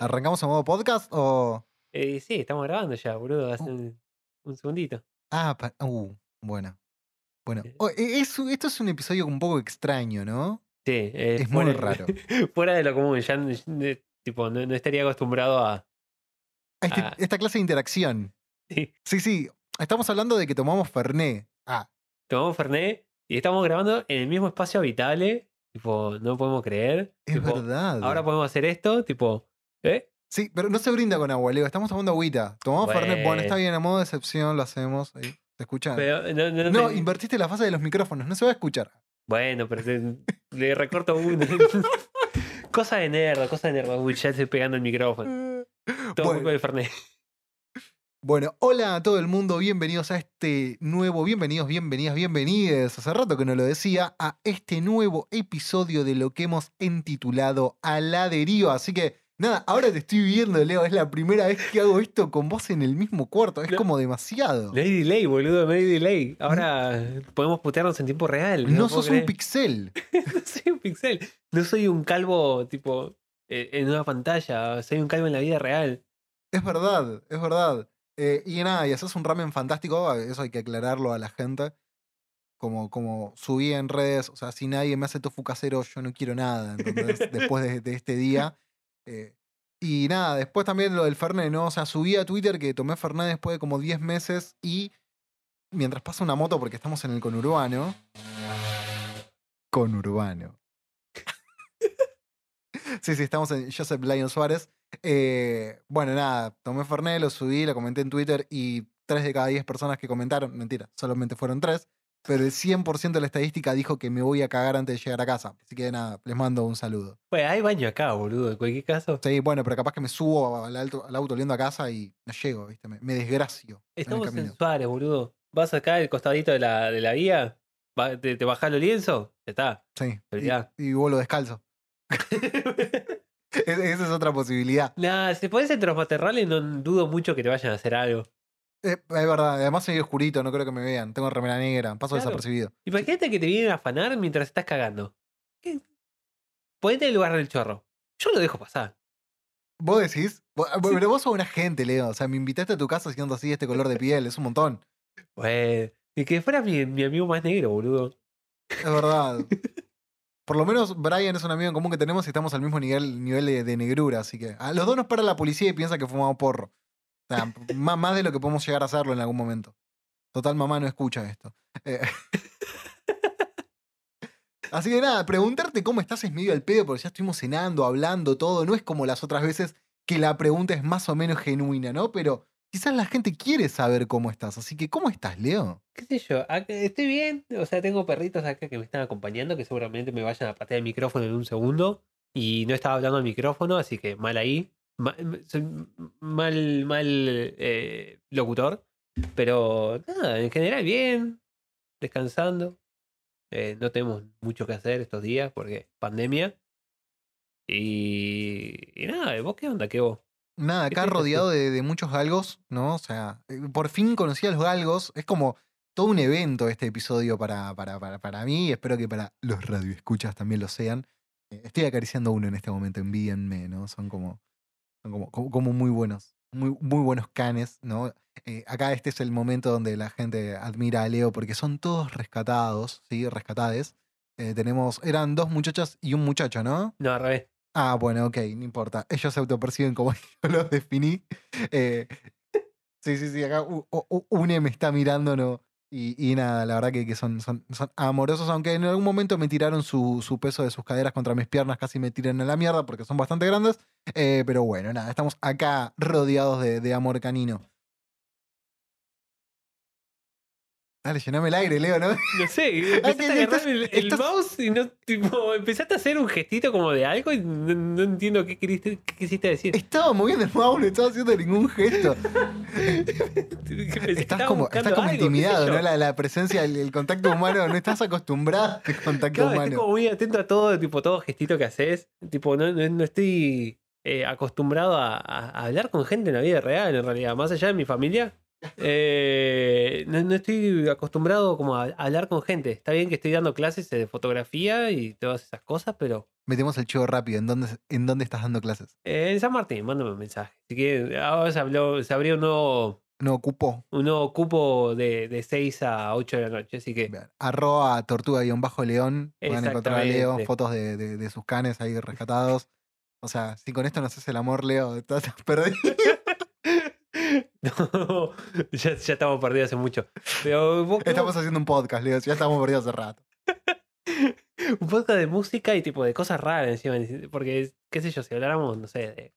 ¿Arrancamos a modo podcast o.? Eh, sí, estamos grabando ya, boludo. Hace un, un segundito. Ah, pa- uh, bueno. Bueno, Eh. Oh, e- es- esto es un episodio un poco extraño, ¿no? Sí, eh, Es muy fuera- raro. fuera de lo común. Ya tipo, no, no estaría acostumbrado a. A este- Ah. Esta clase de interacción. Sí, Sí, sí. Estamos hablando de que tomamos Fernet. Ah, tomamos Fernet y estamos grabando en el mismo espacio habitable. Tipo, no podemos creer. es tipo, verdad. Ahora podemos hacer esto, tipo, ¿eh? Sí, pero no se brinda con agua, Leo. Estamos tomando agüita. Tomamos Fernet. Bueno, está Bueno. bien, a modo de excepción lo hacemos. ahí. ¿Se escucha? Pero no, no, no, te- invertiste la fase de los micrófonos. No se va a escuchar. Bueno, pero te- le recorto uno. cosa de nerd, cosa de nerd. Uy, ya estoy pegando el micrófono. Todo Bueno. del Fernet. Bueno, hola a todo el mundo, bienvenidos a este nuevo, bienvenidos, bienvenidas, bienvenides, hace rato que no lo decía, a este nuevo episodio de lo que hemos entitulado A la deriva. Así que, nada, ahora te estoy viendo, Leo, es la primera vez que hago esto con vos en el mismo cuarto, es No. como demasiado. No hay delay, boludo, no hay delay. Ahora podemos putearnos en tiempo real. No sos un pixel. no soy un pixel. No soy un calvo, tipo, eh, en una pantalla. Soy un calvo en la vida real. Es verdad, es verdad. Eh, y nada, y haces un ramen fantástico, eso hay que aclararlo a la gente. Como, como subí en redes, o sea, si nadie me hace tofu casero, yo no quiero nada, ¿entendés? Después de, de este día. Eh, y nada, después también lo del Fernet, ¿no? O sea, subí a Twitter que tomé Fernet después de como 10 meses y mientras pasa una moto, porque estamos en el conurbano. Conurbano. sí, sí, estamos en Joseph Lion Suárez. Eh, bueno, nada, tomé Fernet, lo subí, lo comenté en Twitter y 3 de cada 10 personas que comentaron, mentira, solamente fueron 3, pero el 100% de la estadística dijo que me voy a cagar antes de llegar a casa. Así que nada, les mando un saludo. Pues hay baño acá, boludo, en cualquier caso. Sí, bueno, pero capaz que me subo al, alto- al auto oliendo a casa y no llego, ¿viste? Me, me desgracio. en Estamos en camino. Suárez, boludo. Vas acá al costadito de la, de la vía, te, te bajás los lienzos, ya está. Sí, y, ya. y vuelo descalzo. Es- esa es otra posibilidad. nah, si pones entre los materrales, no dudo mucho que te vayan a hacer algo. Eh, es verdad, además soy oscurito, no creo que me vean. Tengo remera negra, paso Claro. desapercibido. Imagínate que te vienen a afanar mientras estás cagando. ¿Qué? Ponete en el lugar del chorro. Yo lo dejo pasar. ¿Vos decís? Vos- Pero vos sos una gente, Leo. O sea, me invitaste a tu casa siendo así este color de piel, es un montón. Pues, y que fuera mi, mi amigo más negro, boludo. Es verdad. Por lo menos Brian es un amigo en común que tenemos y estamos al mismo nivel, nivel de, de negrura, así que. A los dos nos para la policía y piensa que fumamos porro. O sea, más, de lo que podemos llegar a hacerlo en algún momento. Total, mamá no escucha esto. Eh, Así que nada, preguntarte cómo estás es medio al pedo porque ya estuvimos cenando, hablando, todo. No es como las otras veces que la pregunta es más o menos genuina, ¿no? Pero quizás la gente quiere saber cómo estás. Así que, ¿cómo estás, Leo? ¿Qué sé yo? acá- Estoy bien. O sea, tengo perritos acá que me están acompañando que seguramente me vayan a patear el micrófono en un segundo. Y no estaba hablando al micrófono, así que mal ahí. Mal, mal eh, locutor. Pero nada, en general bien. Descansando. Eh, no tenemos mucho que hacer estos días porque pandemia. Y, y nada, ¿vos qué onda? ¿Qué vos? Nada, ¿Qué acá rodeado de, de muchos galgos, ¿no? O sea, eh, por fin conocí a los galgos. Es como todo un evento este episodio para, para, para, para mí espero que para los radioescuchas también lo sean. Estoy acariciando uno en este momento, envíenme, ¿no? Son como, son como, como, como muy buenos, muy, muy buenos canes, ¿no? Eh, acá este es el momento donde la gente admira a Leo porque son todos rescatados, ¿sí? Rescatades. Eh, tenemos, eran dos muchachas y un muchacho, ¿no? No, al revés. Ah, bueno, ok, no importa. Ellos se autoperciben como yo los definí. Eh, sí, sí, sí, acá u- u- u- une me está mirando, no, Y, y nada, la verdad que, que son, son, amorosos, aunque en algún momento me tiraron su, su peso de sus caderas contra mis piernas, casi me tiran a la mierda porque son bastante grandes. Eh, pero bueno, nada, estamos acá rodeados de, de amor canino. Dale, llename el aire, Leo, ¿no? No sé, empezaste a agarrar el, el estás- mouse y no, tipo, empezaste a hacer un gestito como de algo y no, no entiendo qué, queriste, qué quisiste decir. Estaba moviendo el mouse, no estaba haciendo ningún gesto. Estás como, estás algo, intimidado. ¿no? La, la presencia, el, el contacto humano, no estás acostumbrado al contacto Claro, estoy humano. como muy atento a todo, tipo, todo gestito que haces. Tipo, no, no, no estoy eh, acostumbrado a hablar con gente en la vida real, en realidad. Más allá de mi familia, eh, no, no estoy acostumbrado como a, a hablar con gente. Está bien que estoy dando clases de fotografía y todas esas cosas, pero Metemos el chivo rápido. ¿En dónde, ¿En dónde estás dando clases? eh, en San Martín, mándame un mensaje. Si quieren, ahora se, habló, se abrió un nuevo, No ocupó. un nuevo cupo de, de 6 a 8 de la noche, así que Bien. Arroba tortuga-león. Pueden encontrar a Leo, fotos de, de- de sus canes ahí rescatados. O sea, si con esto no haces el amor, Leo, estás perdido. No, ya, ya estamos perdidos hace mucho. Pero vos- Estamos haciendo un podcast, Leo. Ya estamos perdidos hace rato. un podcast de música y tipo de cosas raras encima. Porque, qué sé yo, si habláramos, no sé, de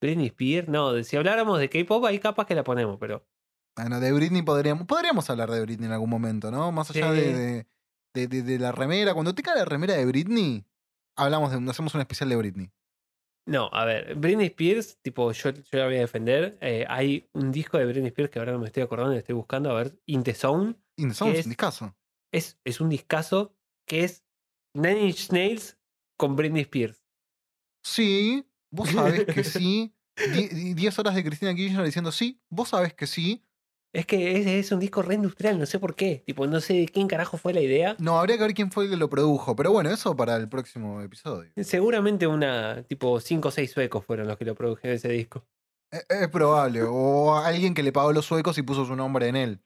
Britney Spears, no, de- si habláramos de K-pop, ahí capaz que la ponemos, pero. Bueno, de Britney podríamos, podríamos hablar de Britney en algún momento, ¿no? Más allá Sí. de, de, de- de- de la remera. Cuando te cae la remera de Britney, hablamos de, hacemos un especial de Britney. No, a ver, Britney Spears, tipo, yo, yo la voy a defender. Eh, hay un disco de Britney Spears que ahora no me estoy acordando, lo estoy buscando, a ver, In the Zone. In the Sound es? es un discazo. Es, es un discazo que es Nine Inch Nails con Britney Spears. Sí, vos sabés que sí. Die- die- Diez horas de Cristina Kirchner diciendo sí, vos sabés que sí. Es que es, es un disco re industrial, no sé por qué. Tipo, no sé de quién carajo fue la idea. No, habría que ver quién fue el que lo produjo. Pero bueno, eso para el próximo episodio. Seguramente una, tipo, 5 o 6 suecos fueron los que lo produjeron ese disco. Es, es probable. O alguien que le pagó los suecos y puso su nombre en él.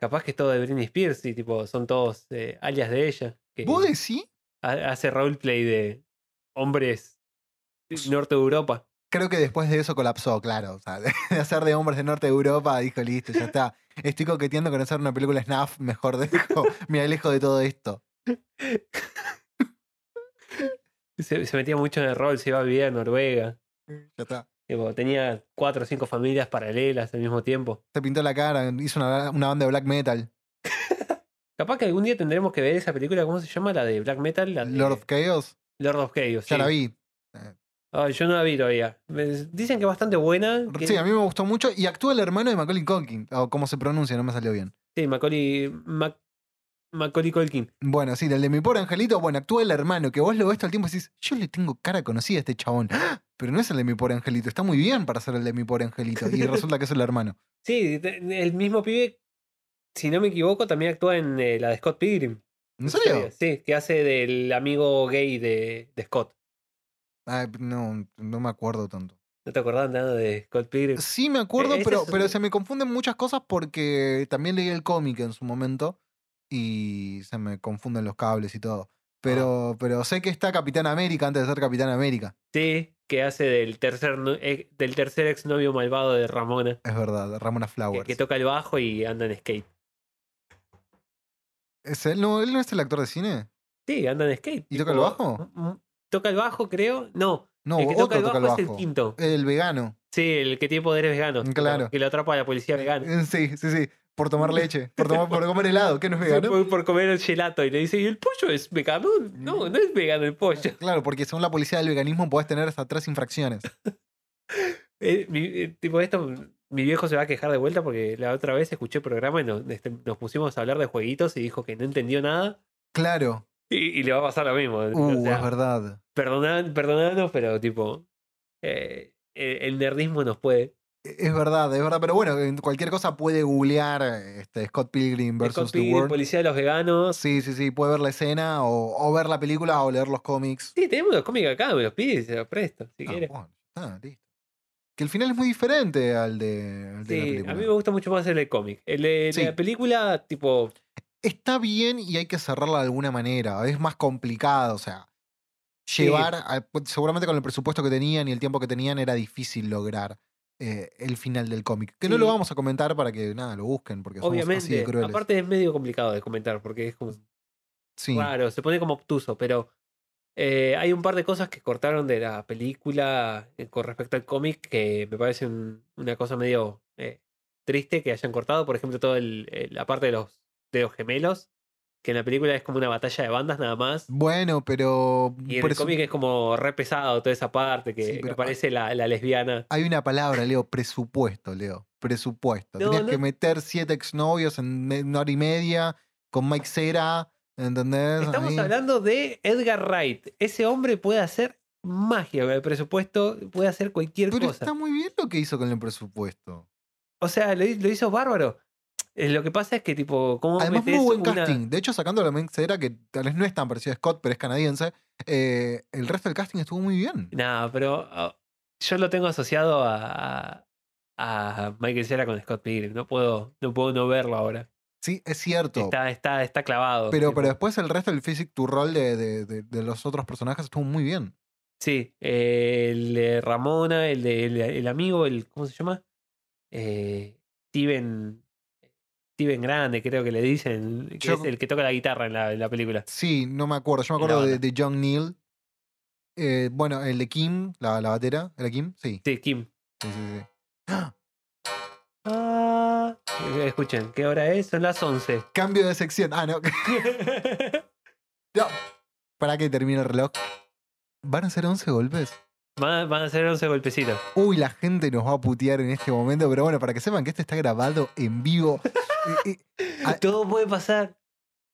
Capaz que es todo de Britney Spears y tipo, son todos eh, alias de ella. Que ¿Vos decís? ha- hace roleplay de hombres norte de Europa. Creo que después de eso colapsó, claro. O sea, de, de hacer de hombres de norte de Europa, dijo, listo, ya está. Estoy coqueteando con hacer una película snuff, mejor dejo, me alejo de todo esto. Se, se metía mucho en el rol, se iba a vivir a Noruega. Ya está. Tipo, tenía cuatro o cinco familias paralelas al mismo tiempo. Se pintó la cara, hizo una, una banda de black metal. Capaz que algún día tendremos que ver esa película, ¿cómo se llama? La de Black Metal. La de Lord of Chaos, Lord of Chaos. ya sí. la vi. Ay, yo no la vi todavía. Me- Dicen que es bastante buena. que- Sí, a mí me gustó mucho. Y actúa el hermano de Macaulay Culkin, o cómo se pronuncia, no me salió bien. Sí, Macaulay, Mac- Macaulay Culkin. Bueno, sí, del de mi pobre angelito, bueno, actúa el hermano, que vos lo ves todo el tiempo y decís, yo le tengo cara conocida a este chabón. ¡Ah! Pero no es el de mi pobre angelito, está muy bien para ser el de mi pobre angelito. Y resulta que es el hermano. Sí, te- el mismo pibe, si no me equivoco, también actúa en eh, la de Scott Pilgrim. ¿En serio? Sí, que hace del amigo gay de, de Scott. Ay, no, no me acuerdo tanto. ¿No te acordás nada de Scott Pilgrim? Sí me acuerdo, ese pero, pero se me confunden muchas cosas porque también leí el cómic en su momento y se me confunden los cables y todo. Pero, pero sé que está Capitán América antes de ser Capitán América. Sí, que hace del tercer, eh, del tercer exnovio malvado de Ramona. Es verdad, Ramona Flowers. que toca el bajo y anda en skate. ¿Es él? No, ¿Él no es el actor de cine? Sí, anda en skate. ¿Y toca el bajo? Mm, mm, Toca el bajo, creo. No, No, el que toca el bajo, es el quinto. El vegano. Sí, el que tiene poderes veganos. que lo- Claro. Que lo atrapa a la policía vegana. Eh, Sí, sí, sí. Por tomar leche. Por, tomar, por comer helado. ¿Qué no es vegano? por, por comer el gelato. Y le dice, ¿y el pollo es vegano? No, no es vegano el pollo. Claro, porque según la policía del veganismo podés tener hasta tres infracciones. Eh, mi- eh, tipo esto, mi viejo se va a quejar de vuelta porque la otra vez escuché el programa y nos, este, nos pusimos a hablar de jueguitos y dijo que no entendió nada. Claro. Y, y le va a pasar lo mismo. Uh, o sea, es verdad. perdonan- perdonanos, pero tipo, eh, el, nerdismo nos puede. Es verdad, es verdad. Pero bueno, en cualquier cosa puede googlear este, Scott Pilgrim versus Scott The Pilgrim, World. Policía de los Veganos. Sí, sí, sí. Puede ver la escena o, o ver la película o leer los cómics. Sí, tenemos los cómics acá, me los pides se los presto, si Ah, quieres. bueno, está, listo. Que el final es muy diferente al de, al de la Sí, película. a mí me gusta mucho más el cómic. El de Sí. la película, tipo, Está bien y hay que cerrarla de alguna manera. Es más complicado, o sea. Llevar, a- seguramente con el presupuesto que tenían y el tiempo que tenían era difícil lograr eh, el final del cómic. Que no lo vamos a comentar para que nada, lo busquen, porque somos así de Obviamente, crueles. aparte es medio complicado de comentar porque es como sí. raro, se pone como obtuso, pero eh, hay un par de cosas que cortaron de la película eh, con respecto al cómic que me parece un- una cosa medio eh, triste que hayan cortado. Por ejemplo, toda la parte de los, de los gemelos, que en la película es como una batalla de bandas nada más. Bueno, pero. Y en por el eso- cómic es como re pesado toda esa parte que, Sí, que pero- aparece la, la lesbiana. Hay una palabra, Leo, presupuesto, Leo. Presupuesto. No, Tenías no- que meter siete exnovios en una hora y media con Mike Cera, ¿entendés? Estamos Ahí. hablando de Edgar Wright. Ese hombre puede hacer magia con el presupuesto, puede hacer cualquier Pero cosa. está muy bien lo que hizo con el presupuesto. O sea, lo hizo bárbaro. Eh, lo que pasa es que, tipo, ¿cómo Además, metés muy buen una- casting. De hecho, sacando a la Cera, que tal vez no es tan parecido a Scott, pero es canadiense, eh, el resto del casting estuvo muy bien. Nah, pero ah, yo lo tengo asociado a, a Michael Cera con Scott Pilgrim. No puedo, no puedo no verlo ahora. Sí, es cierto. Está, está, está clavado. pero, tipo. pero después el resto del physic to roll de, de- de- de los otros personajes estuvo muy bien. Sí, eh, el de Ramona, el de el, el amigo, el ¿cómo se llama? Eh, Steven Steven Grande, creo que le dicen, que Yo- es el que toca la guitarra en la, en la película. Sí, no me acuerdo. Yo me acuerdo de, John Neal. Eh, bueno, el de Kim, la, la batera. ¿Era Kim? Sí. Sí, Kim. Sí, sí, sí. ¡Ah! Escuchen, ¿qué hora es? Son las 11. Cambio de sección. Ah, no. no. Para que termine el reloj. ¿Van a ser 11 golpes? Van, van a ser 11 golpecitos. Uy, la gente nos va a putear en este momento, pero bueno, para que sepan que esto está grabado en vivo. Eh, eh. Todo puede pasar.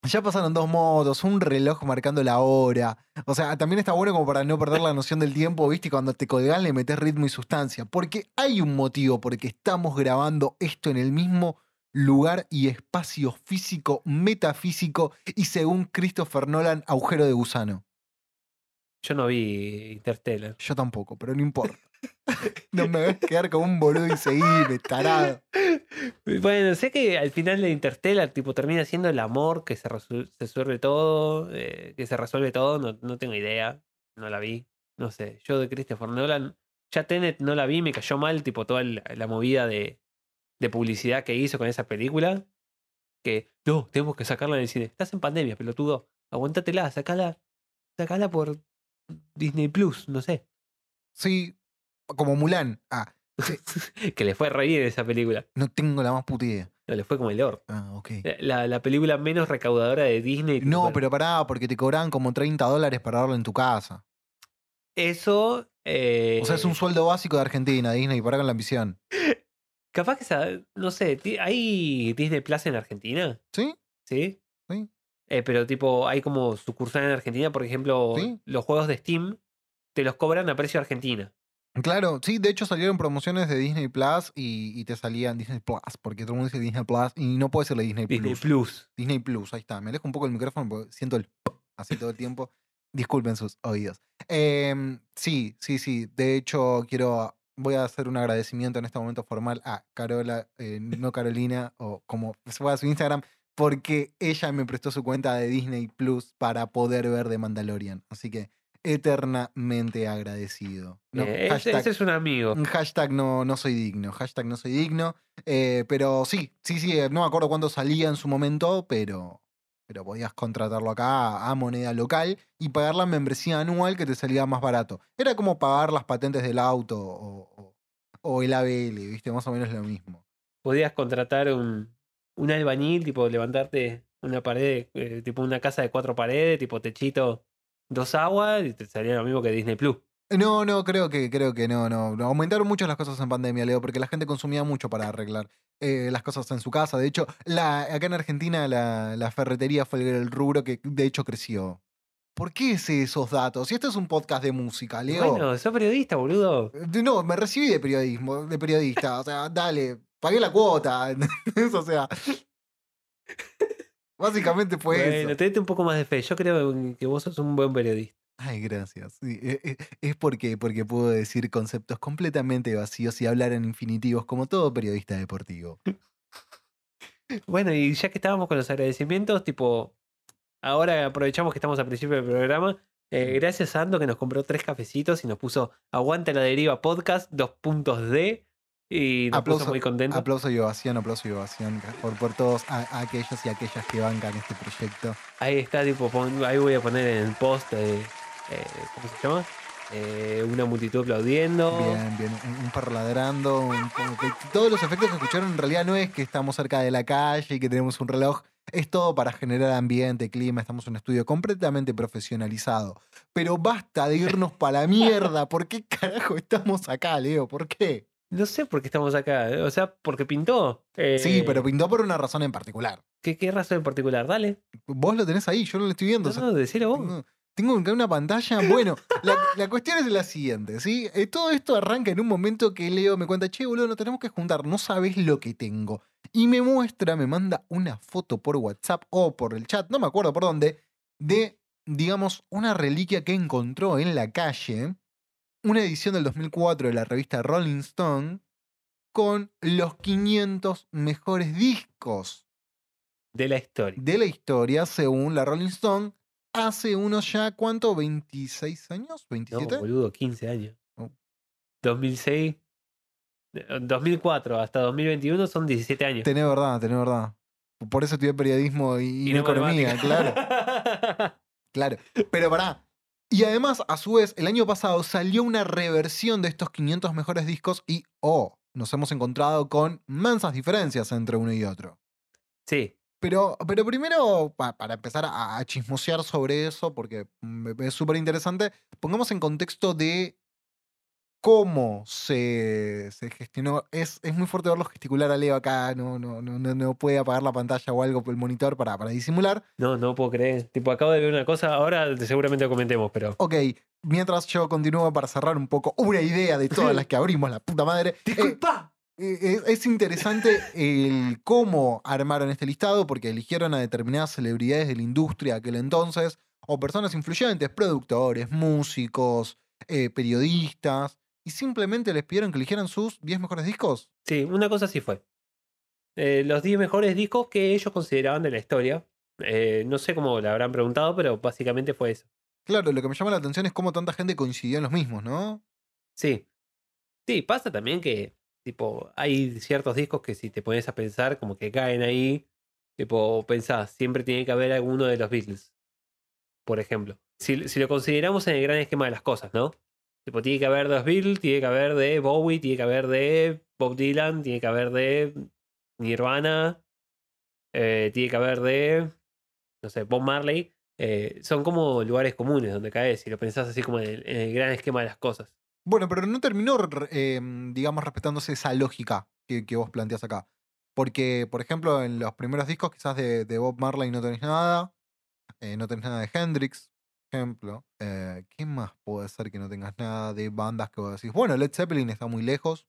ya pasaron dos motos, un reloj marcando la hora. O sea, también está bueno como para no perder la noción del tiempo, ¿viste? Cuando te colgás le metes ritmo y sustancia. Porque hay un motivo por el que estamos grabando esto en el mismo lugar y espacio físico, metafísico y según Christopher Nolan, agujero de gusano. Yo no vi Interstellar. Yo tampoco, pero no importa. No me ves quedar como un boludo y seguir, tarado. Bueno, sé que al final de Interstellar, tipo, termina siendo el amor que se, resu- se resuelve todo, eh, que se resuelve todo, no, no tengo idea, no la vi, no sé. Yo de Christopher Nolan, ya Tenet no la vi, me cayó mal, tipo, toda la, la movida de, de publicidad que hizo con esa película, que, no, tenemos que sacarla del cine. Estás en pandemia, pelotudo, aguántatela, sacala, sacala por Disney Plus, no sé. Sí, como Mulan. Ah, que le fue re bien esa película, no tengo la más puta idea. no, le fue como el orto. Ah, ok. La, la película menos recaudadora de Disney. No, bueno, pero pará, porque te cobran como 30 dólares para darlo en tu casa. Eso. eh, O sea, es un sueldo básico de Argentina, Disney, para con la ambición. Capaz que. No sé, ¿hay Disney Plus en Argentina? ¿Sí? ¿Sí? Eh, pero, tipo, hay como sucursal en Argentina, por ejemplo, Sí. los juegos de Steam te los cobran a precio Argentina. Claro, sí, de hecho salieron promociones de Disney Plus y, y te salían Disney Plus, porque todo el mundo dice Disney Plus y no puede ser Disney, Disney Plus. Plus. Disney Plus, ahí está. Me alejo un poco el micrófono porque siento el p- así todo el tiempo. Disculpen sus oídos. Em, sí, sí, sí. De hecho, quiero. Voy a hacer un agradecimiento en este momento formal a Carola, eh, no Carolina, o como se fue a su Instagram, porque ella me prestó su cuenta de Disney Plus para poder ver The Mandalorian. Así que eternamente agradecido. No, Eh, ese, hashtag- ese es un amigo. hashtag no, no soy digno. Hashtag no soy digno. Eh, pero sí, sí, sí. eh, No me acuerdo cuándo salía en su momento, pero, pero podías contratarlo acá a moneda local y pagar la membresía anual que te salía más barato. Era como pagar las patentes del auto o, o- o el ABL, ¿viste? Más o menos lo mismo. Podías contratar un, un albañil, tipo, levantarte una pared, eh, tipo, una casa de cuatro paredes, tipo, techito, dos aguas, y te salía lo mismo que Disney Plus. No, no, creo que, creo que no, no. Aumentaron mucho las cosas en pandemia, Leo, porque la gente consumía mucho para arreglar eh, las cosas en su casa. De hecho, la, acá en Argentina la, la ferretería fue el, el rubro que de hecho creció. ¿Por qué sé esos datos? Si esto es un podcast de música, Leo. Bueno, sos periodista, boludo. Eh, No, me recibí de periodismo, de periodista. O sea, dale, pagué la cuota. o sea. Básicamente fue bueno, eso. tenete un poco más de fe. Yo creo que vos sos un buen periodista. Ay, gracias. Sí, eh, eh, es porque, porque puedo decir conceptos completamente vacíos y hablar en infinitivos como todo periodista deportivo. Bueno, y ya que estábamos con los agradecimientos, tipo, ahora aprovechamos que estamos al principio del programa. eh, gracias a Ando que nos compró tres cafecitos y nos puso Aguanta la deriva podcast, dos puntos D. Y nos Aplauso- puso muy contentos. Aplauso y ovación, aplauso y ovación por, por todos a- a aquellos y aquellas que bancan este proyecto. Ahí está, tipo, pon- ahí voy a poner en el post, eh, eh, ¿cómo se llama? Eh, una multitud aplaudiendo. Bien, bien. Un, un perro ladrando. un- todos los efectos que escucharon en realidad no es que estamos cerca de la calle y que tenemos un reloj. Es todo para generar ambiente, clima. Estamos en un estudio completamente profesionalizado. Pero basta de irnos para la mierda. ¿Por qué carajo estamos acá, Leo? ¿Por qué? No sé por qué estamos acá, eh, o sea, porque pintó. Eh, Sí, pero pintó por una razón en particular. ¿qué, ¿Qué razón en particular? Dale. Vos lo tenés ahí, yo no lo estoy viendo. No, o sea, no, decilo vos. Tengo, una pantalla. Bueno, la, la cuestión es la siguiente, ¿sí? Eh, todo esto arranca en un momento que Leo me cuenta, che, boludo, nos tenemos que juntar, no sabes lo que tengo. Y me muestra, me manda una foto por WhatsApp o por el chat, no me acuerdo por dónde, de, digamos, una reliquia que encontró en la calle, una edición del 2004 de la revista Rolling Stone, con los 500 mejores discos De la historia. de la historia según la Rolling Stone hace unos ya, ¿cuánto? ¿26 años? No, ¿27? boludo, 15 años. Oh. 2006. eh, 2004 hasta 2021 son 17 años. tenés verdad, tenés verdad. Por eso estudié periodismo y, y no economía, claro. claro. Pero pará. Y además, a su vez, el año pasado salió una reversión de estos 500 mejores discos y, oh, nos hemos encontrado con mansas diferencias entre uno y otro. sí, Pero, pero primero, pa- para empezar a, a chismosear sobre eso, porque es súper interesante, pongamos en contexto de cómo se, se gestionó. Es, es muy fuerte verlo gesticular a Leo acá, no, no, no, no, puede apagar la pantalla o algo por el monitor para, para disimular. no, no puedo creer. Tipo, acabo de ver una cosa, ahora seguramente lo comentemos, pero. Ok, mientras yo continúo para cerrar un poco una idea de todas las que abrimos, la puta madre. eh, ¡Disculpa! Eh, Es, es interesante el cómo armaron este listado, porque eligieron a determinadas celebridades de la industria de aquel entonces, o personas influyentes, productores, músicos, eh, periodistas, y simplemente les pidieron que eligieran sus 10 mejores discos. Sí, una cosa sí fue. Eh, los 10 mejores discos que ellos consideraban de la historia. Eh, no sé cómo le habrán preguntado, pero básicamente fue eso. Claro, lo que me llama la atención es cómo tanta gente coincidió en los mismos, ¿no? Sí. Sí, pasa también que, tipo, hay ciertos discos que si te pones a pensar, como que caen ahí. Tipo, pensás, siempre tiene que haber alguno de los Beatles. Por ejemplo. Si, si lo consideramos en el gran esquema de las cosas, ¿no? Tipo, tiene que haber de Beatles, tiene que haber de Bowie, tiene que haber de Bob Dylan, tiene que haber de Nirvana, eh, tiene que haber de, no sé, Bob Marley. Eh, son como lugares comunes donde caes, si lo pensás así como en el, gran esquema de las cosas. Bueno, pero no terminó, eh, digamos, respetándose esa lógica que, que vos planteás acá. Porque, por ejemplo, en los primeros discos quizás de, Bob Marley no tenés nada, eh, no tenés nada de Hendrix, ejemplo. Eh, ¿Qué más puede ser que no tengas nada de bandas que vos decís? Bueno, Led Zeppelin está muy lejos,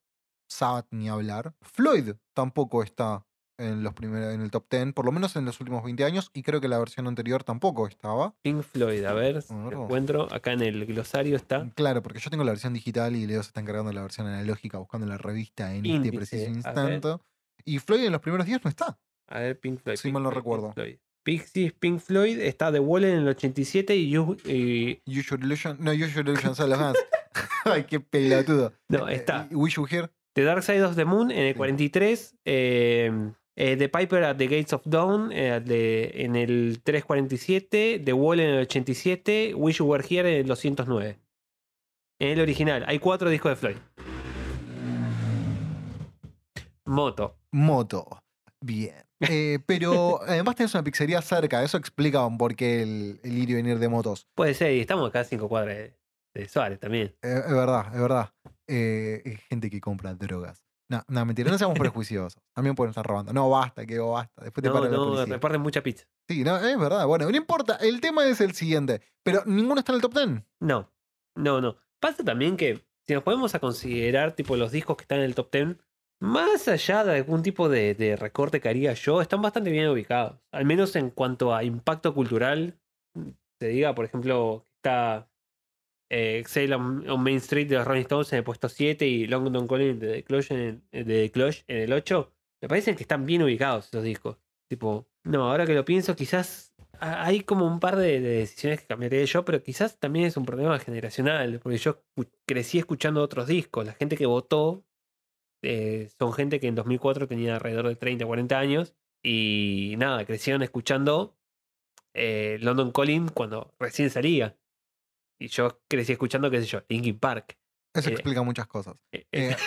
Sabbath ni hablar. Floyd tampoco está en, los primeros, en el top 10, por lo menos en los últimos 20 años, y creo que la versión anterior tampoco estaba. Pink Floyd, a ver si lo encuentro. Acá en el glosario está. Claro, porque yo tengo la versión digital y Leo se está encargando de la versión analógica buscando la revista en este preciso instante. Y Floyd en los primeros días no está. A ver, Pink Floyd. Si mal no Pink recuerdo. Floyd. Sí, Pink Floyd está The Wall en el 87 y, You- y- Your Illusion. No, Your Illusion son los Guns. Ay, qué pelotudo. no, Eh, está y Wish You Here. The Dark Side of the Moon en el Sí. 43, eh, eh, The Piper at the Gates of Dawn eh, de- en el 347, The Wall en el 87, Wish You Were Here en el 209. En el original, hay cuatro discos de Floyd. Moto. Moto. Bien. Eh, pero además tenés una pizzería cerca. Eso explica un por qué el, el ir y venir de motos. Puede ser, y estamos acá a cinco cuadras de, de Suárez también. Eh, es verdad, es verdad. Eh, es gente que compra drogas. No, no, mentira, no seamos prejuiciosos. También pueden estar robando. No, basta, que basta. Después te No, para la no, policía. reparten mucha pizza. Sí, no, es verdad. Bueno, no importa. El tema es el siguiente. Pero ninguno está en el top 10. No, no, no. Pasa también que si nos podemos a considerar tipo los discos que están en el top 10, más allá de algún tipo de, recorte que haría yo, están bastante bien ubicados. Al menos en cuanto a impacto cultural, se diga, por ejemplo, está eh, Exhale on, Main Street de los Rolling Stones en el puesto 7 y London Calling de The Clash en, el- en el 8. Me parecen que están bien ubicados esos discos. Tipo, no, ahora que lo pienso, quizás ha- hay como un par de, de decisiones que cambiaría yo, pero quizás también es un problema generacional, porque yo crecí escuchando otros discos. La gente que votó eh, son gente que en 2004 tenía alrededor de 30, 40 años y nada, crecieron escuchando eh, London Calling cuando recién salía. Y yo crecí escuchando, qué sé yo, Linkin Park. Eso Eh, explica muchas cosas.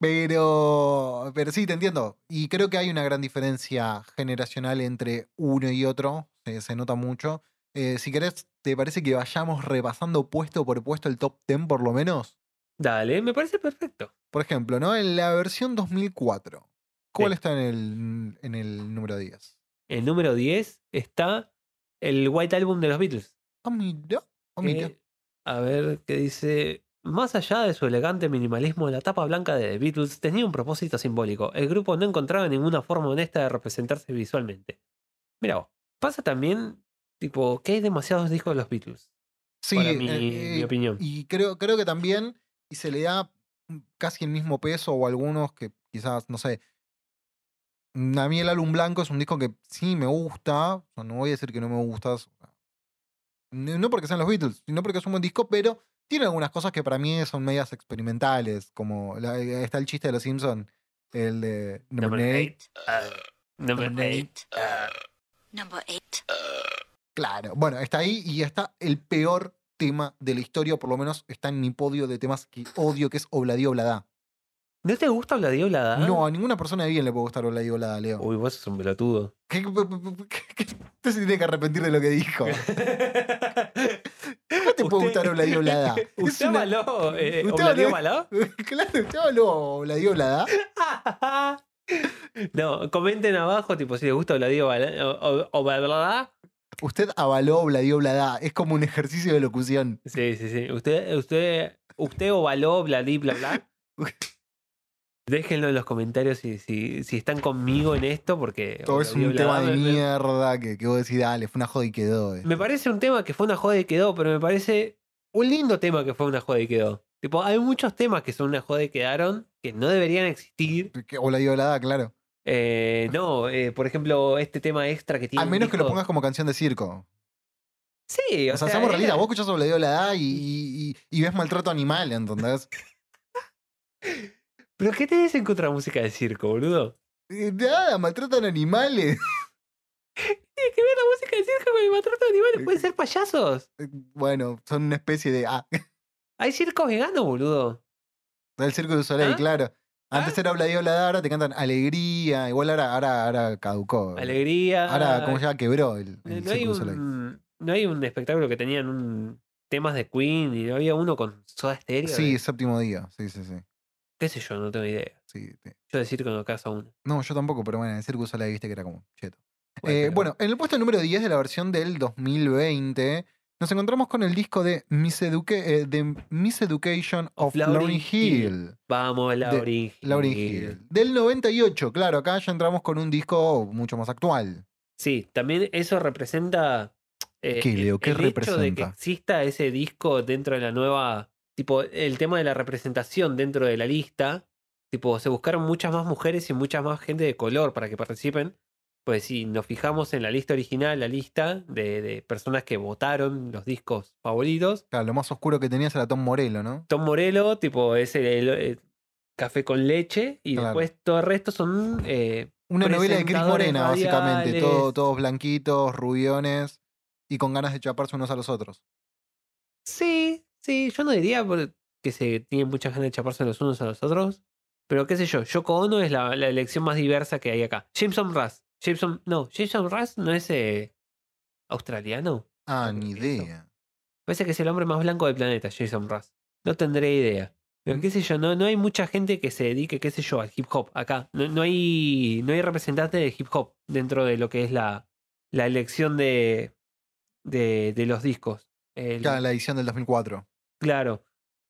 Pero, pero sí, te entiendo. Y creo que hay una gran diferencia generacional entre uno y otro. Se, se nota mucho. Si querés, ¿te parece que vayamos repasando puesto por puesto el top 10 por lo menos? Dale, me parece perfecto. Por ejemplo, ¿no? En la versión 2004. ¿Cuál Sí. está en el, en el número 10? El número 10 está el White Album de los Beatles. Ah, mira. Ah, mira. Eh, a ver qué dice. Más allá de su elegante minimalismo, la tapa blanca de The Beatles tenía un propósito simbólico. El grupo no encontraba ninguna forma honesta de representarse visualmente. Mira, pasa también, tipo, que hay demasiados discos de los Beatles. Sí, para mi, eh, mi eh, opinión. Y creo, creo que también, y se le da mm, casi el mismo peso, o algunos que quizás, no sé. mm, A mí el álbum blanco es un disco que sí me gusta. o sea, no voy a decir que no me gusta. No porque sean los Beatles, sino porque es un buen disco, pero tiene algunas cosas que para mí son medias experimentales. Como la- eh, está el chiste de los Simpsons, el de Number Number eight. eight. Ah, number Number eight. Ah, Number eight. Claro, bueno, está ahí y está el peor tema de la historia, o por lo menos está en mi podio de temas que odio, que es Obladí Oblada. ¿No te gusta la Oblada? No, a ninguna persona de bien le puede gustar Obladí Oblada, Leo. Uy, vos sos un pelotudo. ¿Qué, qué- qué- qué- Usted se tiene que arrepentir de lo que dijo. ¿Cómo te puede gustar Obladi Oblada? Es ¿Usted avaló? Eh, Usted ¿Obladi avaló- Oblada? claro, usted habló Obladí Oblada. No, comenten abajo, tipo, si les gusta Obladi Oblada. O- o-. Usted avaló Obladí Oblada. Es como un ejercicio de locución. Sí, sí, sí. Usted, usted, usted ovaló, bladí, bla, bla. Déjenlo en los comentarios si, si, si están conmigo en esto, porque. Todo es Obladi un tema de mierda que, que vos decís, dale, fue una joda y quedó. eh". Me parece un tema que fue una joda y quedó, pero me parece un lindo tema que fue una joda y quedó. Tipo, hay muchos temas que son una joda y quedaron que no deberían existir. Que Obladí Oblada, claro. Eh, no, eh, por ejemplo, este tema extra que tiene. A menos que lo pongas como canción de circo. Sí, o, O sea, sea, seamos era- realistas. Vos escuchás Obladí Oblada y, y, y- y ves maltrato animal, ¿entendés? ¿Pero qué tenés en contra de música de circo, boludo? Eh, Nada, maltratan animales. Tiene que ver la música de circo con el maltrato de animales. Pueden ser payasos. Eh, Bueno, son una especie de. Ah, Hay circos veganos, boludo. del Circo du Soleil, ¿Ah? claro. Antes era Obladí Oblada, ahora te cantan Alegría. Igual ahora, ahora, ahora caducó. Alegría. Ahora, ¿cómo se llama? Quebró el, el no hay un, no hay un espectáculo que tenían un temas de Queen y no había uno con Soda Stereo. Sí, de- séptimo día. Sí, sí, sí. qué sé yo, no tengo idea. sí sí. Yo de circo no caso uno. No, yo tampoco, pero bueno, en el Circo viste que era como cheto. Bueno, Eh, pero- bueno, en el puesto número 10 de la versión del 2020, nos encontramos con el disco de Miseduca- eh, de Miseducation of, Of Lauryn Hill. Hill. Vamos, Lauryn. Lauryn Hill. Hill. Del 98, claro, acá ya entramos con un disco mucho más actual. Sí, también eso representa. eh, ¿Qué, Leo? ¿Qué el hecho de que representa? exista ese disco dentro de la nueva. Tipo, el tema de la representación dentro de la lista. Tipo, se buscaron muchas más mujeres y mucha más gente de color para que participen. Pues si nos fijamos en la lista original, la lista de, de personas que votaron los discos favoritos, Claro, lo más oscuro que tenías era Tom Morello, ¿no? Tom Morello, tipo, es el, el- el café con leche. Y Claro. después todo el resto son. eh, Una novela de Cris Morena, básicamente. todo- todos blanquitos, rubiones y con ganas de chaparse unos a los otros. Sí, sí, yo no diría que se tienen muchas ganas de chaparse los unos a los otros. Pero qué sé yo, Yoko Ono es la, la elección más diversa que hay acá. Jameson Russ. Jameson, no, Jameson Russ no es eh, australiano. Ah, ni idea. Parece que es el hombre más blanco del planeta, Jason Russ. No tendré idea. Pero qué sé yo, no, no hay mucha gente que se dedique, qué sé yo, al hip hop acá. No, no hay, no hay representante de hip hop dentro de lo que es la, la elección de, de, de los discos. El- Claro, la edición del 2004. Claro.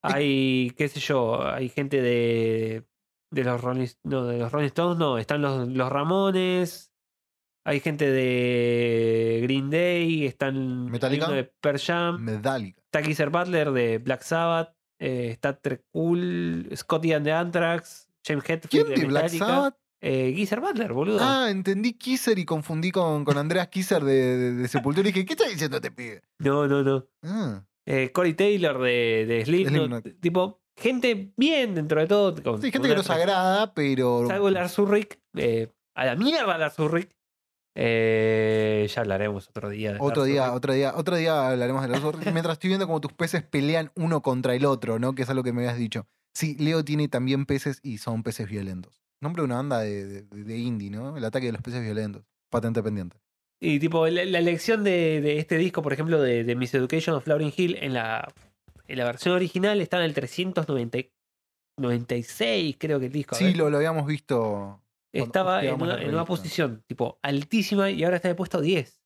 Hay, qué sé yo, hay gente de, de los Rolling, no, de los Rolling Stones, no, están los, los Ramones, hay gente de Green Day, están Metallica. de Pearl Jam, Medálica. está Geezer Butler de Black Sabbath, eh, está Trek Cool, Scotty and the Anthrax, James Hetfield ¿Quién de Black Metallica, Sabbath? eh, Geezer Butler, boludo. Ah, entendí Kisser y confundí con, con Andreas Kisser de, de- de Sepultura y dije, ¿qué está diciendo este pibe? No, no, no. Ah, Eh, Corey Taylor de, de Slipknot. Tipo, gente bien dentro de todo. con- Sí, gente que nos agrada, pero. Salvo Lars Ulrich, eh, a la mierda Lars Ulrich. Eh, ya hablaremos otro día. de Otro día, otro día, otro día hablaremos de los otros. Mientras estoy viendo como tus peces pelean uno contra el otro, ¿no? Que es algo que me habías dicho. Sí, Leo tiene también peces y son peces violentos. Nombre de una banda de, de- de indie, ¿no? El ataque de los peces violentos. Patente pendiente. Y tipo, la, la elección de, de este disco, por ejemplo, de, de Miss Education of Lauryn Hill, en la, en la versión original estaba en el 396, creo que el disco. Sí, lo, lo habíamos visto. Estaba en una, en una posición, tipo, altísima y ahora está el puesto 10.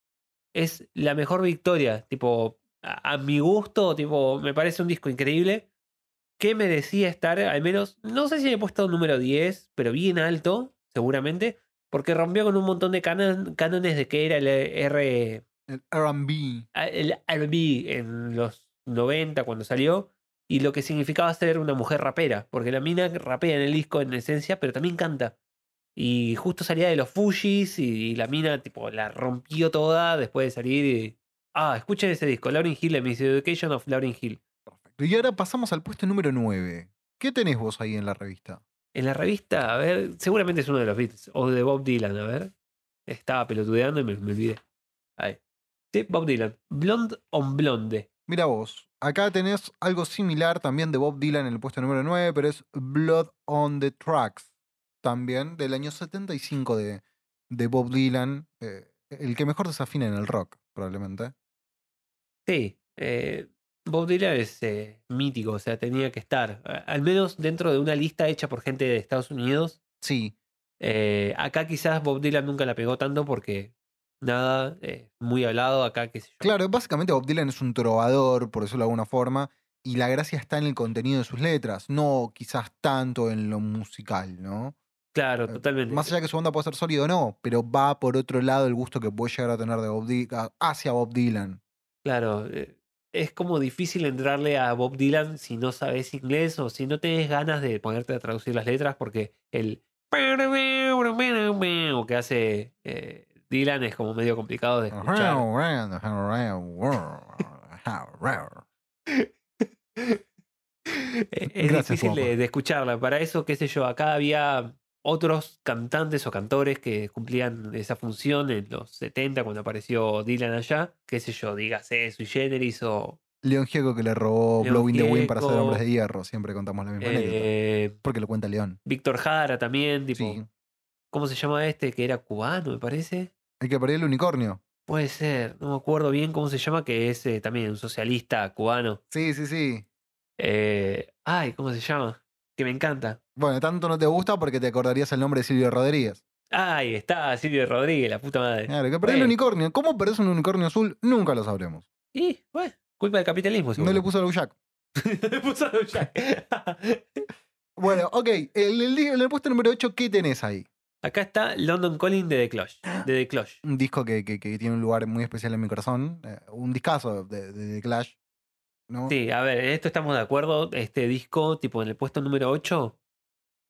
Es la mejor victoria, tipo, a, a mi gusto, tipo, me parece un disco increíble que merecía estar al menos, no sé si el puesto número 10, pero bien alto, seguramente, porque rompió con un montón de canon- cánones de que era el R, El RB. el R&B en los 90 cuando salió y lo que significaba ser una mujer rapera, porque la mina rapea en el disco en esencia, pero también canta. Y justo salía de los Fujis y, la mina tipo la rompió toda después de salir y ah, escuchen ese disco, Lauryn Hill, The Miss Education of Lauryn Hill. Perfecto. Y ahora pasamos al puesto número 9. ¿Qué tenés vos ahí en la revista? En la revista, a ver, seguramente es uno de los Beatles o de Bob Dylan, a ver. Estaba pelotudeando y me, me olvidé. Ahí. Sí, Bob Dylan. Blonde on Blonde. Mira vos, acá tenés algo similar también de Bob Dylan en el puesto número 9, pero es Blood on the Tracks, también del año 75 de, de Bob Dylan, eh, el que mejor desafina en el rock, probablemente. Sí, eh, Bob Dylan es eh, mítico, o sea, tenía que estar, al menos dentro de una lista hecha por gente de Estados Unidos. Sí, acá quizás Bob Dylan nunca la pegó tanto porque nada, muy hablado acá, qué sé yo. claro, básicamente Bob Dylan es un trovador, por decirlo de alguna forma, y la gracia está en el contenido de sus letras, no quizás tanto en lo musical, ¿no? Claro, Eh, totalmente. Más allá que su banda puede ser sólido o no, pero va por otro lado el gusto que puede llegar a tener de Bob hacia Bob Dylan. Claro, eh, es como difícil entrarle a Bob Dylan si no sabes inglés o si no tienes ganas de ponerte a traducir las letras porque el que hace eh, Dylan es como medio complicado de escuchar. Es Gracias, difícil de, de escucharla. Para eso, qué sé yo, acá había otros cantantes o cantores que cumplían esa función en los 70 cuando apareció Dylan allá. Qué sé yo, dígase Sui Generis o León Gieco que le robó León Blowing the Wind para hacer hombres de hierro. Siempre contamos la misma anécdota. eh, Porque lo cuenta León. Víctor Jara también, tipo, Sí. ¿cómo se llama este? Que era cubano, me parece. El que perdió el unicornio. Puede ser, no me acuerdo bien cómo se llama, que es eh, también un socialista cubano. Sí, sí, sí. Eh, ay, ¿cómo se llama? Que me encanta. Bueno, tanto no te gusta porque te acordarías el nombre de Silvio Rodríguez. Ahí está, Silvio Rodríguez, la puta madre. Claro, que perdió el unicornio. ¿Cómo perdés un unicornio azul? Nunca lo sabremos. Y, bueno, culpa del capitalismo, No le puso el Jack. No le puso a Jack. Bueno, ok. En el, puesto número 8, ¿qué tenés ahí? Acá está London Calling de The Clash. De The Clash. Un disco que, que- que tiene un lugar muy especial en mi corazón. eh, un discazo de, de, de Clash. ¿No? Sí, a ver, en esto estamos de acuerdo. Este disco, tipo en el puesto número 8.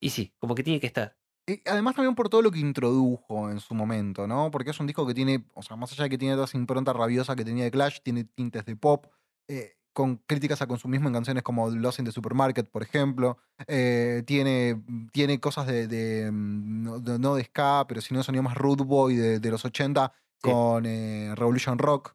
Y sí, como que tiene que estar. Y además también por todo lo que introdujo en su momento, ¿no? Porque es un disco que tiene, o sea, más allá de que tiene toda esa impronta rabiosa que tenía de Clash, tiene tintes de pop, eh, con críticas a consumismo en canciones como Lost in the Supermarket, por ejemplo. eh, tiene, tiene cosas de, de, mm, no, de- no de ska, pero sino de sonido más root boy de, de los 80 Sí. con eh, Revolution Rock,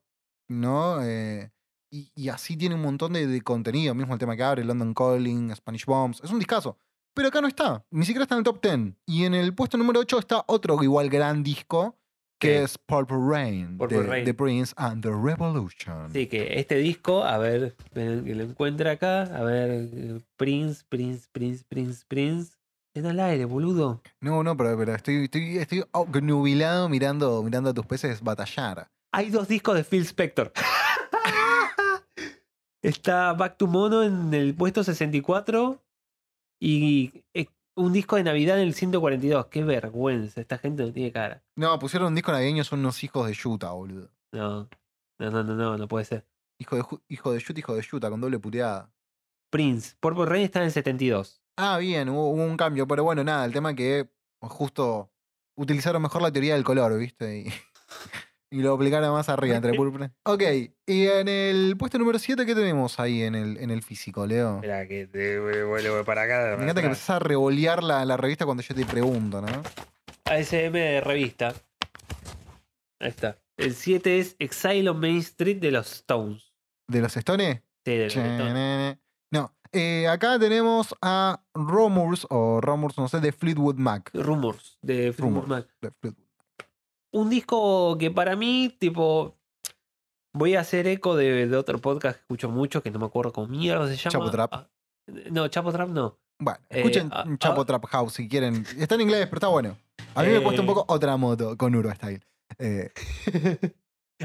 ¿no? Eh, y, y así tiene un montón de, de contenido, mismo el tema que abre, London Calling, Spanish Bombs. Es un discazo. Pero acá no está, ni siquiera está en el top 10. Y en el puesto número 8 está otro igual gran disco, que Sí. es Purple Rain, Purple de, Rain. The Prince and the Revolution. Sí, que este disco, a ver, que lo encuentre acá. A ver, Prince, Prince, Prince, Prince, Prince. En al aire, boludo. No, no, pero, pero estoy, estoy, estoy obnubilado mirando, mirando a tus peces batallar. Hay dos discos de Phil Spector. Está Back to Mono en el puesto 64 y un disco de Navidad en el 142. Qué vergüenza, esta gente no tiene cara. No, pusieron un disco navideño, son unos hijos de Yuta, boludo. No, no, no, no, no, no puede ser. Hijo de, hijo de Yuta, hijo de Yuta, con doble puteada. Prince, Purple Rain está en el 72. Ah, bien, hubo, hubo un cambio, pero bueno, nada, el tema que justo utilizaron mejor la teoría del color, ¿viste? Y y lo aplicara más arriba entre Purple. Ok, y en el puesto número 7, ¿qué tenemos ahí en el, en el físico, Leo? Espera que te vuelvo para acá. Me encanta que empezás a revolear la, la revista cuando yo te pregunto, ¿no? ASM de revista. Ahí está. El 7 es Exile on Main Street de los Stones. ¿De los Stones? Sí, de los Stones. No, eh, acá tenemos a Romurs, o Romurs, no sé, de Fleetwood Mac. Rumors de Fleetwood Rumors. Mac. De Fleetwood. Un disco que para mí, tipo. Voy a hacer eco de, de otro podcast que escucho mucho, que no me acuerdo cómo mierda se llama. Chapo Trap. Ah, No, Chapo Trap no. Bueno, Eh, escuchen a- Chapo a- Trap House si quieren. Está en inglés, pero está bueno. A mí me cuesta un Eh. poco otra moto con Uro Style. Eh,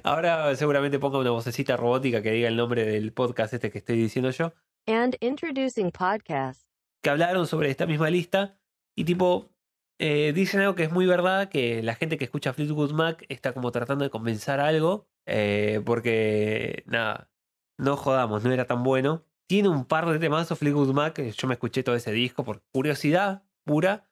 Ahora seguramente ponga una vocecita robótica que diga el nombre del podcast este que estoy diciendo yo. And introducing podcast. que hablaron sobre esta misma lista y tipo eh, dicen algo que es muy verdad, que la gente que escucha Fleetwood Mac está como tratando de compensar algo, eh, porque nada, no jodamos, no era tan bueno. Tiene un par de temazos Fleetwood Mac, que yo me escuché todo ese disco por curiosidad pura,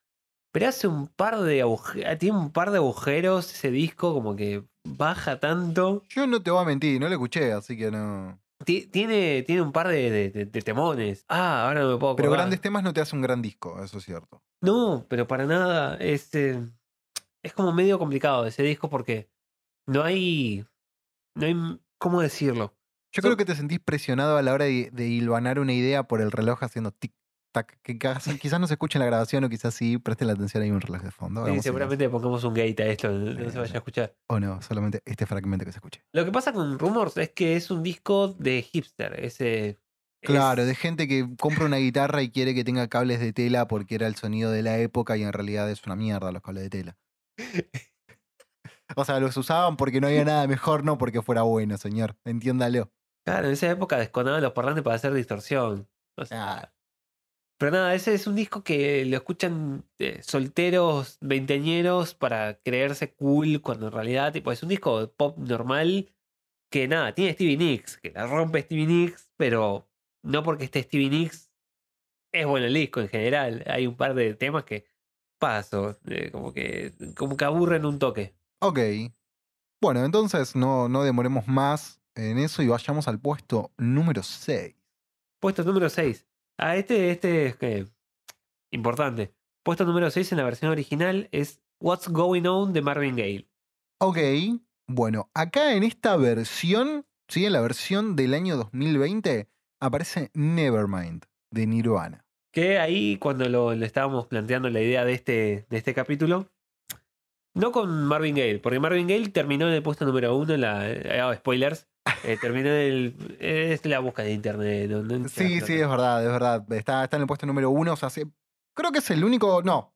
pero hace un par de agujeros, tiene un par de agujeros ese disco, como que baja tanto. yo no te voy a mentir, no lo escuché, así que no. Ti- Tiene, tiene un par de, de- de- de temones. Ah, ahora no me puedo Pero acordar. grandes temas no te hace un gran disco, eso es cierto. No, pero para nada. Es, eh, es como medio complicado ese disco porque no hay. No hay. ¿Cómo decirlo? Yo So- creo que te sentís presionado a la hora de, de hilvanar una idea por el reloj haciendo tic tac. Que quizás, no se escuche en la grabación o quizás sí, presten la atención ahí un reloj de fondo. Sí, seguramente le pongamos un gate a esto, no Sí, se vaya a escuchar. O no, solamente este fragmento que se escuche. Lo que pasa con Rumors es que es un disco de hipster. Ese. Claro, es- de gente que compra una guitarra y quiere que tenga cables de tela porque era el sonido de la época y en realidad es una mierda los cables de tela. O sea, los usaban porque no había nada mejor, no porque fuera bueno, señor. Entiéndalo. Claro, en esa época desconaban los parlantes para hacer distorsión. O sea, Ah. Pero nada, ese es un disco que lo escuchan eh, solteros veinteañeros para creerse cool cuando en realidad tipo, es un disco de pop normal que nada, tiene Stevie Nicks, que la rompe Stevie Nicks, pero no porque esté Stevie Nicks es bueno el disco en general. Hay un par de temas que paso, eh, como que como que aburren un toque. Ok. Bueno, entonces no, no demoremos más en eso y vayamos al puesto número 6. Puesto número 6. Ah, este, este es que importante. Puesto número 6 en la versión original es What's Going On de Marvin Gaye. Ok. Bueno, acá en esta versión, ¿sí? En la versión del año 2020, aparece Nevermind de Nirvana. Que ahí cuando lo, le estábamos planteando la idea de este, de este capítulo, no con Marvin Gaye, porque Marvin Gaye terminó en el puesto número uno en la... eh, oh, spoilers. Eh, terminó en el... Es la búsqueda de internet. no- no- Sí, sí, es verdad, es verdad. Está, está en el puesto número uno. O sea, sí, creo que es el único. No.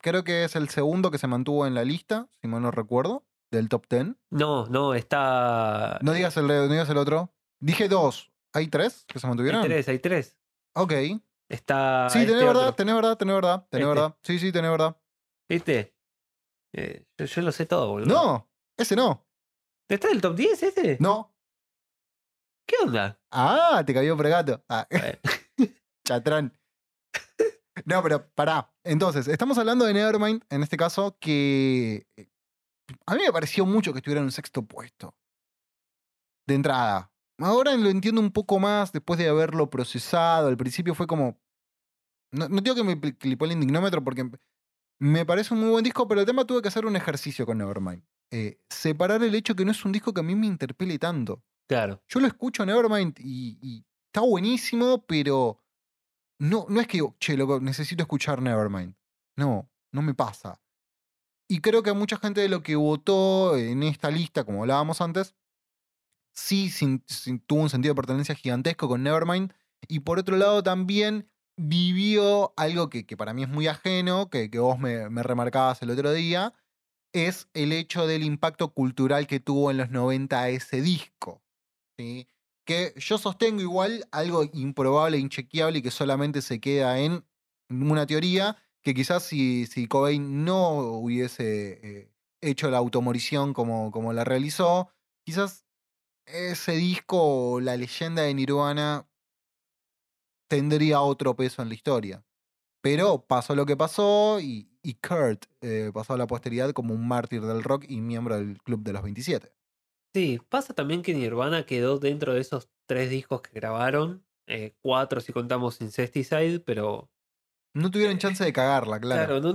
Creo que es el segundo que se mantuvo en la lista, si mal no recuerdo, del top 10. No, no, está... No digas el, no digas el otro. Dije dos. ¿Hay tres que se Hay mantuvieron? tres, hay tres. Ok. Está... Sí, este tenés verdad, tenés verdad, tenés verdad, tenés Este. verdad. Sí, sí, tenés verdad. ¿Viste? Eh, yo, yo lo sé todo, boludo. No, ese no. ¿Está en el top 10 ese? No. ¿Qué onda? Ah, te cayó pregato. Ah, Eh, chatrán. No, pero pará. Entonces, estamos hablando de Nevermind, en este caso, que eh, a mí me pareció mucho que estuviera en un sexto puesto. De entrada. Ahora lo entiendo un poco más después de haberlo procesado. Al principio fue como. No, no digo que me clipó el indignómetro porque me parece un muy buen disco, pero el tema tuve que hacer un ejercicio con Nevermind. Eh, separar el hecho que no es un disco que a mí me interpele tanto. Claro. Yo lo escucho Nevermind y, está buenísimo, pero no, no es que, che, loco, necesito escuchar Nevermind. No, no me pasa. Y creo que mucha gente de lo que votó en esta lista, como hablábamos antes, sí tuvo un sentido de pertenencia gigantesco con Nevermind. Y por otro lado también vivió algo que, que para mí es muy ajeno, que, que vos me, me remarcabas el otro día, es el hecho del impacto cultural que tuvo en los 90 ese disco. Que yo sostengo igual algo improbable, inchequeable y que solamente se queda en una teoría, que quizás si, si Cobain no hubiese eh, hecho la automorición como, como la realizó, quizás ese disco o la leyenda de Nirvana tendría otro peso en la historia. Pero pasó lo que pasó y, y Kurt eh, pasó a la posteridad como un mártir del rock y miembro del Club de los 27. Sí, pasa también que Nirvana quedó dentro de esos tres discos que grabaron, eh, cuatro si contamos Incesticide, pero No tuvieron chance de cagarla, claro. claro, no,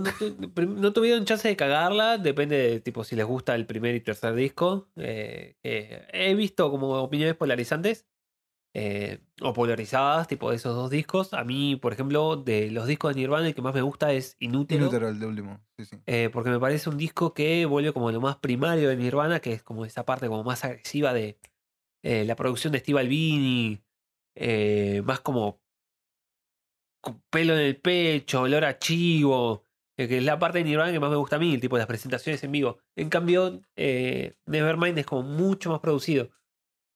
no tuvieron chance de cagarla, depende de tipo si les gusta el primer y tercer disco. eh, he visto como opiniones polarizantes eh, o polarizadas, tipo de esos dos discos. A mí, por ejemplo, de los discos de Nirvana, el que más me gusta es Inútero. Inútero el de último. Sí, sí. Eh, porque me parece un disco que vuelve como lo más primario de Nirvana, que es como esa parte como más agresiva de eh, la producción de Steve Albini, más como con pelo en el pecho, olor a chivo, que es la parte de Nirvana que más me gusta a mí, el tipo de las presentaciones en vivo. En cambio, Nevermind es como mucho más producido.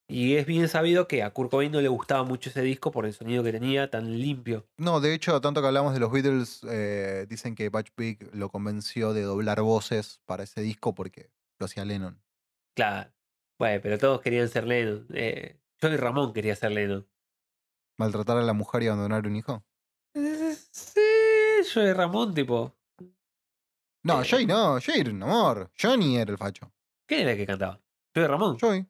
Y es bien sabido que a Kurt Cobain no le gustaba mucho ese disco por el sonido que tenía tan limpio. No, de hecho, tanto que hablamos de los Beatles, eh, dicen que Patch Pig lo convenció de doblar voces para ese disco porque lo hacía Lennon. Claro. Bueno, pero todos querían ser Lennon. Eh, yo y Ramón quería ser Lennon. ¿Maltratar a la mujer y abandonar un hijo? Eh, Sí, yo y Ramón, tipo. No, Eh. Joey no, Joey era un amor. Johnny era el facho. ¿Quién era el que cantaba? Yo y Ramón. Joey.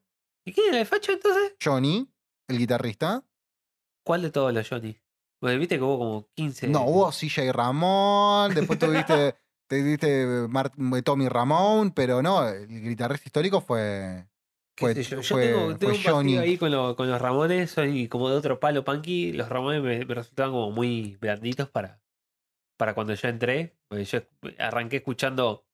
¿Y quién era el facho entonces? Johnny, el guitarrista. ¿Cuál de todos los Johnny? Bueno, viste que hubo como 15. No, hubo CJ Ramón, después tuviste, te viste Mar- Tommy Ramón, pero no, el guitarrista histórico fue. Fue, sé yo. Yo fue- tengo, fue tengo un Johnny. ahí con, lo- con los Ramones, soy como de otro palo punky. Los Ramones me, me resultaban como muy blanditos para, para cuando yo entré. Porque yo arranqué escuchando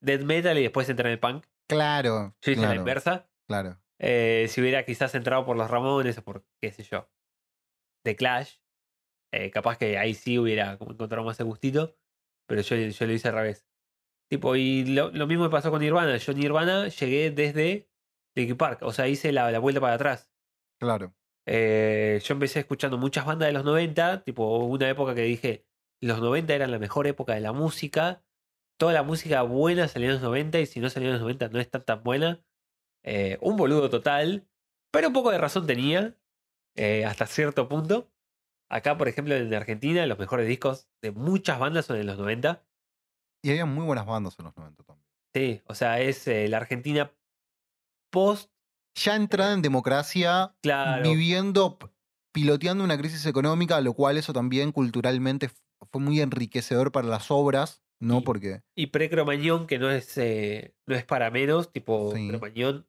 death metal y después entré en el punk. Claro. Yo hice la claro, inversa. claro. Eh, si hubiera quizás entrado por los Ramones o por, qué sé yo, The Clash, eh, capaz que ahí sí hubiera como encontrado más el gustito, pero yo, yo lo hice al revés. Tipo, y lo, lo mismo me pasó con Nirvana. Yo Nirvana llegué desde Linkin Park, o sea, hice la, la vuelta para atrás. Claro. Eh, yo empecé escuchando muchas bandas de los 90, tipo, hubo una época que dije, los 90 eran la mejor época de la música, toda la música buena salió en los 90 y si no salió en los 90 no es tan tan buena. Eh, un boludo total, pero un poco de razón tenía, eh, hasta cierto punto. Acá, por ejemplo, en Argentina, los mejores discos de muchas bandas son en los 90. Y había muy buenas bandas en los 90 también. Sí, o sea, es eh, la Argentina post, Ya entrada en democracia, claro, viviendo, piloteando una crisis económica, lo cual eso también culturalmente fue muy enriquecedor para las obras, ¿no? Y- Porque y pre-Cromañón, que no es, eh, no es para menos, tipo, Sí. Cromañón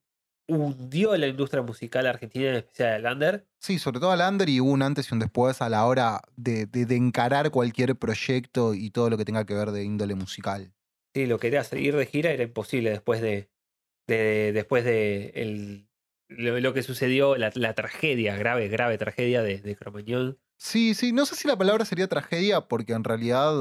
hundió la industria musical argentina, en especial el under. Sí, sobre todo al under y hubo un antes y un después a la hora de, de- de encarar cualquier proyecto y todo lo que tenga que ver de índole musical. Sí, lo quería seguir de gira era imposible después de, de después de el, lo, lo que sucedió, la, la tragedia, grave, grave tragedia de, de Cromañón. Sí, sí, no sé si la palabra sería tragedia, porque en realidad,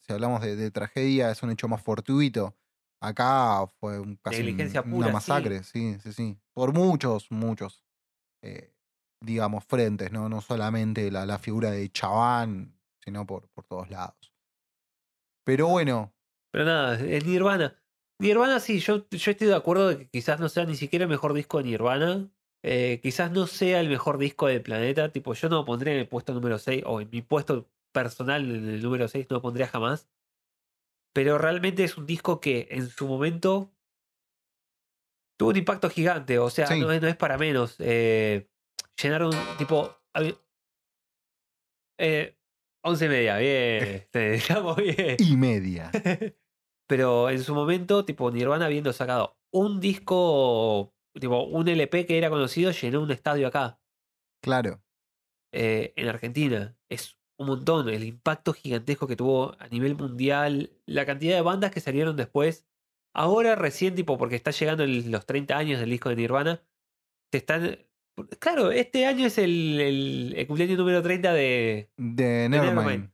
si hablamos de, de tragedia, es un hecho más fortuito. Acá fue un, casi un- una sí. masacre, sí, sí, sí. Por muchos, muchos, eh, digamos, frentes, ¿no? No solamente la, la figura de Chaván, sino por, por todos lados. Pero bueno, Pero nada, es Nirvana. Nirvana sí, yo, yo estoy de acuerdo de que quizás no sea ni siquiera el mejor disco de Nirvana. Eh, quizás no sea el mejor disco del planeta. Tipo, yo no lo pondría en el puesto número 6 o en mi puesto personal en el número 6 no lo pondría jamás. Pero realmente es un disco que en su momento tuvo un impacto gigante. O sea, Sí. no, es, no es para menos. Eh, llenaron, tipo. Eh, 11 y media, bien. te Estamos bien. y media. Pero en su momento, tipo, Nirvana habiendo sacado un disco, tipo, un LP que era conocido, llenó un estadio acá, Claro. eh, en Argentina. Es un montón. El impacto gigantesco que tuvo a nivel mundial, la cantidad de bandas que salieron después. Ahora recién, tipo, porque está llegando el- los 30 años del disco de Nirvana, te están... Claro, este año es el, el- el cumpleaños número 30 de, De Nevermind. Nevermind.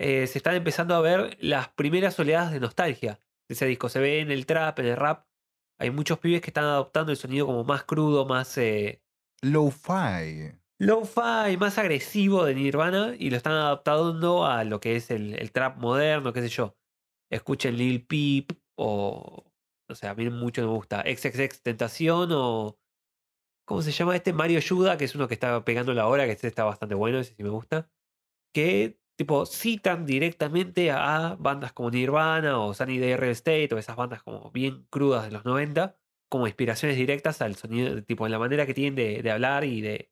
eh, se están empezando a ver las primeras oleadas de nostalgia de ese disco. Se ve en el trap, en el rap. Hay muchos pibes que están adoptando el sonido como más crudo, más eh, Lo-fi. Lo-fi, más agresivo de Nirvana y lo están adaptando a lo que es el, trap moderno, qué sé yo. Escuchen Lil Peep o. No sé, a mí mucho me gusta. XXX Tentación o. ¿Cómo se llama este? Mario Yuda, que es uno que está pegando la hora, que este está bastante bueno, ese sí me gusta. Que tipo, citan directamente a bandas como Nirvana o Sunny Day Real Estate o esas bandas como bien crudas de los 90 como inspiraciones directas al sonido, tipo, en la manera que tienen de hablar y de,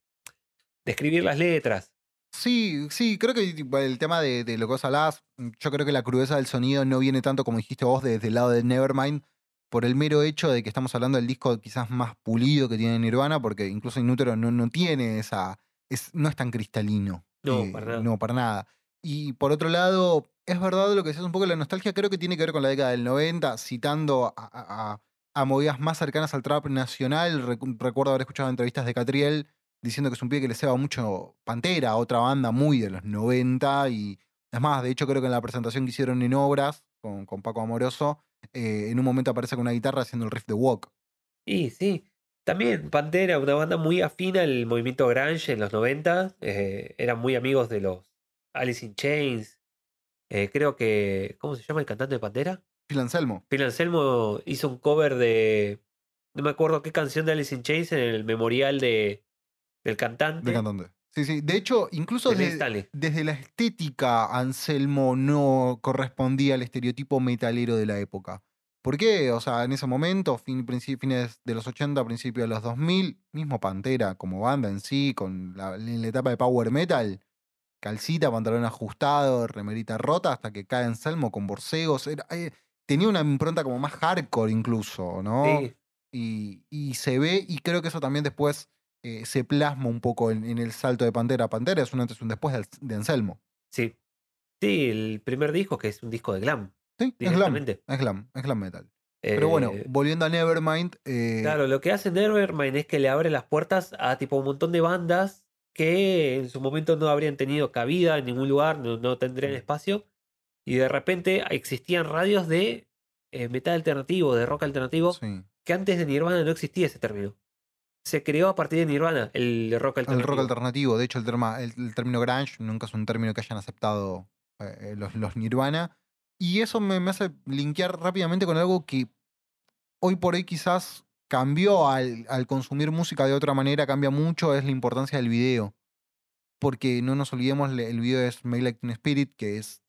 de escribir las letras. Sí, sí, creo que el tema de, de lo que vos hablabas, mm, yo creo que la crudeza del sonido no viene tanto como dijiste vos desde el lado de Nevermind, por el mero hecho de que estamos hablando del disco quizás más pulido que tiene Nirvana, porque incluso Inútero no, no tiene esa. Es, no es tan cristalino. No, eh, para nada. No, para nada. Y por otro lado, es verdad lo que decías un poco, la nostalgia creo que tiene que ver con la década del 90, citando a, a- a- movidas más cercanas al trap nacional. Recu- recuerdo haber escuchado entrevistas de Catriel diciendo que es un pibe que le ceba mucho Pantera, otra banda muy de los 90. Y es más, de hecho, creo que en la presentación que hicieron en Obras con, con Paco Amoroso, eh, en un momento aparece con una guitarra haciendo el riff de Walk. Y sí, también Pantera, una banda muy afina al movimiento grunge en los 90, eh, eran muy amigos de los Alice in Chains. eh, creo que, ¿cómo se llama el cantante de Pantera? Phil Anselmo. Phil Anselmo hizo un cover de, no me acuerdo qué canción de Alice in Chains en el memorial de, del cantante. De cantante. Sí, sí. De hecho, incluso desde, la estética, Anselmo no correspondía al estereotipo metalero de la época. ¿Por qué? O sea, en ese momento, fin, fines de los 80, principios de los 2000, mismo Pantera como banda en sí, con la, etapa de Power Metal, calcita, pantalón ajustado, remerita rota, hasta que cae Anselmo con borcegos. Era, eh, tenía una impronta como más hardcore incluso, ¿no? Sí, y, y se ve, y creo que eso también después eh, se plasma un poco en, en el salto de Pantera. a Pantera es un antes y un después de, de Anselmo. sí. Sí, el primer disco que es un disco de glam. Sí, es glam, es glam, es glam metal. Pero bueno, Eh, volviendo a Nevermind, eh, Claro, lo que hace Nevermind es que le abre las puertas a tipo un montón de bandas que en su momento no habrían tenido cabida en ningún lugar, no, no tendrían Mm. espacio. Y de repente existían radios de metal alternativo, de rock alternativo, sí, que antes de Nirvana no existía ese término. Se creó a partir de Nirvana el rock el alternativo. rock alternativo. De hecho, el, terma- el, el término grunge nunca es un término que hayan aceptado eh, los, los Nirvana. Y eso me, me hace linkear rápidamente con algo que hoy por hoy quizás cambió al, al consumir música de otra manera, cambia mucho, es la importancia del video. Porque no nos olvidemos, el video es Make Like Teen Spirit, que es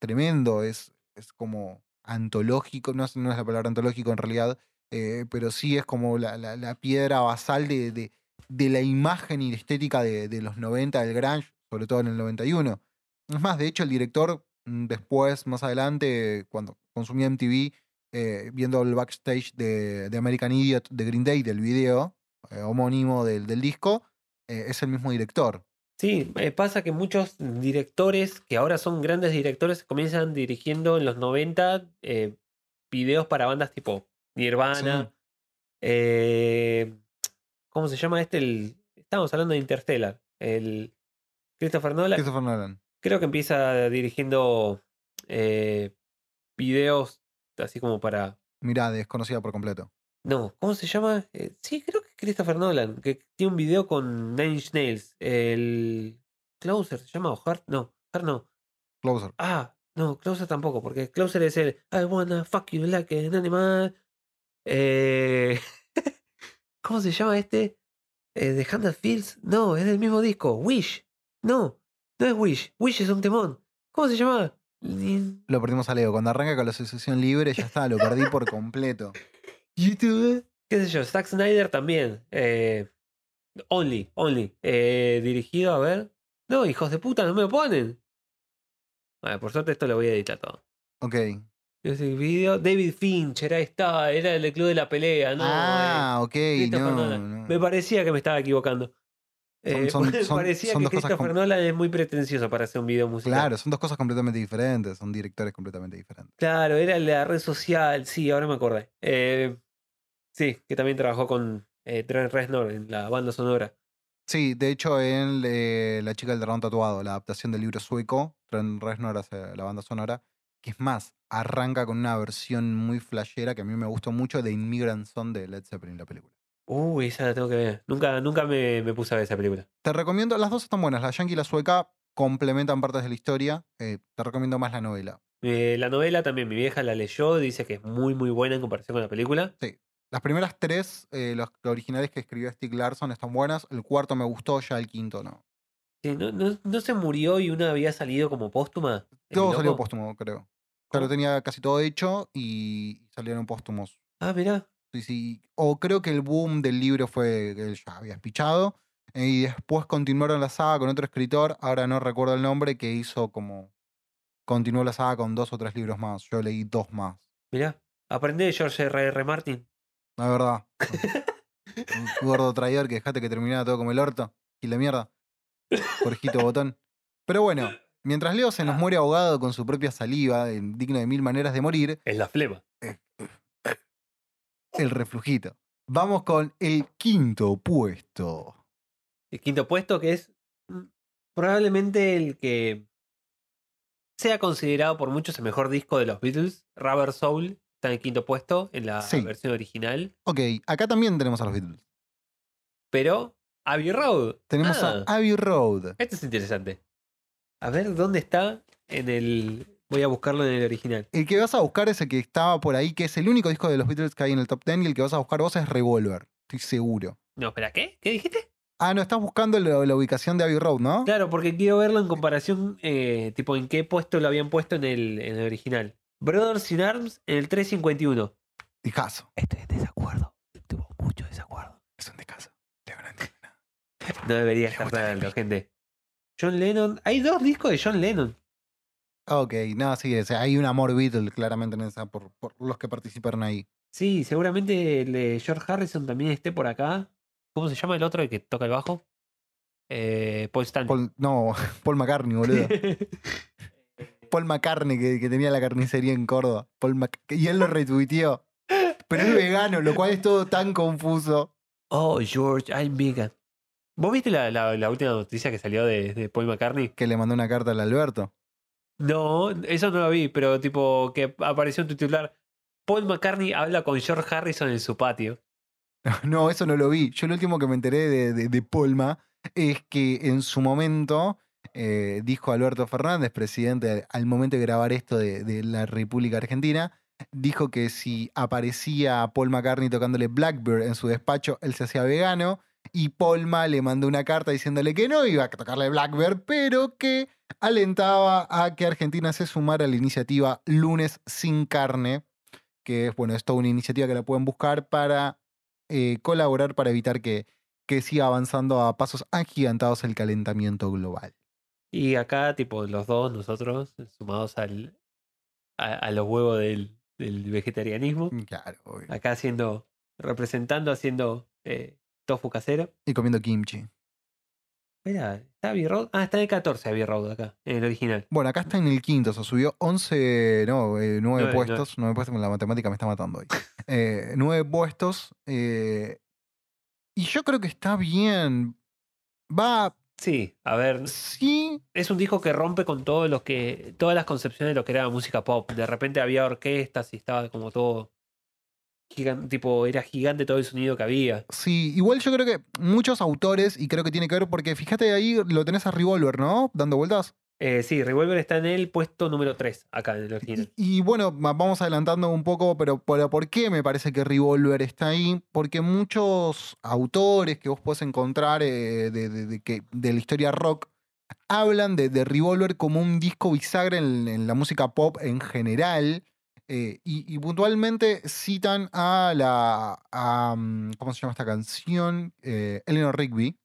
tremendo, es, es como antológico, no es, no es la palabra antológico en realidad, eh, pero sí es como la, piedra basal de, la imagen y la estética de, los 90 del grunge, sobre todo en el 91. Es más, de hecho, el director mm, después, más adelante, cuando consumía MTV, eh, viendo el backstage de, American Idiot de Green Day, del video eh, homónimo del, disco, eh, es el mismo director. Sí, pasa que muchos directores que ahora son grandes directores comienzan dirigiendo en los 90 eh, videos para bandas tipo Nirvana. eh, ¿Cómo se llama este? El, estamos hablando de Interstellar. El Christopher Nolan. Christopher Nolan. Creo que empieza dirigiendo eh, videos así como para. Mirá, desconocida por completo. No, ¿cómo se llama? Eh, sí, creo que es Christopher Nolan, que tiene un video con Nine Inch Nails. El Closer se llama o Heart. No, Heart no. Closer. Ah, no, Closer tampoco, porque Closer es el I wanna fuck you like an animal. Eh, ¿Cómo se llama este? Eh, ¿The Hundred Fields? No, es del mismo disco. Wish. No, no es Wish. Wish es un temón. ¿Cómo se llama? Lo perdimos a Leo. Cuando arranca con la asociación libre, ya está, lo perdí por completo. YouTube. ¿Qué sé yo? Zack Snyder también. Eh, only, Only. Eh, dirigido a ver. No, hijos de puta, no me lo ponen. Bueno, por suerte esto lo voy a editar todo. Ok. Ese video, David Fincher, ahí está, era el Club de la Pelea, ¿no? ah, ok. eh, Christopher No, Nolan. no. Me parecía que me estaba equivocando. Son- Eh, son- parecía que Christopher Nolan es muy pretencioso para hacer un video musical. Claro, son dos cosas completamente diferentes. Son directores completamente diferentes. Claro, era la red social, sí, ahora me acordé. Eh, sí, que también trabajó con eh, Trent Reznor en la banda sonora. Sí, de hecho, en La chica del dragón tatuado, la adaptación del libro sueco, Trent Reznor hace la banda sonora, que es más, arranca con una versión muy flashera que a mí me gustó mucho de Immigrant Song de Led Zeppelin, la película. Uy, esa la tengo que ver. Nunca, nunca me, me puse a ver esa película. Te recomiendo, las dos están buenas, la yankee y la sueca complementan partes de la historia. eh, te recomiendo más la novela. Eh, la novela también, mi vieja la leyó, dice que es muy, muy buena en comparación con la película. Las primeras tres, eh, los originales que escribió Stieg Larsson, están buenas. El cuarto me gustó, ya el quinto no. ¿No, no, no se murió y una había salido como póstuma? ¿El Todo salió póstumo, creo. Claro, ¿Cómo? tenía casi todo hecho y salieron póstumos. Ah, mirá. Sí, sí. O creo que el boom del libro fue que él ya había espichado. eh, Y después continuaron la saga con otro escritor, ahora no recuerdo el nombre, que hizo como. Continuó la saga con dos o tres libros más. Yo leí dos más. Mirá. Aprende de George R. R. Martin. La verdad. Un gordo traidor que dejaste que terminara todo como el orto. Y la mierda. Jorgito Botón. Pero bueno, mientras Leo se nos muere ahogado con su propia saliva, eh, digno de mil maneras de morir, Es la flema. el reflujito. Vamos con el quinto puesto. El quinto puesto que es mm, probablemente el que sea considerado por muchos el mejor disco de los Beatles. Rubber Soul está en el quinto puesto en la Sí. versión original. Ok, acá también tenemos a los Beatles. Pero Abbey Road. Tenemos Ah, a Abbey Road. Este es interesante. A ver dónde está en el. Voy a buscarlo en el original. El que vas a buscar es el que estaba por ahí, que es el único disco de los Beatles que hay en el top 10 y el que vas a buscar vos es Revolver. Estoy seguro. No, espera, ¿qué? ¿Qué dijiste? Ah, no, estás buscando la, la ubicación de Abbey Road, ¿no? Claro, porque quiero verlo en comparación, eh, tipo, en qué puesto lo habían puesto en el, en el original. Brothers in Arms en el 351. Discazo. Estoy en desacuerdo. Tuvo mucho desacuerdo. Es un discazo. Leo no entiende nada. No debería estar el beat. gente. John Lennon. Hay dos discos de John Lennon. Ok, no, sí, o sea, hay un amor Beatle claramente en esa por, por los que participaron ahí. Sí, seguramente el de George Harrison también esté por acá. ¿Cómo se llama el otro el que toca el bajo? Eh, Paul Stanley. Paul- no, Paul McCartney, boludo. Paul McCartney que, que tenía la carnicería en Córdoba. Paul Mac- y él lo retuiteó. Pero es vegano, lo cual es todo tan confuso. oh, George, I'm vegan. ¿Vos viste la, la- la última noticia que salió de, de Paul McCartney? Que le mandó una carta al Alberto. No, eso no lo vi, pero tipo que apareció en tu titular. Paul McCartney habla con George Harrison en su patio. No, eso no lo vi. Yo lo último que me enteré de, de, de Polma es que en su momento eh, dijo Alberto Fernández, presidente al momento de grabar esto de, de la República Argentina, dijo que si aparecía Paul McCartney tocándole Blackbird en su despacho, él se hacía vegano. Y Polma le mandó una carta diciéndole que no iba a tocarle Blackbird, pero que alentaba a que Argentina se sumara a la iniciativa Lunes sin carne, que es, bueno, es toda una iniciativa que la pueden buscar para eh, colaborar para evitar que, que siga avanzando a pasos agigantados el calentamiento global. Y acá, tipo, los dos, nosotros, sumados al, a, a los huevos del, del vegetarianismo. Claro, obvio. Acá haciendo, representando, haciendo eh, tofu casero. Y comiendo kimchi. Mira, ¿está Abbey Road? Ah, está en el 14 Abbey Road acá, en el original. Bueno, acá está en el quinto, se subió 11, no, eh, 9 Nueve, puestos. 9 puestos, la matemática me está matando hoy. Eh, 9 puestos. eh, y yo creo que está bien. Va, Sí, a ver, sí, es un disco que rompe con todo lo que, todas las concepciones de lo que era la música pop. De repente había orquestas y estaba como todo, gigan- tipo, era gigante todo el sonido que había. sí. Igual yo creo que muchos autores, y creo que tiene que ver porque fíjate ahí lo tenés a Revolver, ¿no? Dando vueltas. Eh, sí, Revolver está en el puesto número 3, acá en el original. Y, y bueno, va- vamos adelantando un poco, pero por, ¿por qué me parece que Revolver está ahí? Porque muchos autores que vos podés encontrar eh, de, de- de que, de la historia rock hablan de, de Revolver como un disco bisagra en, en la música pop en general. Eh, y, y puntualmente citan a la. a, mm, ¿Cómo se llama esta canción? Eh, Eleanor Rigby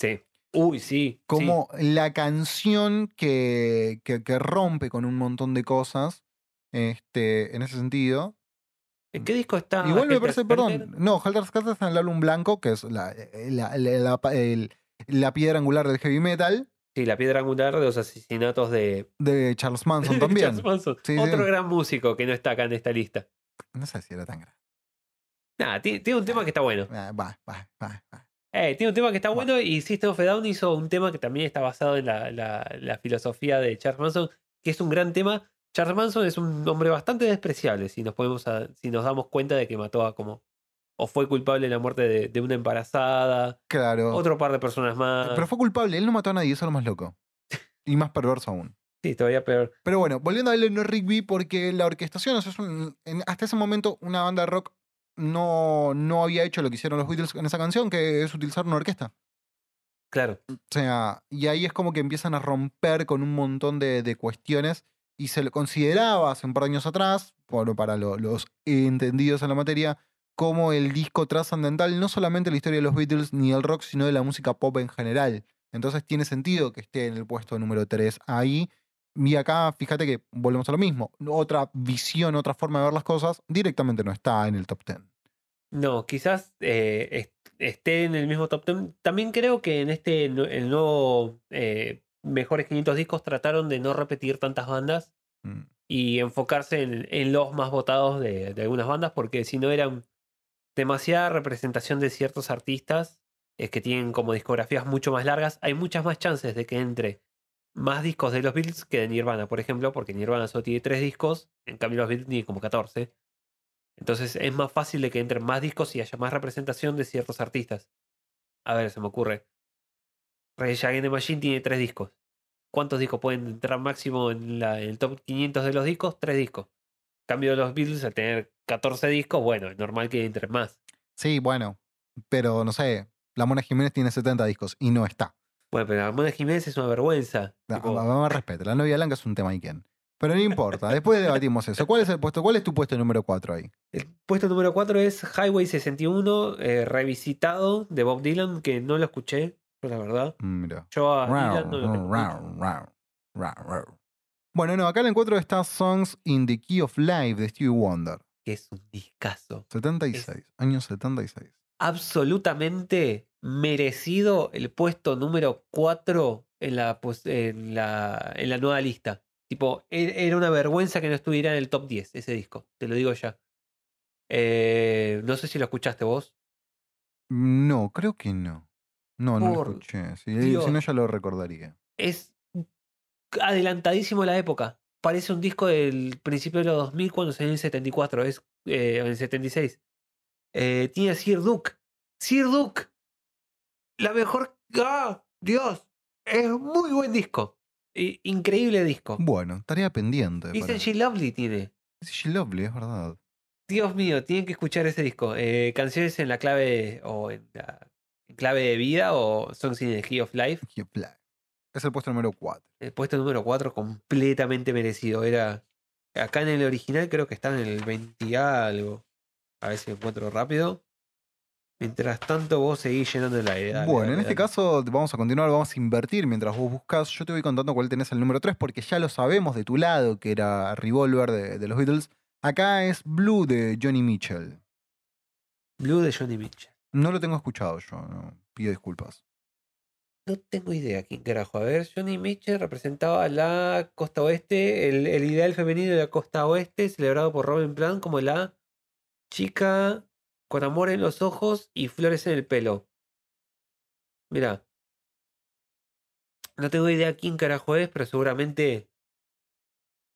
Sí. Uy, sí. como la canción que, que, que rompe con un montón de cosas este, en ese sentido. ¿En qué disco está? Igual me parece, perdón, no, Helter Skelter está en el álbum blanco, que es la, la, la- la la piedra angular del heavy metal, Sí, la piedra angular de los asesinatos de de Charles Manson también. Charles Manson. Sí, Otro sí. gran músico que no está acá en esta lista. No sé si era tan grande. Nada, tiene, un tema que está bueno. Ah, Va, va, va, va. Eh, tiene un tema que está Bueno. y System of a Down hizo un tema que también está basado en la, la- la filosofía de Charles Manson, que es un gran tema. Charles Manson es un hombre bastante despreciable si nos podemos a- si nos damos cuenta de que mató a como o fue culpable de la muerte de, de una embarazada, Claro. otro par de personas más. Pero fue culpable, él no mató a nadie, eso es lo más loco. Y más perverso aún. Sí, todavía peor. Pero bueno, volviendo a Eleanor Rigby, porque la orquestación, o sea, es un- en- hasta ese momento una banda de rock no, no había hecho lo que hicieron los Beatles en esa canción, que es utilizar una orquesta. Claro. O sea, y ahí es como que empiezan a romper con un montón de, de cuestiones y se lo consideraba hace un par de años atrás, bueno, para lo- los entendidos en la materia, como el disco trascendental, no solamente de la historia de los Beatles ni el rock, sino de la música pop en general. Entonces tiene sentido que esté en el puesto número 3 ahí. Y acá, fíjate que volvemos a lo mismo. Otra visión, otra forma de ver las cosas, directamente no está en el top 10. No, quizás eh, est- esté en el mismo top 10. También creo que en este el nuevo eh, Mejores 500 discos trataron de no repetir tantas bandas Mm. y enfocarse en, en los más votados de, de algunas bandas, porque si no eran demasiada representación de ciertos artistas es que tienen como discografías mucho más largas, hay muchas más chances de que entre más discos de los Beatles que de Nirvana, por ejemplo, porque Nirvana solo tiene tres discos, en cambio los Beatles tienen como 14. Entonces es más fácil de que entren más discos y haya más representación de ciertos artistas. A ver, se me ocurre. Rage Against the Machine tiene tres discos. ¿Cuántos discos pueden entrar máximo en, el top 500 de los discos? Tres discos. En cambio, los Beatles, al tener 14 discos, bueno, es normal que entren más. Sí, bueno, pero no sé, la Mona Jiménez tiene 70 discos y no está. Bueno, pero Ramona Jiménez es una vergüenza. No, Tipo, Más respeto, la novia blanca es un tema Iken. Pero no importa, después debatimos eso. ¿Cuál es el puesto? ¿Cuál es tu puesto número 4 ahí? El puesto número 4 es Highway 61, eh, revisitado de Bob Dylan, que no lo escuché, la verdad. Mm, Mira. Yo a Dylan no lo. Bueno, no, acá en el 4 está Songs in the Key of Life de Stevie Wonder. Que es un discazo. 76, año 76. Absolutamente merecido el puesto número 4 en la, en la, en la nueva lista. Tipo, e- era una vergüenza que no estuviera en el top 10 ese disco, te lo digo ya. Eh, no sé si lo escuchaste vos. No, creo que no. No, no lo escuché. Si, Dios. si no, ya lo recordaría. Es adelantadísimo a la época. Parece un disco del principio de los 2000 cuando salió en el 74, es eh, en el 76. Eh, tiene a Sir Duke. Sir Duke. La mejor... ¡Ah! Dios. Es muy buen disco. I- increíble disco. Bueno, tarea pendiente. Listen para- She Lovely tiene. She Lovely, es verdad. Dios mío, tienen que escuchar ese disco. Eh, canciones en la clave o en la en clave de vida o Songs in the Key of Life. Key of Life. Es el puesto número 4. El puesto número 4 completamente merecido. Era. Acá en el original creo que está en el 20 y algo. A ver si lo encuentro rápido. Mientras tanto, vos seguís llenando la idea. Bueno, en este caso vamos a continuar, vamos a invertir mientras vos buscas. Yo te voy contando cuál tenés el número 3 porque ya lo sabemos de tu lado, que era Revolver de, de los Beatles. Acá es Blue de Johnny Mitchell. Blue de Johnny Mitchell. No lo tengo escuchado yo, no, pido disculpas. No tengo idea quién carajo. A ver, Johnny Mitchell representaba la costa oeste, el, el ideal femenino de la costa oeste, celebrado por Robin Plant como la chica con amor en los ojos y flores en el pelo. Mira. No tengo idea quién carajo es, pero seguramente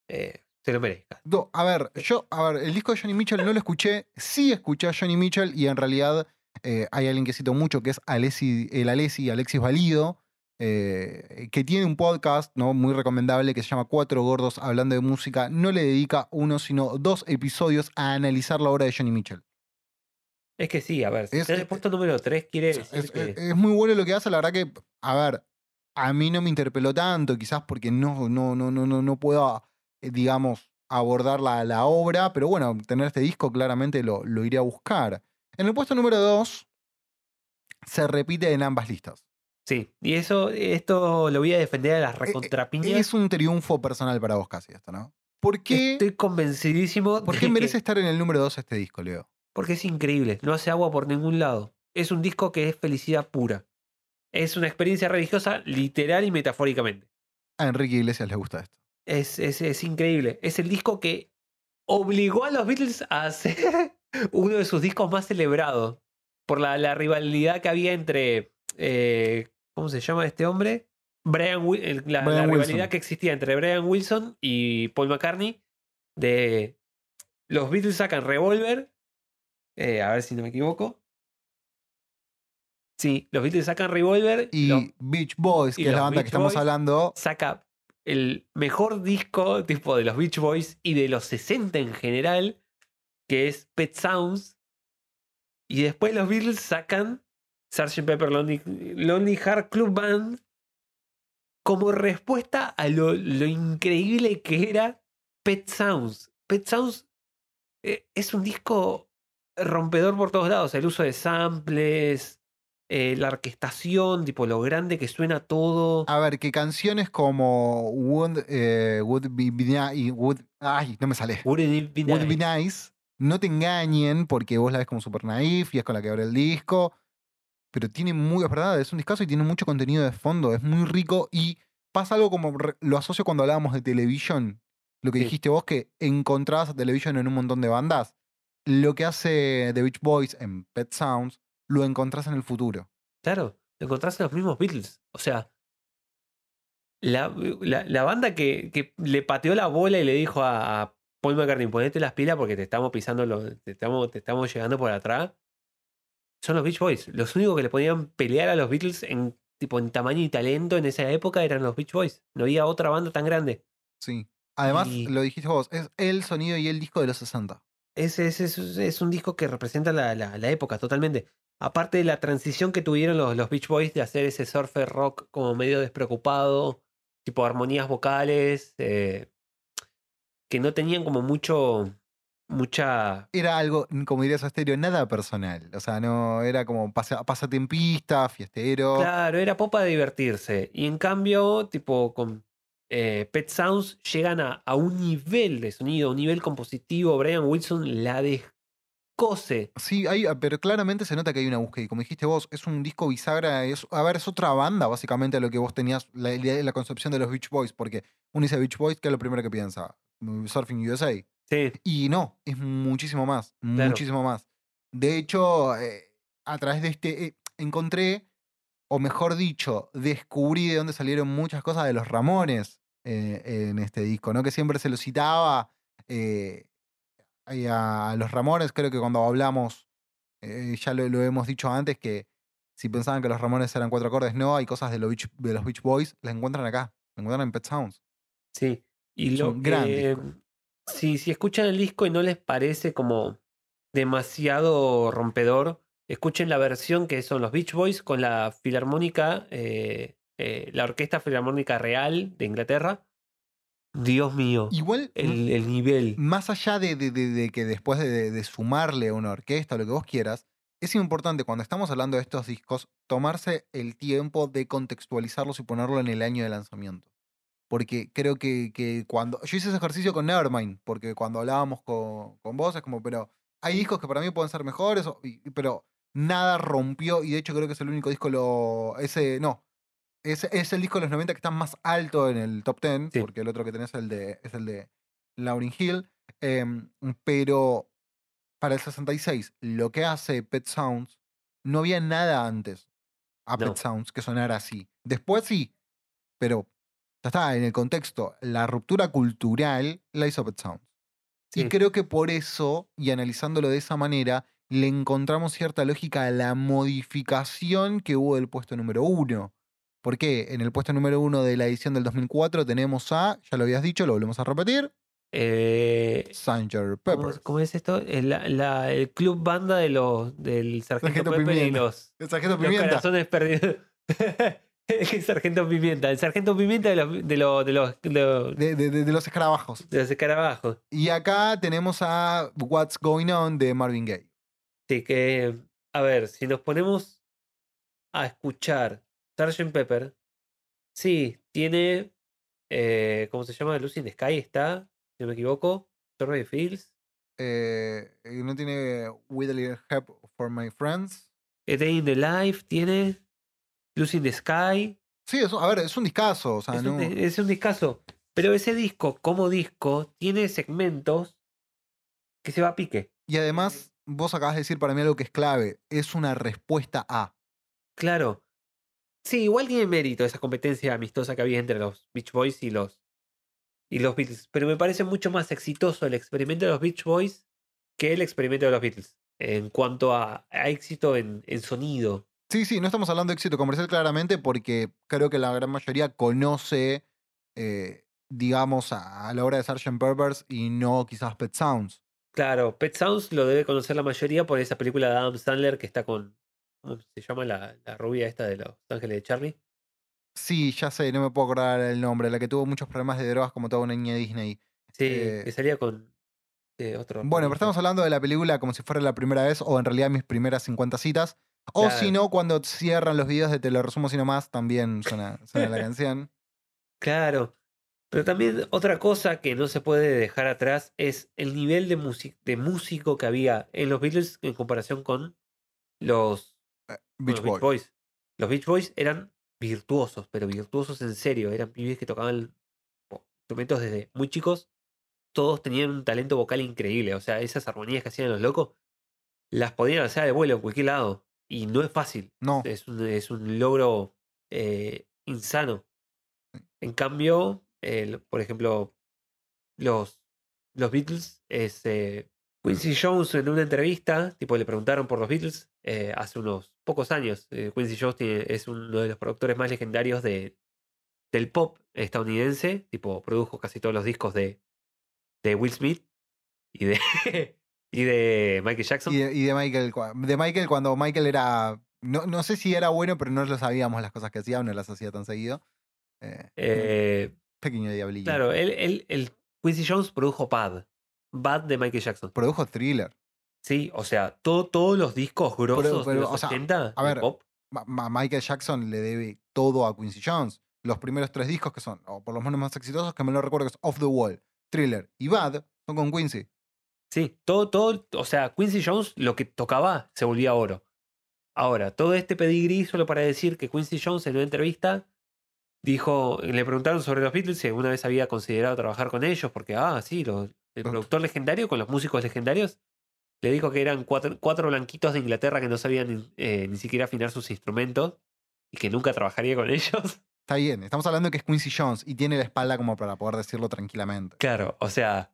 eh, se lo merezca. A ver, yo, a ver, el disco de Johnny Mitchell no lo escuché, sí escuché a Johnny Mitchell y en realidad eh, hay alguien que cito mucho que es Alessi, el Alessi, Alexis Valido, eh, que tiene un podcast ¿no? muy recomendable que se llama Cuatro Gordos Hablando de Música. No le dedica uno, sino dos episodios a analizar la obra de Johnny Mitchell. Es que sí, a ver, Es- en el es- puesto número 3 quiere decir es- que... es muy bueno lo que hace, la verdad que, a ver, a mí no me interpeló tanto, quizás porque no, no, no, no, no, no puedo, eh, digamos, abordar la, la obra, pero bueno, tener este disco claramente lo, lo iré a buscar. En el puesto número 2 se repite en ambas listas. Sí, y eso, esto lo voy a defender a las Eh, recontrapiñas. Es un triunfo personal para vos casi esto, ¿no? ¿Por qué, Estoy convencidísimo ¿por qué que- merece estar en el número 2 este disco, Leo? Porque es increíble, no hace agua por ningún lado. Es un disco que es felicidad pura. Es una experiencia religiosa literal y metafóricamente. A Enrique Iglesias le gusta esto. Es, es, es increíble. Es el disco que obligó a los Beatles a hacer uno de sus discos más celebrados. Por la, la rivalidad que había entre. eh, ¿Cómo se llama este hombre? Brian, la, Brian la Wilson. rivalidad que existía entre Brian Wilson y Paul McCartney. De. Los Beatles sacan Revolver. eh, a ver si no me equivoco. Sí, los Beatles sacan Revolver. Y los- Beach Boys, que es la banda que estamos Boys hablando, saca el mejor disco tipo de los Beach Boys y de los 60 en general, que es Pet Sounds. Y después los Beatles sacan Sgt. Pepper Lonely, Lonely Heart Club Band como respuesta a lo, lo increíble que era Pet Sounds. Pet Sounds eh, es un disco rompedor por todos lados. El uso de samples, eh, la orquestación, tipo lo grande que suena todo. A ver, que canciones como Would, eh, would be, be would, ay, no me sale. Wouldn't it be Would Be nice? No te engañen porque vos la ves como super naif y es con la que abre el disco. Pero tiene muy, es verdad, es un discazo y tiene mucho contenido de fondo, es muy rico y pasa algo como lo asocio cuando hablábamos de Television, lo que Sí. dijiste vos que encontrabas a Television en un montón de bandas. Lo que hace The Beach Boys en Pet Sounds, lo encontrás en el futuro. Claro, lo encontrás en los mismos Beatles. O sea, la, la- la banda que, que le pateó la bola y le dijo a, a Paul McCartney, ponete las pilas porque te estamos pisando, lo- te, estamos, te estamos llegando por atrás, son los Beach Boys. Los únicos que le podían pelear a los Beatles en, tipo, en tamaño y talento en esa época eran los Beach Boys. No había otra banda tan grande. Sí. Además, Y- lo dijiste vos, es el sonido y el disco de los 60. Es, es, es, es un disco que representa la, la- la época totalmente. Aparte de la transición que tuvieron los, los Beach Boys de hacer ese surfer rock como medio despreocupado, tipo armonías vocales, eh, que no tenían como mucho, mucha... Era algo, como dirías Asterio, nada personal. O sea, no era como pasa- pasatempista, fiestero. Claro, era pop para divertirse. Y en cambio, tipo con eh, Pet Sounds llegan a, a un nivel de sonido, un nivel compositivo. Brian Wilson la descose. Sí, hay, ah, pero claramente se nota que hay una búsqueda. Y como dijiste vos, es un disco bisagra. Es, a ver, es otra banda, básicamente, a lo que vos tenías, la, idea- la concepción de los Beach Boys. Porque uno dice Beach Boys, ¿qué es lo primero que piensa? Mm, Surfing USA. Sí, Y no, es muchísimo más. Claro. Muchísimo más. De hecho, eh, a través de este. eh, encontré, o mejor dicho, descubrí de dónde salieron muchas cosas de los Ramones eh, en este disco, ¿no? Que siempre se lo citaba. eh, y a, los Ramones, creo que cuando hablamos, eh, ya lo, lo hemos dicho antes, que si pensaban que los Ramones eran cuatro acordes, no, hay cosas de, los Beach, de los Beach Boys, las encuentran acá, las encuentran en Pet Sounds. Sí. Y lo que-. Si, si escuchan el disco y no les parece como demasiado rompedor, escuchen la versión que son los Beach Boys con la filarmónica, eh, eh, la Orquesta Filarmónica Real de Inglaterra. Dios mío, Igual, el, el nivel. más allá de, de- de- de que después de, de sumarle a una orquesta o lo que vos quieras, es importante cuando estamos hablando de estos discos tomarse el tiempo de contextualizarlos y ponerlo en el año de lanzamiento. Porque creo que, que cuando. Yo hice ese ejercicio con Nevermind, porque cuando hablábamos con, con vos es como, pero hay discos que para mí pueden ser mejores, pero nada rompió, y de hecho creo que es el único disco, lo ese, no, es, es el disco de los 90 que está más alto en el top 10, Sí. porque el otro que tenés es el de, es el de Lauryn Hill. em, pero para el 66, lo que hace Pet Sounds, no había nada antes a No. Pet Sounds que sonara así. Después sí, pero ya está, en el contexto, la ruptura cultural la hizo Pet Sounds. Y Sí. creo que por eso, y analizándolo de esa manera, le encontramos cierta lógica a la modificación que hubo del puesto número uno. Porque en el puesto número uno de la edición del 2004 tenemos a, ya lo habías dicho, lo volvemos a repetir, Eh. ¿cómo, Pepper. cómo es esto? El, la- la- el club banda de los del Sargento, Sargento Pepper y Pimienta. los, El Sargento los Pimienta. corazones perdidos. el Sargento Pimienta. El Sargento Pimienta de los, de los, de los, de los, De, de- de- de los escarabajos. de los escarabajos. Y acá tenemos a What's Going On de Marvin Gaye. Así que, a ver, si nos ponemos a escuchar Sgt. Pepper, sí, tiene, eh, ¿cómo se llama? Lucy in the Sky está, si no me equivoco. Strawberry Fields. Eh, ¿No tiene With a Little Help for My Friends? A Day in the Life tiene. Lucy in the Sky. Sí, es, a ver, es un discazo. O sea, es, un, no- es un discazo. Pero ese disco, como disco, tiene segmentos que se va a pique. Y además, vos acabas de decir para mí algo que es clave. Es una respuesta a. Claro. Sí, igual tiene mérito esa competencia amistosa que había entre los Beach Boys y los y los Beatles. Pero me parece mucho más exitoso el experimento de los Beach Boys que el experimento de los Beatles. En cuanto a, a éxito en, en sonido. Sí, sí, no estamos hablando de éxito comercial claramente porque creo que la gran mayoría conoce, eh, digamos, a, a la obra de Sgt. Pepper's y no quizás Pet Sounds. Claro, Pet Sounds lo debe conocer la mayoría por esa película de Adam Sandler que está con, ¿cómo se llama la, la rubia esta de Los Ángeles de Charlie? Sí, ya sé, no me puedo acordar el nombre. La que tuvo muchos problemas de drogas como toda una niña Disney. Sí, Eh, que salía con eh, otro. Bueno, pero estamos hablando de la película como si fuera la primera vez, o en realidad mis primeras 50 citas. O Claro. si no, cuando cierran los videos de Te lo resumo sino más, también suena, suena la canción. Claro. Pero también otra cosa que no se puede dejar atrás es el nivel de, de músico que había en los Beatles en comparación con los Beach. Boys. Los Beach Boys eran virtuosos, pero virtuosos en serio. Eran pibes que tocaban instrumentos desde muy chicos. Todos tenían un talento vocal increíble. O sea, esas armonías que hacían los locos las podían hacer de vuelo en cualquier lado. Y no es fácil. No, Es un, es un logro eh, insano. En cambio, por ejemplo, los, los Beatles, es, eh, Quincy Jones en una entrevista, tipo le preguntaron por los Beatles eh, hace unos pocos años. eh, Quincy Jones tiene- es uno de los productores más legendarios de, del pop estadounidense, tipo produjo casi todos los discos de, de Will Smith y de, y de Michael Jackson. y de, y de Michael, de Michael cuando Michael era. No, no sé si era bueno, pero no lo sabíamos las cosas que hacía, no las hacía tan seguido. Eh, Eh, pequeño diablillo. claro, él, él- él- Quincy Jones produjo Bad. Bad de Michael Jackson. Produjo thriller. Sí, o sea, todo, todos los discos grosos pero, de los o sea, 80 a ver, pop. Ma- Ma- Michael Jackson le debe todo a Quincy Jones. Los primeros tres discos que son, o por lo menos más exitosos, que me lo recuerdo que es Off the Wall, Thriller y Bad, son con Quincy. Sí, todo, todo, o sea, Quincy Jones lo que tocaba se volvía oro. Ahora, todo este pedigrí solo para decir que Quincy Jones en una entrevista dijo, le preguntaron sobre los Beatles si alguna vez había considerado trabajar con ellos, porque, ah, sí, el productor legendario con los músicos legendarios, le dijo que eran cuatro, cuatro blanquitos de Inglaterra que no sabían eh, ni siquiera afinar sus instrumentos y que nunca trabajaría con ellos. Está bien, estamos hablando de que es Quincy Jones y tiene la espalda como para poder decirlo tranquilamente. Claro, o sea...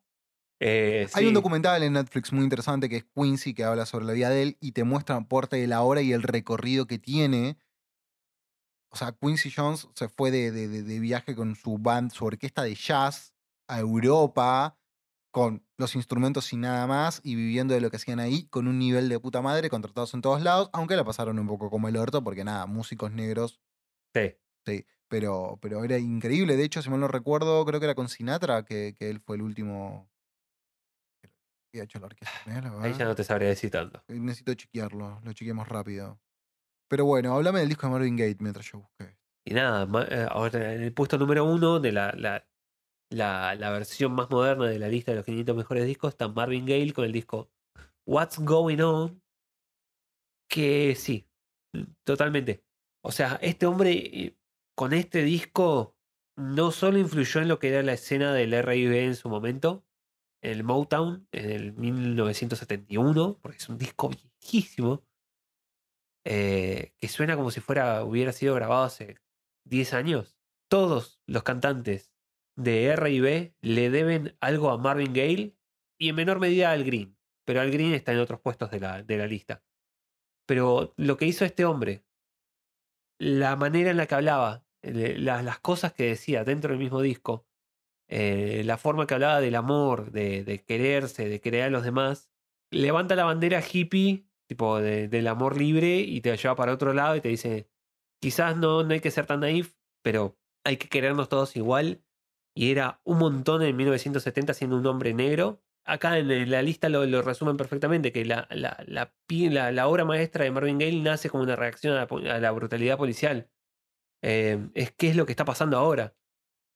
eh, Hay un documental en Netflix muy interesante que es Quincy, que habla sobre la vida de él y te muestra parte de la hora y el recorrido que tiene. O sea, Quincy Jones se fue de- de- de viaje con su band, su orquesta de jazz a Europa, con los instrumentos y nada más, y viviendo de lo que hacían ahí, con un nivel de puta madre, contratados en todos lados, aunque la pasaron un poco como el orto, porque nada, músicos negros, Sí. sí, pero, pero era increíble. De hecho, si mal no recuerdo, creo que era con Sinatra, que, que él fue el último que había hecho la orquesta. con él, a Ahí ya no te sabría decir tanto. Eh, Necesito chequearlo, lo chequeemos rápido. Pero bueno, háblame del disco de Marvin Gaye mientras yo busqué. Y nada, eh, ahora en el puesto número uno de la, la, la, la versión más moderna de la lista de los 500 mejores discos está Marvin Gaye con el disco What's Going On. Que sí, totalmente. O sea, este hombre eh, con este disco no solo influyó en lo que era la escena del R&B en su momento, en el Motown, en el 1971, porque es un disco viejísimo, eh, que suena como si fuera hubiera sido grabado hace 10 años. Todos los cantantes de R&B le deben algo a Marvin Gaye y en menor medida al Green, pero Al Green está en otros puestos de la, de la lista. Pero lo que hizo este hombre, la manera en la que hablaba, eh, la- las cosas que decía dentro del mismo disco, eh, la forma que hablaba del amor, de, de quererse, de querer a los demás, levanta la bandera hippie, tipo de- del amor libre, y te lleva para otro lado y te dice, quizás no, no hay que ser tan naif, pero hay que querernos todos igual. Y era un montón en 1970 siendo un hombre negro. Acá en la lista lo, lo resumen perfectamente, que la, la, la, obra maestra de Marvin Gaye nace como una reacción a la, a brutalidad policial. Eh, es qué es lo que está pasando ahora.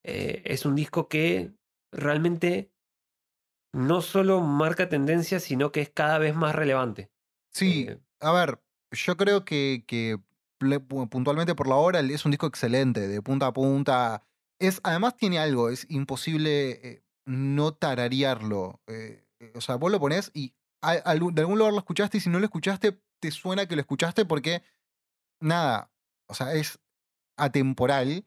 Eh, es un disco que realmente no solo marca tendencia, sino que es cada vez más relevante. Sí, Eh, a ver, yo creo que, que puntualmente por la hora es un disco excelente, de punta a punta. Es, además tiene algo, es imposible eh, no tararearlo. eh, eh, o sea, vos lo ponés y de algún lugar lo escuchaste y si no lo escuchaste, te suena que lo escuchaste porque, nada, o sea, es atemporal.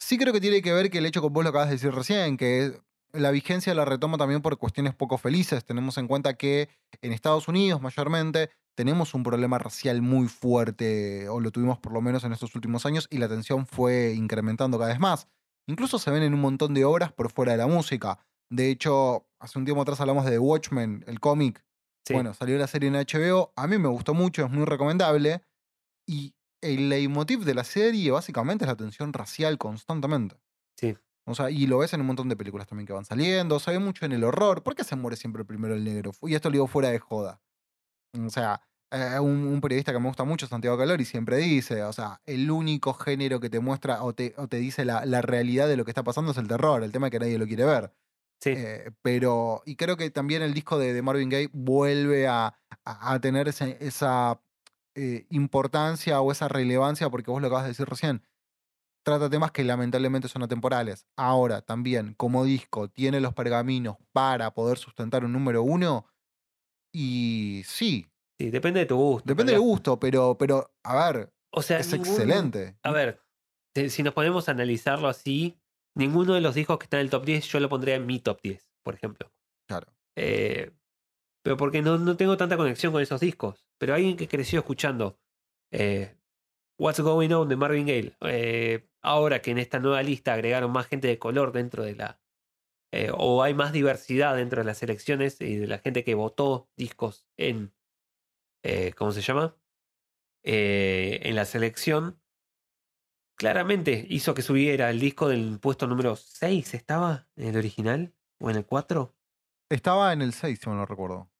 Sí creo que tiene que ver que el hecho con vos lo acabas de decir recién, que la vigencia la retoma también por cuestiones poco felices. Tenemos en cuenta que en Estados Unidos mayormente tenemos un problema racial muy fuerte, o lo tuvimos por lo menos en estos últimos años, y la tensión fue incrementando cada vez más. Incluso se ven en un montón de obras por fuera de la música. De hecho, hace un tiempo atrás hablamos de The Watchmen, el cómic. sí. Bueno, salió la serie en HBO, a mí me gustó mucho, es muy recomendable. Y el leitmotiv de la serie básicamente es la tensión racial constantemente. Sí. O sea, y lo ves en un montón de películas también que van saliendo. Se ve mucho en el horror. ¿Por qué se muere siempre primero el negro? Y esto lo digo fuera de joda. O sea, eh, un, un periodista que me gusta mucho, Santiago Calori, siempre dice, o sea, el único género que te muestra o te, o te dice la, la realidad de lo que está pasando es el terror. El tema que nadie lo quiere ver. Sí. Eh, pero, y creo que también el disco de, de Marvin Gaye vuelve a, a- a tener ese- esa eh, importancia o esa relevancia, porque vos lo acabas de decir recién, trata temas que lamentablemente son atemporales. Ahora, también, como disco, tiene los pergaminos para poder sustentar un número uno, y sí, Sí, depende de tu gusto. depende en del gusto, pero, pero a ver, O sea, es ningún- excelente. A ver, si nos ponemos a analizarlo así, ninguno de los discos que están en el top 10 yo lo pondría en mi top 10, por ejemplo. Claro. Eh, pero porque no, no tengo tanta conexión con esos discos. Pero alguien que creció escuchando eh, What's Going On de Marvin Gaye, eh, ahora que en esta nueva lista agregaron más gente de color dentro de la... eh, o hay más diversidad dentro de las elecciones y de la gente que votó discos en... eh, ¿Cómo se llama? Eh, en la selección. Claramente hizo que subiera el disco del puesto número 6, ¿estaba? ¿En el original? ¿O en el 4? Estaba en el 6, si mal no recuerdo.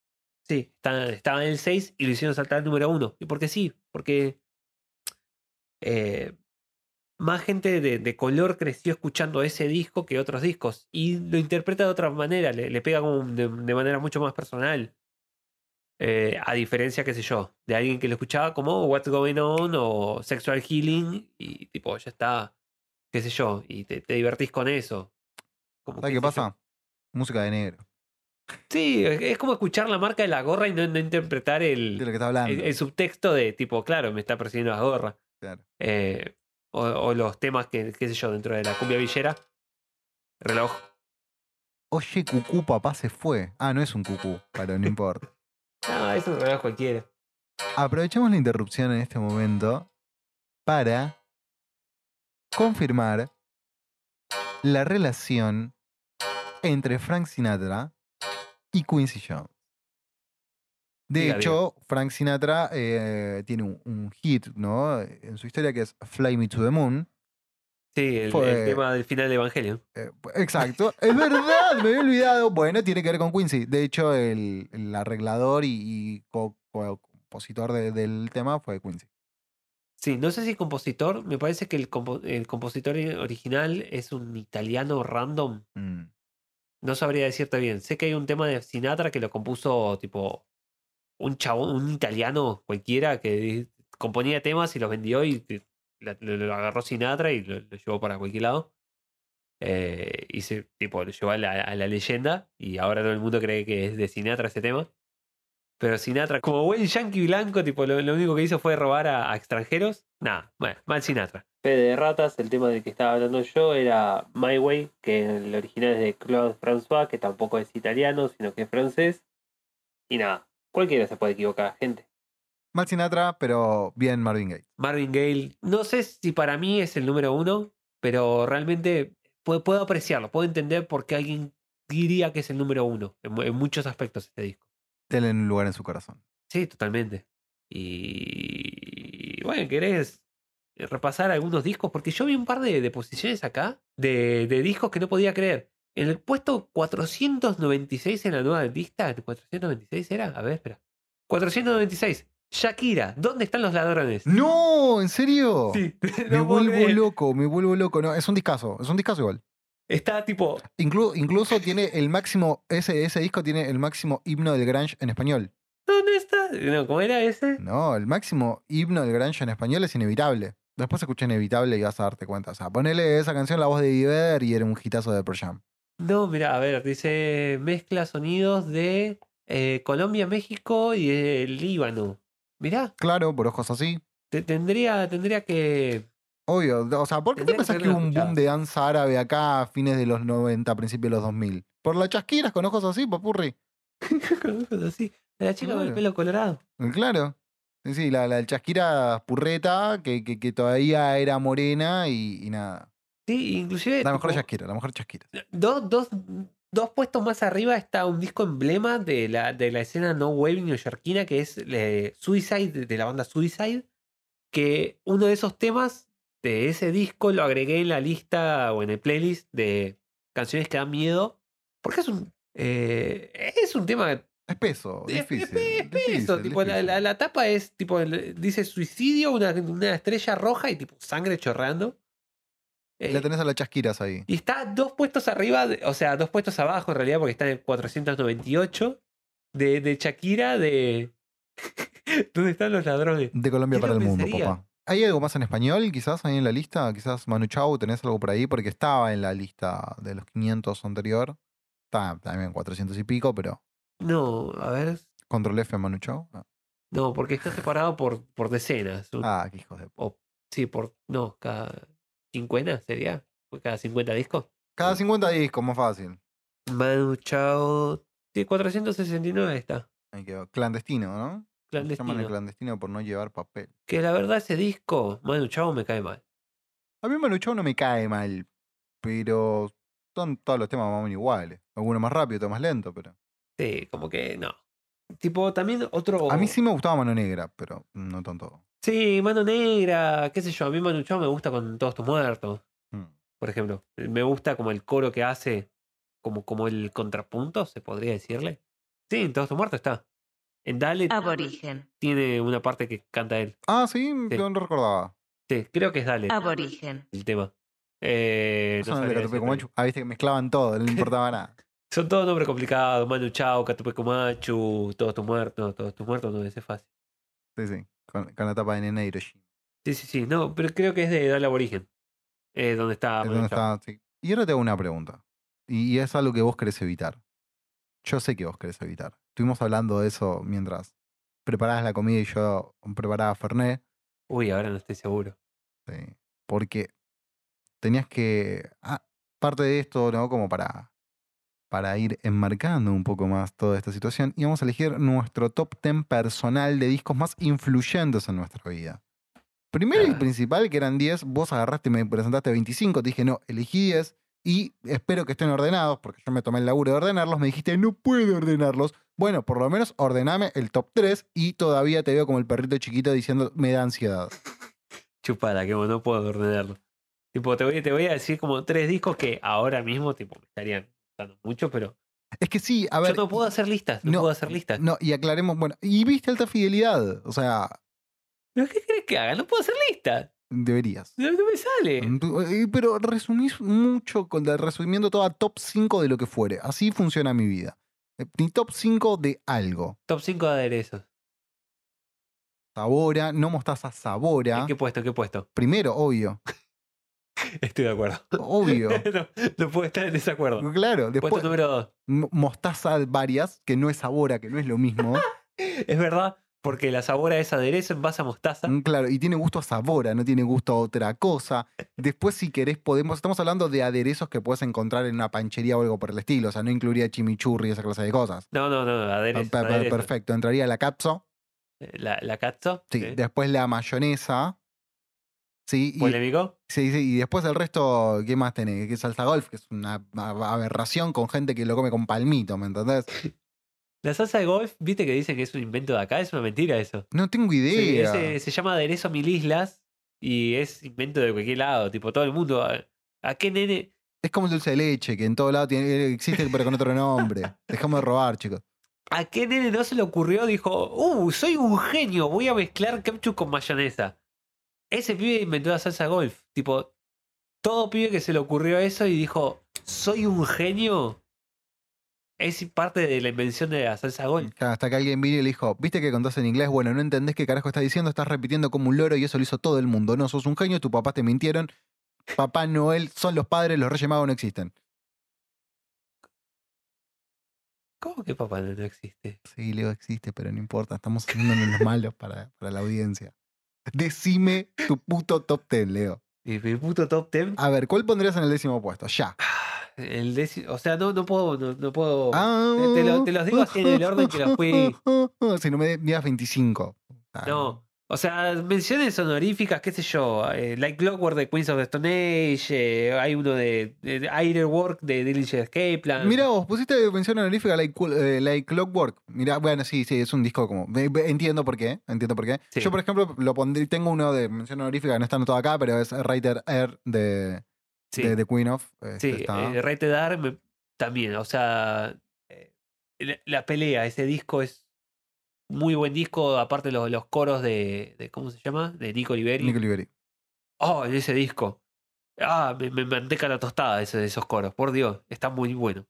Sí, estaba en el 6 y lo hicieron saltar al número 1. ¿Y por qué sí? Porque eh, más gente de, de color creció escuchando ese disco que otros discos. Y lo interpreta de otra manera, le, le pega como de, de manera mucho más personal. Eh, a diferencia, qué sé yo, de alguien que lo escuchaba como What's Going On o Sexual Healing y tipo, ya está, qué sé yo, y te, te divertís con eso. Como, ¿Sabes qué pasa? Música de negro. Sí, es es como escuchar la marca de la gorra y no, no interpretar el, De lo que está hablando. el, el subtexto de tipo, claro, me está persiguiendo la gorra. Claro. Eh, o, o los temas que, qué sé yo, dentro de la cumbia villera. Reloj. Oye, cucú, papá se fue. Ah, no es un cucú, pero no importa. No, es un reloj cualquiera. Aprovechemos la interrupción en este momento para confirmar la relación entre Frank Sinatra y Quincy Jones. De Diga, hecho, Frank Sinatra eh, tiene un, un hit, ¿no? En su historia que es Fly Me to the Moon. Sí, el, tema del final de Evangelion. Eh, exacto, es verdad, me había olvidado. Bueno, tiene que ver con Quincy. De hecho, el, el arreglador y, y co- co- compositor de- del tema fue Quincy. Sí, no sé si compositor, me parece que el, compo- el compositor original es un italiano random. Mm. No sabría decirte bien. Sé que hay un tema de Sinatra que lo compuso tipo un chabón, un italiano cualquiera que componía temas y los vendió y lo, agarró Sinatra y lo, llevó para cualquier lado. Eh, y se tipo lo llevó a la, leyenda y ahora todo el mundo cree que es de Sinatra ese tema. Pero Sinatra, como buen yankee blanco, tipo lo, único que hizo fue robar a, extranjeros. Nada, bueno, mal Sinatra. Fede de ratas, el tema del que estaba hablando yo era My Way, que el original es de Claude François, que tampoco es italiano, sino que es francés. Y nada, cualquiera se puede equivocar, gente. Mal Sinatra, pero bien Marvin Gaye. Marvin Gaye, no sé si para mí es el número uno, pero realmente puedo, puedo apreciarlo, puedo entender por qué alguien diría que es el número uno en, mu- en muchos aspectos este disco. Tenle un lugar en su corazón. Sí, totalmente. Y bueno, ¿querés repasar algunos discos? Porque yo vi un par de, de posiciones acá de, de discos que no podía creer. En el puesto 496 en la nueva lista, ¿496 era? A ver, espera. 496. Shakira, ¿dónde están los ladrones? ¡No! ¿En serio? Sí, Me no vuelvo creer. loco, me vuelvo loco. No, es un discazo, es un discazo igual. Está tipo, Inclu- incluso tiene el máximo, ese, ese disco tiene el máximo himno del grunge en español. ¿dónde está? No, ¿Cómo era ese? No, el máximo himno del grunge en español es inevitable. Después escuché inevitable y vas a darte cuenta. O sea, ponele esa canción la voz de Diver y era un hitazo de Pearl Jam. No, mira, a ver, dice mezcla sonidos de eh, Colombia, México y el Líbano. Mirá, Claro, por ojos así. te- tendría, tendría que. Obvio, o sea, ¿por qué te que pensás que hubo un boom de danza árabe acá a fines de los 90, principios de los 2000? Por las chasquiras con ojos así, papurri. así. La chica con el pelo colorado. Eh, Claro. Sí, sí, la, la chasquira purreta, que, que, que todavía era morena y, y nada. Sí, inclusive. La mejor tipo, chasquira, la mejor chasquira. dos, dos, dos puestos más arriba está un disco emblema de la, de la escena no wave neoyorquina que es eh, Suicide, de, la banda Suicide. que uno de esos temas de ese disco lo agregué en la lista o en el playlist de canciones que dan miedo. Porque es un. eh, es un tema Es peso, es- es- difícil. es peso, tipo, la, difícil. la- la tapa es tipo, dice suicidio, una, una estrella roja y tipo sangre chorreando. Eh, La tenés a las chasquiras ahí. y está dos puestos arriba, de- o sea, dos puestos abajo en realidad, porque está en el 498 de, de Shakira de. ¿Dónde están los ladrones? De Colombia ¿Qué para el mundo, papá. ¿Hay algo más en español quizás ahí en la lista? Quizás Manu Chao, ¿tenés algo por ahí? Porque estaba en la lista de los 500 anterior. Está también 400 y pico, pero No, a ver. Control F Manu Chao. No, porque está separado por, por decenas. Ah, qué hijos de... O, sí, por. No, cada. ¿50 sería? ¿Cada 50 discos? Cada 50 discos, más fácil. Manu Chao. Sí, 469 está. Ahí quedó. Clandestino, ¿no? Se llaman el Clandestino. clandestino por no llevar papel. Que la verdad ese disco, Manu Chao me cae mal. A mí Manu Chao no me cae mal, pero son todos los temas más o menos iguales. Algunos más rápido, otros más lento, pero... Sí, como que no. Tipo, también otro. A mí sí me gustaba Mano Negra, pero no tanto. Sí, Mano Negra, qué sé yo. A mí Manu Chao me gusta con Todos tus muertos, Mm. por ejemplo. Me gusta como el coro que hace, como, como el contrapunto, se podría decirle. Sí, en Todos tus muertos está. En Dale Aborigen. tiene una parte que canta él. Ah, sí, Sí. yo no recordaba. Sí, creo que es Dale Aborigen. el tema. Eh, no no de. Ah, viste que mezclaban todo, no le importaba nada. Son todos nombres complicados. Manu Chao, Catupecu Machu, Todos tus muertos, Todos tus muertos, no ese es fácil. Sí, sí. Con, con la tapa de Hiroshima. Sí, sí, sí. No, pero creo que es de Dale Aborigen. Eh, donde está Es donde está, sí. Y ahora te hago una pregunta. Y, y es algo que vos querés evitar. Yo sé que vos querés evitar. Estuvimos hablando de eso mientras preparabas la comida y yo preparaba Fernet. Uy, ahora no estoy seguro. Sí, porque tenías que. Ah, parte de esto, ¿no? Como para, para ir enmarcando un poco más toda esta situación. Y vamos a elegir nuestro top 10 personal de discos más influyentes en nuestra vida. Primero y principal, que eran 10, vos agarraste y me presentaste 25. Te dije, no, elegí 10 y espero que estén ordenados, porque yo me tomé el laburo de ordenarlos. Me dijiste, no puedo ordenarlos. Bueno, por lo menos ordename el top 3 y todavía te veo como el perrito chiquito diciendo, me da ansiedad. Chupada, que no puedo ordenarlo. Tipo, te voy, te voy a decir como tres discos que ahora mismo, tipo, me estarían mucho, pero Es que sí, a ver. yo no puedo hacer listas, no, no, puedo hacer listas. No, y aclaremos, bueno, y viste alta fidelidad, o sea, ¿Pero qué crees que haga? No puedo hacer listas. deberías. No, me sale. Tú- eh, Pero resumís mucho, con resumiendo toda top 5 de lo que fuere. Así funciona mi vida. Eh, Mi top 5 de algo. Top 5 de aderezos. Sabora, no mostaza sabora. ¿En qué puesto? ¿En qué puesto? Primero, obvio. Estoy de acuerdo. Obvio. no, no puedo estar en desacuerdo. Claro, después Puesto número 2. m- mostaza varias, que no es sabora, que no es lo mismo. Es verdad, porque la sabora es aderezo en base a mostaza. Mm, Claro, y tiene gusto a sabora, no tiene gusto a otra cosa. Después, si querés, podemos. Estamos hablando de aderezos que puedes encontrar en una panchería o algo por el estilo. O sea, no incluiría chimichurri y esa clase de cosas. No, no, no, aderezo. per- aderezo. perfecto. Entraría la capso. La, la cazzo. Sí. ¿sí? Después la mayonesa. Sí. Y, ¿Polémico? sí, sí, y después el resto, ¿qué más tenés? Que salsa golf, que es una aberración con gente que lo come con palmito, ¿me entendés? La salsa de golf, viste que dicen que es un invento de acá, es una mentira eso. No tengo Sí, idea. ese- se llama aderezo mil islas y es invento de cualquier lado, tipo todo el mundo. ¿A, a qué nene? Es como el dulce de leche, que en todo lado tiene, existe, pero con otro nombre. Dejamos de robar, chicos. ¿A qué nene no se le ocurrió? Dijo, ¡Uh! Soy un genio, voy a mezclar ketchup con mayonesa. Ese pibe inventó la salsa golf. Tipo, todo pibe que se le ocurrió eso y dijo, soy un genio. Es parte de la invención de la salsa golf. Claro, Hasta que alguien vino y le dijo, viste que contás en inglés, bueno, no entendés qué carajo estás diciendo, estás repitiendo como un loro y eso lo hizo todo el mundo. No, sos un genio, tus papás te mintieron, Papá Noel son los padres, los Reyes Magos no existen. ¿Cómo que papá no, no existe? Sí, Leo existe, pero no importa, estamos haciendo los malos para, para la audiencia. Decime tu puto top ten, Leo. Mi, mi puto top 10. A ver, ¿cuál pondrías en el décimo puesto? Ya. El décimo- o sea, no, no puedo, no, no puedo. Ah, te lo- te los digo así en el orden que los fui. Si no me digas 25. Ah, No, O sea, menciones honoríficas, qué sé yo, eh, Like Clockwork de Queens of the Stone Age, eh, hay uno de, de, de Ironwork de Dillinger Escape Plan. Mira, vos pusiste mención honorífica like, eh, like Clockwork. Mira, bueno, sí, sí, es un disco como. Entiendo por qué. Entiendo por qué. Sí. Yo, por ejemplo, lo pondré. Tengo uno de mención honorífica, no está anotado acá, pero es Writer Air de, sí, de The Queen of. este, sí eh, Rated R me- también, o sea, la, la pelea, ese disco es muy buen disco, aparte los, los coros de, de, ¿cómo se llama? De Nico Oliveri. Nick Oliveri. Oh, en ese disco. Ah, me, me manteca la tostada ese, de esos coros. Por Dios, está muy bueno.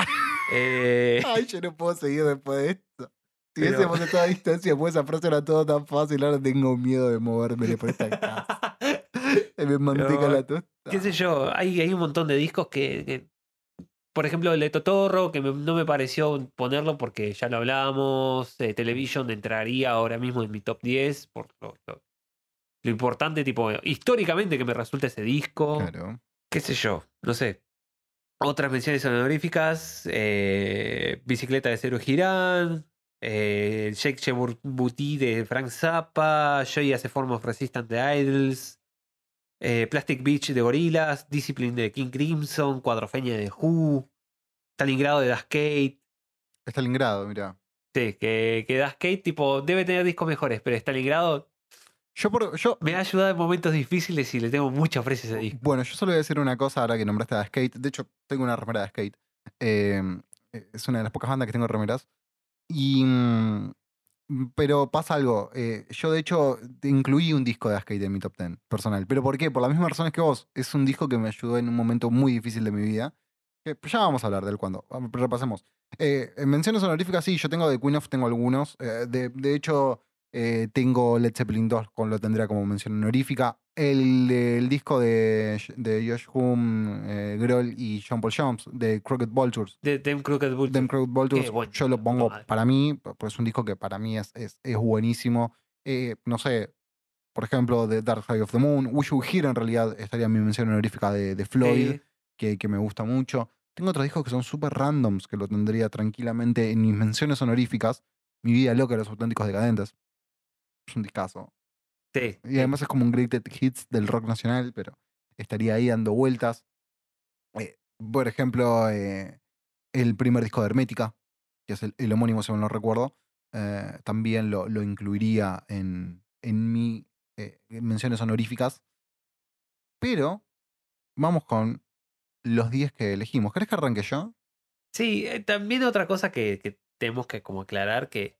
Eh, Ay, yo no puedo seguir después de esto. Si Pero- hubiésemos estado a distancia, pues esa frase era todo tan fácil. Ahora tengo miedo de moverme por esta casa. Me manteca Pero, la tostada. qué sé yo, hay, hay un montón de discos que, que- por ejemplo, el de Totorro, que me- no me pareció ponerlo porque ya lo hablábamos, eh, Television entraría ahora mismo en mi top 10 por lo, lo- lo importante, tipo, históricamente que me resulta ese disco. Claro. qué sé yo, no sé. Otras menciones honoríficas, eh, Bicicleta de Cero Girán, eh, Shake Shebur Booty de Frank Zappa, Joy a Form of Resistance de Idols, eh, Plastic Beach de Gorillaz, Discipline de King Crimson, Cuadrofeña de Who, Stalingrado de Das Kate. Stalingrado, mira. Sí, que, que Das Kate, tipo, debe tener discos mejores, pero Stalingrado Yo, por, yo me ha ayudado en momentos difíciles y le tengo mucho aprecio a ese disco. Bueno, yo solo voy a decir una cosa ahora que nombraste a Skate. De hecho, tengo una remera de Skate. Eh, es una de las pocas bandas que tengo remeras. Y. mm, Pero pasa algo. eh, yo, de hecho, incluí un disco de Skate en mi top 10 personal. ¿Pero por qué? Por las mismas razones que vos. Es un disco que me ayudó en un momento muy difícil de mi vida. que ya vamos a hablar del pero Repasemos. Eh, en menciones honoríficas, sí, yo tengo de Queen of, tengo algunos. Eh, de, de hecho, eh, tengo Led Zeppelin 2, con lo tendría como mención honorífica. El, el disco de, de Josh Hume, eh, Grohl y Jean Paul Jones, de Crooked Vultures. De Them Crooked Vultures. Them Crooked Vultures, bueno, yo lo pongo para mí, pues es un disco que para mí es, es, es buenísimo. Eh, no sé, por ejemplo, de Dark Side of the Moon, Wish You Here en realidad estaría en mi mención honorífica de, de Floyd Sí. que, que me gusta mucho. Tengo otros discos que son súper randoms, que lo tendría tranquilamente en mis menciones honoríficas. Mi vida loca de los auténticos decadentes. Es un discazo. Sí, Y además es como un greatest hits del rock nacional, pero estaría ahí dando vueltas. Eh, por ejemplo, eh, el primer disco de Hermética, que es el, el homónimo, mal no recuerdo, eh, también lo, lo incluiría en, en mi menciones honoríficas. Pero vamos con los 10 que elegimos. ¿Querés que arranque yo? Sí, también otra cosa que, que tenemos que como aclarar que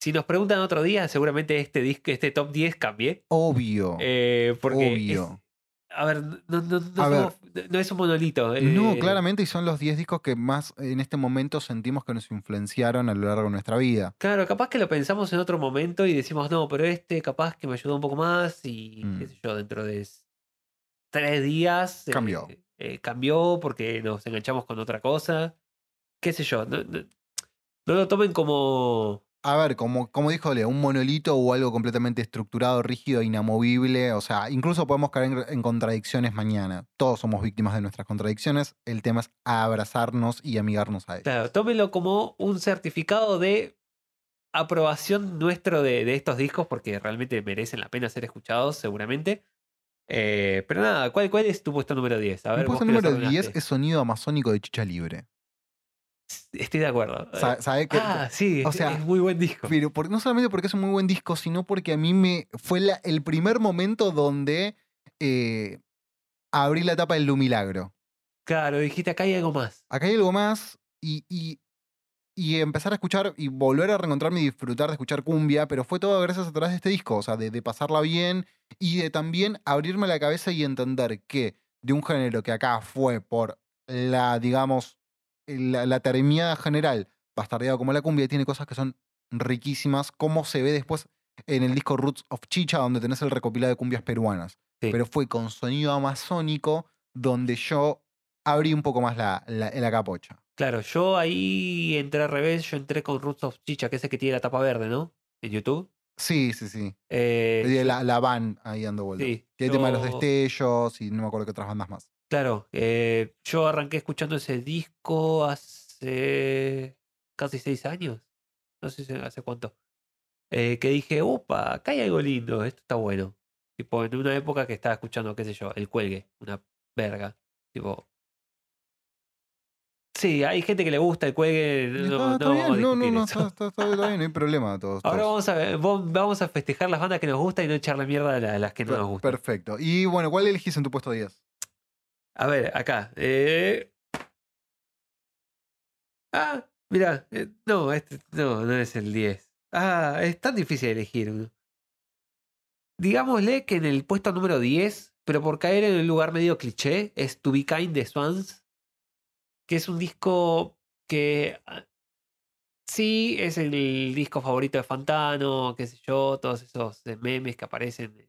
si nos preguntan otro día, seguramente este disco, este top 10 cambie. Obvio. eh, porque es- obvio. a ver, no, no- no A ver. somos- no es un monolito. No, eh, claramente, y son los 10 discos que más en este momento sentimos que nos influenciaron a lo largo de nuestra vida. Claro, capaz que lo pensamos en otro momento y decimos, no, pero este capaz que me ayudó un poco más y Mm. qué sé yo, dentro de tres días eh, Cambió. eh, cambió porque nos enganchamos con otra cosa. Qué sé yo, no, no- no lo tomen como... A ver, como, como dijo Leo, un monolito o algo completamente estructurado, rígido, inamovible. O sea, incluso podemos caer en, en contradicciones mañana. Todos somos víctimas de nuestras contradicciones. El tema es abrazarnos y amigarnos a ellas. Claro, tómenlo como un certificado de aprobación nuestro de, de estos discos porque realmente merecen la pena ser escuchados, seguramente. Eh, pero nada, ¿cuál, ¿cuál es tu puesto número 10? A ver, puesto número 10 ordenaste. es sonido amazónico de Chicha Libre. Estoy de acuerdo. Sa- ¿Sabe qué? ah, sí, o es- sea, es muy buen disco. Pero por- no solamente porque es un muy buen disco, sino porque a mí me fue la- el primer momento donde eh, abrí la tapa del Lumilagro. Claro, dijiste acá hay algo más. Acá hay algo más y, y, y empezar a escuchar y volver a reencontrarme y disfrutar de escuchar cumbia, pero fue todo gracias a través de este disco, o sea, de, de pasarla bien y de también abrirme la cabeza y entender que de un género que acá fue por la, digamos, la, la terminada general, bastardeado como la cumbia, tiene cosas que son riquísimas, como se ve después en el disco Roots of Chicha, donde tenés el recopilado de cumbias peruanas. Sí. Pero fue con sonido amazónico donde yo abrí un poco más la, la, la capocha. Claro, yo ahí entré al revés, yo entré con Roots of Chicha, que es el que tiene la tapa verde, ¿no? En YouTube. Sí, sí, sí. Eh, yo- la, la van ahí dando vueltas. sí, Y el tema de los destellos y no me acuerdo qué otras bandas más. Claro, eh, yo arranqué escuchando ese disco hace casi seis años. No sé si hace cuánto. eh, que dije, opa, acá hay algo lindo, esto está bueno. Tipo, en una época que estaba escuchando, qué sé yo, el cuelgue, una verga. Tipo. Sí, hay gente que le gusta el cuelgue. Está- No, está no, bien, no, no, no, está, está- bien, no hay problema. Todos, Ahora todos. vamos a, ver- vamos a festejar las bandas que nos gustan y no echarle mierda a la- a las que no nos gustan. Perfecto. Y bueno, ¿cuál elegís en tu puesto 10? A ver, acá. eh. Ah, mira, no, este no, no es el 10. Ah, es tan difícil elegir uno. Digámosle que en el puesto número 10, pero por caer en un lugar medio cliché, es To Be Kind de Swans, que es un disco que ah, sí es el disco favorito de Fantano, qué sé yo, todos esos eh, memes que aparecen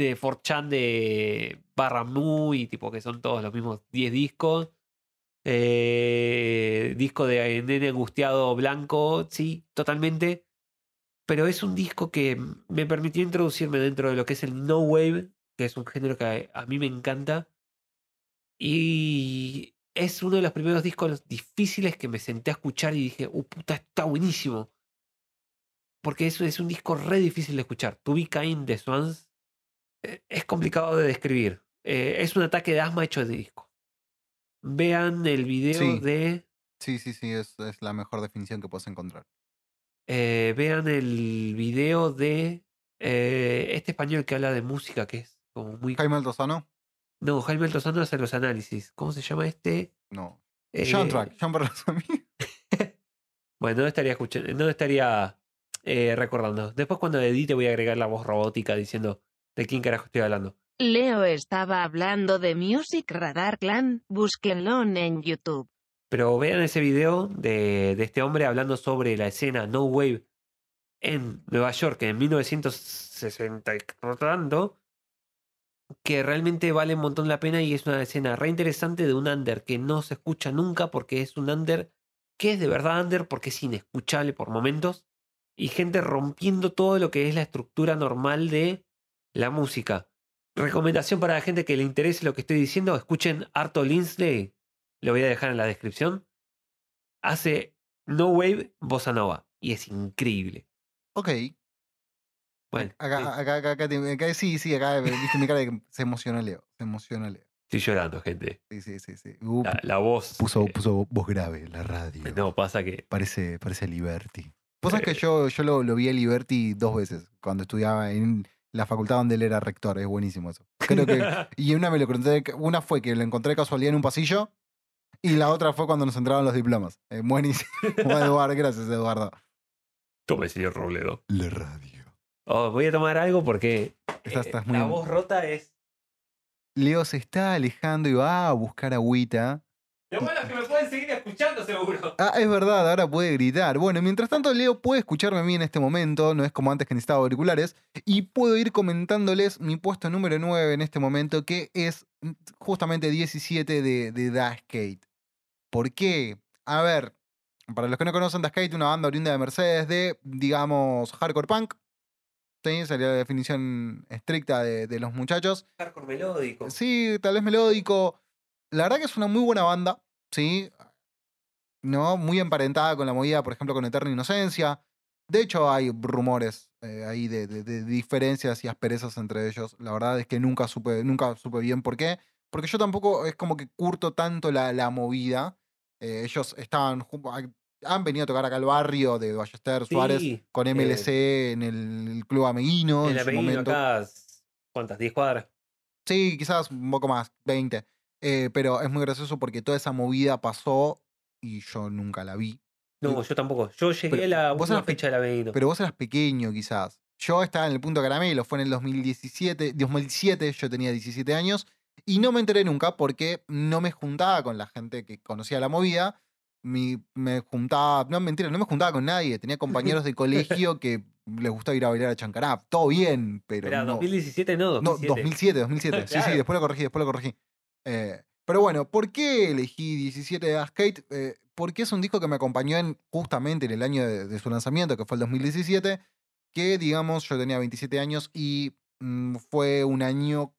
de 4chan de barra muy, tipo que son todos los mismos 10 discos. Eh, disco de Nene Angustiado Blanco, sí, totalmente. Pero es un disco que me permitió introducirme dentro de lo que es el no wave, que es un género que a, mí me encanta. Y es uno de los primeros discos difíciles que me senté a escuchar y dije, uh, puta, está buenísimo. Porque eso es un disco re difícil de escuchar. To Be de Swans es complicado de describir. Eh, es un ataque de asma hecho de disco. Vean el video Sí. de. Sí, sí, sí, es, es la mejor definición que puedes encontrar. eh, vean el video de eh, este español que habla de música, que es como muy. Jaime Altozano, No, Jaime Altozano hace los análisis. ¿Cómo se llama este? no. Eh, Soundtrack, Jean Berlusconi. Bueno, no estaría escuchando, no estaría eh, recordando. Después cuando edite voy a agregar la voz robótica diciendo de quién carajo estoy hablando. Leo estaba hablando de Music Radar Clan, búsquenlo en YouTube. Pero vean ese video de, de este hombre hablando sobre la escena No Wave en Nueva York en 1960 y tanto, que realmente vale un montón la pena y es una escena re interesante de un under que no se escucha nunca porque es un under que es de verdad under porque es inescuchable por momentos y gente rompiendo todo lo que es la estructura normal de la música. Recomendación para la gente que le interese lo que estoy diciendo, escuchen Arto Linsley, lo voy a dejar en la descripción. Hace No Wave Bossa Nova y es increíble. Ok. Bueno, Acá, sí, acá, acá, acá, sí, sí, acá viste mi cara de que se emocionó Leo. Se emocionó Leo. estoy llorando, gente. Sí, sí, sí. sí. Uh, La, la voz. puso, eh, puso voz grave la radio. No, pasa que. Parece, parece Liberty. Vos sabés que Eh. yo, yo lo, lo vi a Liberty dos veces cuando estudiaba en la facultad donde él era rector. Es buenísimo eso. Creo que. Y una me lo encontré, una fue que lo encontré de casualidad en un pasillo. Y la otra fue cuando nos entraron los diplomas. Eh, buenísimo. Eduardo, gracias, Eduardo. Tome, señor Robledo. La radio. Oh, voy a tomar algo porque. Estás- eh, muy- La voz rota es. Leo se está alejando y va a buscar agüita. Lo bueno es que me seguro. Ah, es verdad, ahora puede gritar. Bueno, mientras tanto, Leo puede escucharme a mí en este momento, no es como antes que necesitaba auriculares, y puedo ir comentándoles mi puesto número 9 en este momento, que es justamente 17 de, de Dashgate. ¿Por qué? A ver, para los que no conocen, Dashgate, una banda oriunda de Mercedes de, digamos, hardcore punk. Sí, sería la definición estricta de, de los muchachos. Hardcore melódico. Sí, tal vez melódico. La verdad que es una muy buena banda, ¿sí? ¿No? Muy emparentada con la movida, por ejemplo, con Eterna Inocencia. De hecho, hay rumores eh, ahí de, de- de diferencias y asperezas entre ellos. La verdad es que nunca supe, nunca supe bien por qué. Porque yo tampoco es como que curto tanto la, la movida. Eh, ellos estaban han venido a tocar acá al barrio de Ballester Suárez con eh, MLC en el, Club Ameguino en su apellido momento. acá. ¿Cuántas? ¿10 cuadras? Sí, quizás un poco más, 20. Eh, pero es muy gracioso porque toda esa movida pasó y yo nunca la vi. No, yo tampoco. Yo llegué Pero a la vos eras fecha de la Benito. Pero vos eras pequeño quizás. Yo estaba en el punto caramelo, fue en el 2017, 2007, yo tenía 17 años y no me enteré nunca porque no me juntaba con la gente que conocía la movida. Mi- me juntaba, no mentira, no me juntaba con nadie. Tenía compañeros de colegio que les gustaba ir a bailar a Chancarap. Todo bien, pero Espera, no. 2017 no, No, 2007. 2007, 2007. Sí, sí, Claro. después lo corregí, después lo corregí. Eh, pero bueno, ¿por qué elegí 17 de Skate? Porque es un disco que me acompañó en, justamente en el año de, su lanzamiento, que fue el 2017, que digamos yo tenía 27 años y mm, fue un año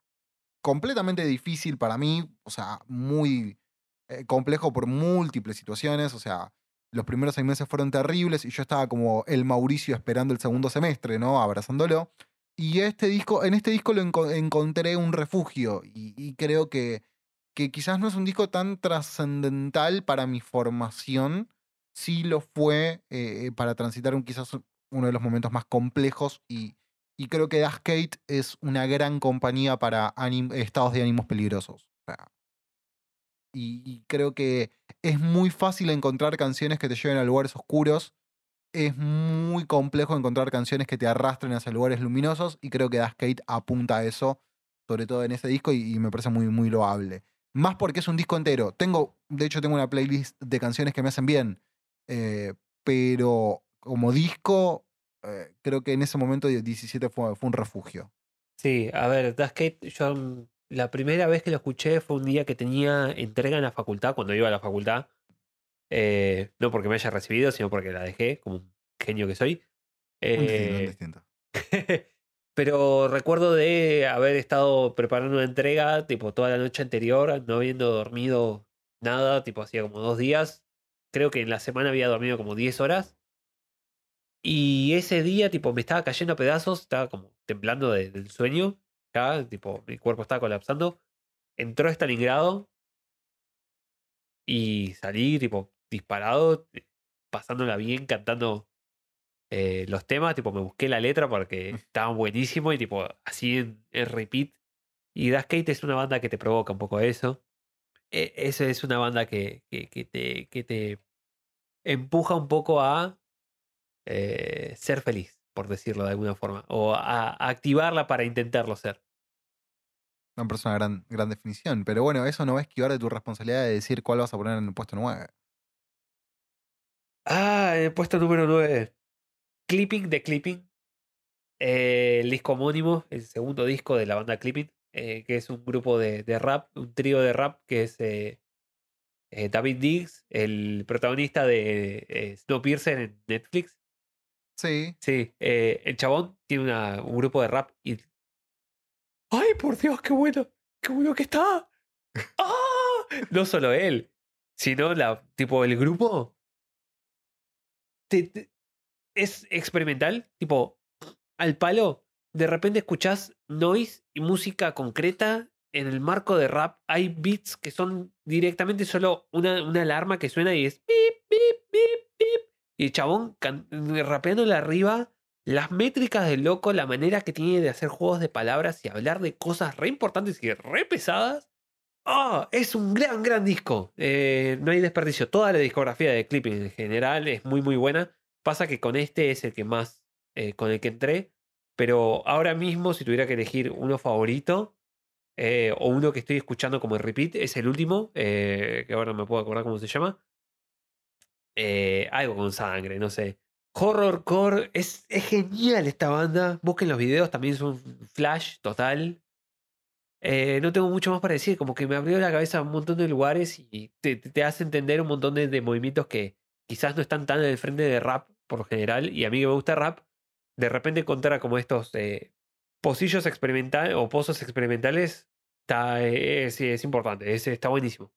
completamente difícil para mí, o sea, muy eh, complejo por múltiples situaciones, o sea, los primeros seis meses fueron terribles y yo estaba como el Mauricio esperando el segundo semestre, ¿no? Abrazándolo. Y este disco, en este disco lo enco- encontré un refugio y, y creo que, que quizás no es un disco tan trascendental para mi formación, sí lo fue eh, para transitar un, quizás uno de los momentos más complejos y, y creo que Das Kate es una gran compañía para estados de ánimos peligrosos. Y creo que es muy fácil encontrar canciones que te lleven a lugares oscuros. Es muy complejo encontrar canciones que te arrastren hacia lugares luminosos. Y creo que Das Kate apunta a eso, sobre todo en ese disco, y, y me parece muy, muy loable. Más porque es un disco entero. Tengo, de hecho, tengo una playlist de canciones que me hacen bien. eh, pero como disco, eh, creo que en ese momento 17 fue, fue un refugio. Sí, a ver, Das Kate, yo mm, la primera vez que lo escuché fue un día que tenía entrega en la facultad, cuando iba a la facultad. Eh, no porque me haya recibido, sino porque la dejé, como un genio que soy. Un distinto, un distinto. Pero recuerdo de haber estado preparando una entrega, tipo toda la noche anterior, no habiendo dormido nada, tipo hacía como dos días. Creo que en la semana había dormido como 10 horas. Y ese día, tipo, me estaba cayendo a pedazos, estaba como temblando de- del sueño. Tipo, mi cuerpo estaba colapsando. Entró Stalingrado y salí, tipo, disparado, eh, pasándola bien, cantando eh, los temas, tipo, me busqué la letra porque estaban buenísimos y tipo, así en, en repeat. Y Das Kate es una banda que te provoca un poco eso. E- Esa es una banda que, que, que te, que te empuja un poco a eh, ser feliz, por decirlo de alguna forma, o a, a activarla para intentarlo ser. Me parece una gran, gran definición. Pero bueno, eso no va a esquivar de tu responsabilidad de decir cuál vas a poner en el puesto 9. Ah, en el puesto número 9. Clipping de Clipping. Eh, el disco homónimo, el segundo disco de la banda Clipping, eh, que es un grupo de, de rap, un trío de rap que es eh, David Diggs, el protagonista de Snowpiercer en Netflix. Sí. Sí, el chabón tiene una- un grupo de rap y. ¡Ay, por Dios, qué bueno! ¡Qué bueno que está! ¡Ah! No solo él, sino la, tipo el grupo. te- te- es experimental, tipo, al palo. De repente escuchás noise y música concreta. En el marco de rap hay beats que son directamente solo una, una alarma que suena y es pip, pip, pip, pip. Y el chabón rapeándole arriba las métricas del loco, la manera que tiene de hacer juegos de palabras y hablar de cosas re importantes y re pesadas. ¡Ah! es un gran, gran disco. Eh, no hay desperdicio. Toda la discografía de Clipping en general es muy, muy buena. Pasa que con este es el que más, eh, con el que entré. Pero ahora mismo, si tuviera que elegir uno favorito, eh, o uno que estoy escuchando como repeat, es el último, eh, que ahora no me puedo acordar cómo se llama. Algo con sangre, no sé. Horrorcore, es, es genial esta banda. Busquen los videos, también es un flash total. No tengo mucho más para decir, como que me abrió la cabeza a un montón de lugares y te, hace entender un montón de movimientos que quizás no están tan en el frente de rap por lo general. Y a mí que me gusta rap, de repente encontrar como estos eh, pocillos experimentales o pozos experimentales está, eh, es, es importante, es- está buenísimo.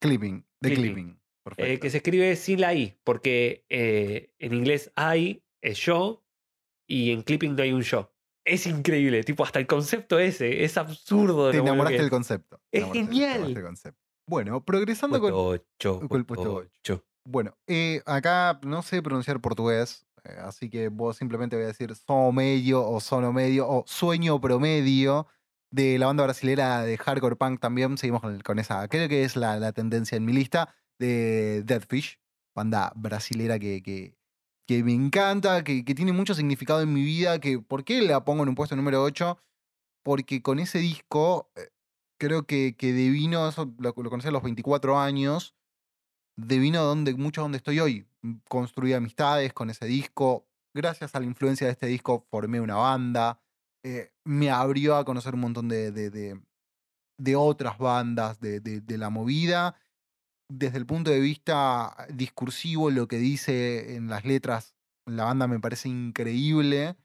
Clipping. De Clipping. clipping. Eh, que se escribe sin la I, porque eh, en inglés I es yo y en clipping no hay un yo. Es increíble, tipo, hasta el concepto ese, es absurdo. Te enamoraste del concepto. Es enamoraste- te genial. enamoraste del concepto. Bueno, progresando con. Puesto con el puesto puesto ocho. Bueno, eh, acá no sé pronunciar portugués, eh, así que vos simplemente voy a decir sono medio o sono medio o sueño promedio de la banda brasilera de hardcore punk también. Seguimos con, con esa, creo que es la, tendencia en mi lista de Deadfish, banda brasilera que, que, me encanta, que, que tiene mucho significado en mi vida. Que, ¿Por qué la pongo en un puesto número 8? Porque con ese disco eh, creo que, que devino, eso lo conocí a los 24 años devino donde, mucho donde estoy hoy. Mm, Construí amistades con ese disco. Gracias a la influencia de este disco formé una banda. eh, me abrió a conocer un montón de, de, de- otras bandas de la movida. Desde el punto de vista discursivo, lo que dice en las letras, la banda me parece increíble.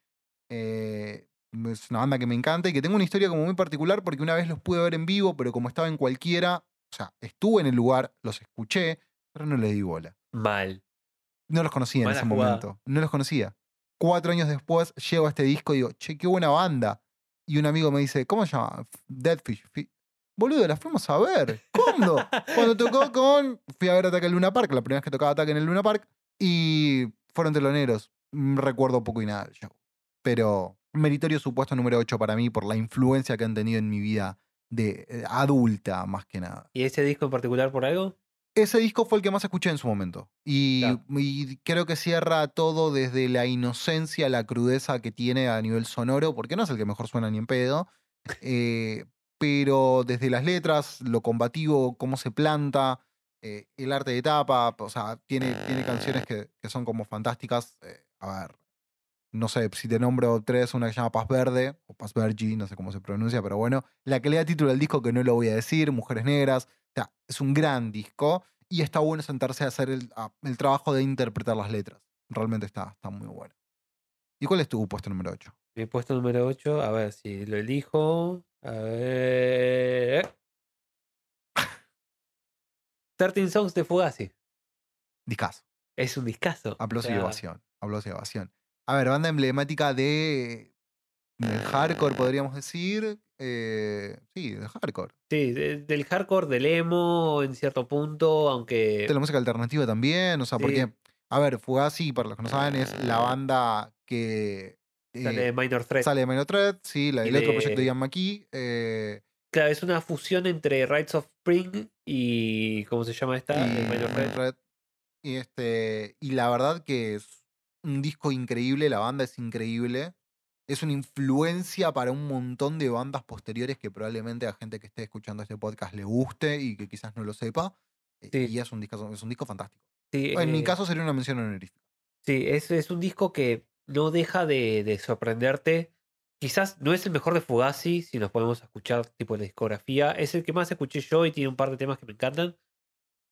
eh, es una banda que me encanta y que tengo una historia como muy particular porque una vez los pude ver en vivo, pero como estaba en cualquiera, o sea, estuve en el lugar, los escuché, pero no le di bola. Mal. No los conocía en ese jugada. momento. No los conocía. Cuatro años después llego a este disco y digo, che, qué buena banda. Y un amigo me dice, ¿cómo se llama? Deadfish. Fi- Boludo, la fuimos a ver. ¿Cuándo? Cuando tocó con. Fui a ver Ataque en Luna Park, la primera vez que tocaba Ataque en el Luna Park. Y fueron teloneros. Mm, Recuerdo poco y nada del show. Pero meritorio su puesto número 8 para mí por la influencia que han tenido en mi vida de eh, adulta, más que nada. ¿Y ese disco en particular por algo? Ese disco fue el que más escuché en su momento. Y, Claro. y creo que cierra todo desde la inocencia, la crudeza que tiene a nivel sonoro, porque no es el que mejor suena ni en pedo. eh, pero desde las letras, lo combativo, cómo se planta, eh, el arte de tapa, o sea, tiene, tiene canciones que, que son como fantásticas. eh, a ver, no sé si te nombro tres, una que se llama Paz Verde, o Paz Vergi, no sé cómo se pronuncia, pero bueno, la que le da título al disco, que no lo voy a decir, Mujeres Negras, o sea, es un gran disco y está bueno sentarse a hacer el, a- el trabajo de interpretar las letras. Realmente está, está muy bueno. ¿Y cuál es tu puesto número 8? Mi puesto número 8, a ver si lo elijo. A ver. 13 Songs de Fugazi. Discaso. Es un discazo. o Aplauso y ovación. Aplauso y ovación. A ver, banda emblemática de. del hardcore, podríamos decir. eh, sí, del hardcore. Sí, de- del hardcore, del emo en cierto punto, aunque. De la música alternativa también. O sea, Sí. porque. A ver, Fugazi, para los que no saben, es la banda que. eh, Sale de Minor Threat. sale de Minor Threat, sí, la, el otro de- proyecto de Ian McKee. eh, Claro, es una fusión entre Rights of Spring y. ¿Cómo se llama esta? y, De Minor. Threat. Y, este, y la verdad que es un disco increíble, la banda es increíble. Es una influencia para un montón de bandas posteriores que probablemente a gente que esté escuchando este podcast le guste y que quizás no lo sepa. Eh, Sí. Y es un disco, es un disco fantástico. Sí, en mi eh, caso sería una mención honorífica. Sí, es, es un disco que no deja de, de sorprenderte. Quizás no es el mejor de Fugazi, si nos podemos escuchar tipo la discografía. Es el que más escuché yo y tiene un par de temas que me encantan.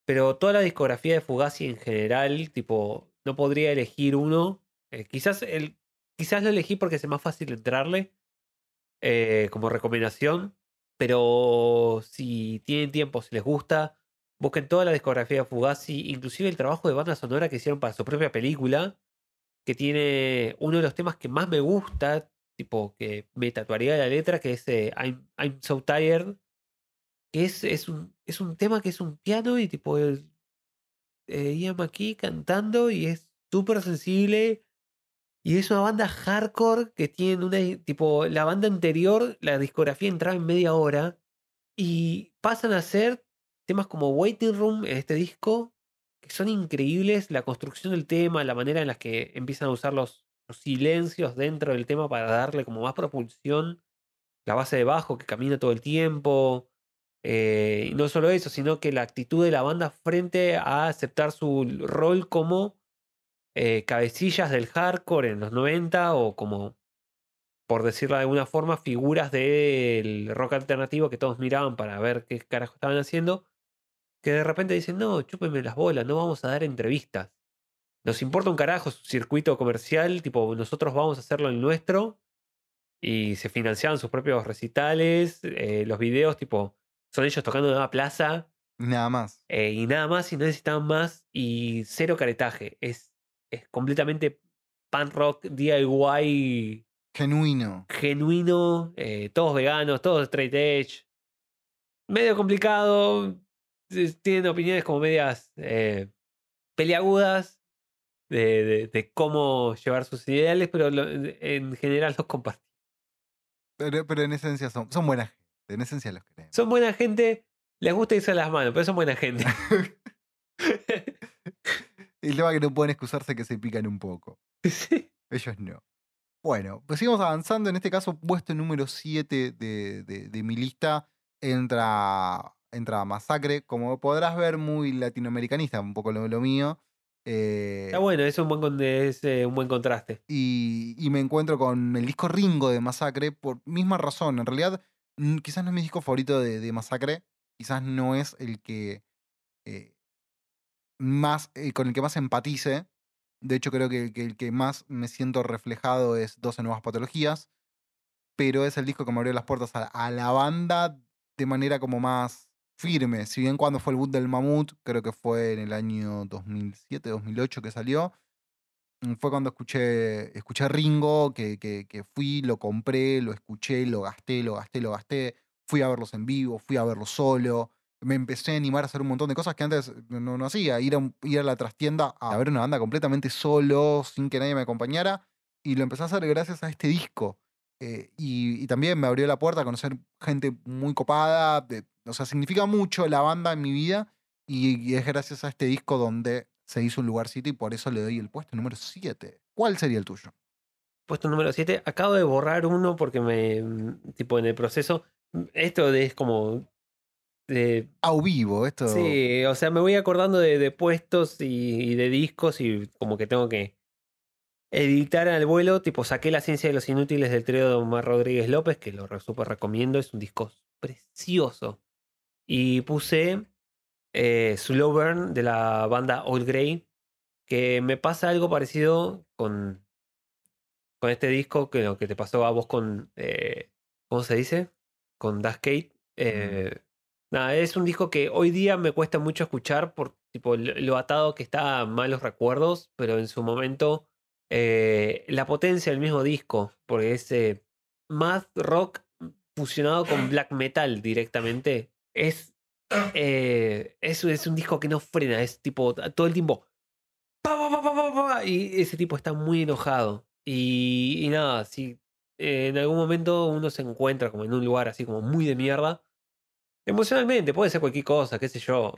Pero toda la discografía de Fugazi en general, tipo, no podría elegir uno. Eh, quizás, el, quizás lo elegí porque es más fácil entrarle eh, como recomendación. Pero si tienen tiempo, si les gusta, busquen toda la discografía de Fugazi, inclusive el trabajo de banda sonora que hicieron para su propia película, que tiene uno de los temas que más me gusta, tipo que me tatuaría la letra, que es eh, I'm, So Tired, que es, es, un, es un tema que es un piano y tipo eh, Ian McKee cantando y es súper sensible. Y es una banda hardcore que tiene una. Tipo, la banda anterior, la discografía entraba en media hora. Y pasan a ser temas como Waiting Room en este disco, que son increíbles. La construcción del tema, la manera en la que empiezan a usar los, los silencios dentro del tema para darle como más propulsión. La base de bajo que camina todo el tiempo. Eh, y no solo eso, sino que la actitud de la banda frente a aceptar su rol como eh, cabecillas del hardcore en los 90 o como, por decirlo de alguna forma, figuras del rock alternativo que todos miraban para ver qué carajo estaban haciendo, que de repente dicen, no, chúpenme las bolas, no vamos a dar entrevistas. Nos importa un carajo su circuito comercial, tipo, nosotros vamos a hacerlo el nuestro. Y se financiaban sus propios recitales, eh, los videos, tipo, son ellos tocando en una plaza Nada más. eh, y nada más, y no necesitaban más, y cero caretaje. Es, es completamente punk rock, DIY Genuino. genuino, eh, todos veganos, todos straight edge. Medio complicado, eh, tienen opiniones como medias eh, peliagudas de, de- de cómo llevar sus ideales, pero lo- en general los comparten. Pero, pero en esencia son, son buena gente. En esencia los queremos. Son buena gente, les gusta irse a las manos, pero son buena gente. El tema que no pueden excusarse que se pican un poco. Sí. Ellos no. Bueno, pues seguimos avanzando. En este caso, puesto número 7 de, de- de mi lista entra, entra Masacre. Como podrás ver, muy latinoamericanista, un poco lo, lo mío. Eh, Está bueno, es un buen, es, eh, un buen contraste. y, y me encuentro con el disco Ringo de Masacre por misma razón. En realidad, quizás no es mi disco favorito de, de Masacre. Quizás no es el que eh, más, eh, con el que más empatice. De hecho, creo que, que el que más me siento reflejado es 12 Nuevas Patologías. Pero es el disco que me abrió las puertas a, a la banda de manera como más firme. Si bien cuando fue el boot del Mamut, creo que fue en el año 2007, 2008 que salió, fue cuando escuché, escuché Ringo, que, fui, lo compré, lo escuché, lo gasté, lo gasté, lo gasté. Fui a verlos en vivo, fui a verlos solo. Me empecé a animar a hacer un montón de cosas que antes no, hacía. Ir a, ir a la trastienda a ver una banda completamente solo, sin que nadie me acompañara. Y lo empecé a hacer gracias a este disco. Eh, y, y también me abrió la puerta a conocer gente muy copada. o sea, significa mucho la banda en mi vida. Y, y es gracias a este disco donde se hizo un lugarcito y por eso le doy el puesto número 7. ¿Cuál sería el tuyo? Puesto número 7. Acabo de borrar uno porque me. mm, Tipo, en el proceso. mm, Esto es como. de- A vivo, esto. sí, o sea, me voy acordando de, de puestos y, y de discos y como que tengo que editar al vuelo. Tipo, saqué La Ciencia de los Inútiles del trío de Omar Rodríguez López, que lo súper recomiendo. Es un disco precioso. Y puse eh, Slow Burn de la banda Old Grey, que me pasa algo parecido con, con este disco que lo que te pasó a vos con, eh, ¿cómo se dice? Con Das Kate. Eh, Nada, es un disco que hoy día me cuesta mucho escuchar por tipo, lo atado que está a malos recuerdos, pero en su momento eh, la potencia del mismo disco, porque es más rock fusionado con black metal directamente, es, eh, es, es un disco que no frena, es tipo todo el tiempo pa, pa, pa, y ese tipo está muy enojado. Y, y nada, si eh, en algún momento uno se encuentra como en un lugar así como muy de mierda, emocionalmente, puede ser cualquier cosa, qué sé yo.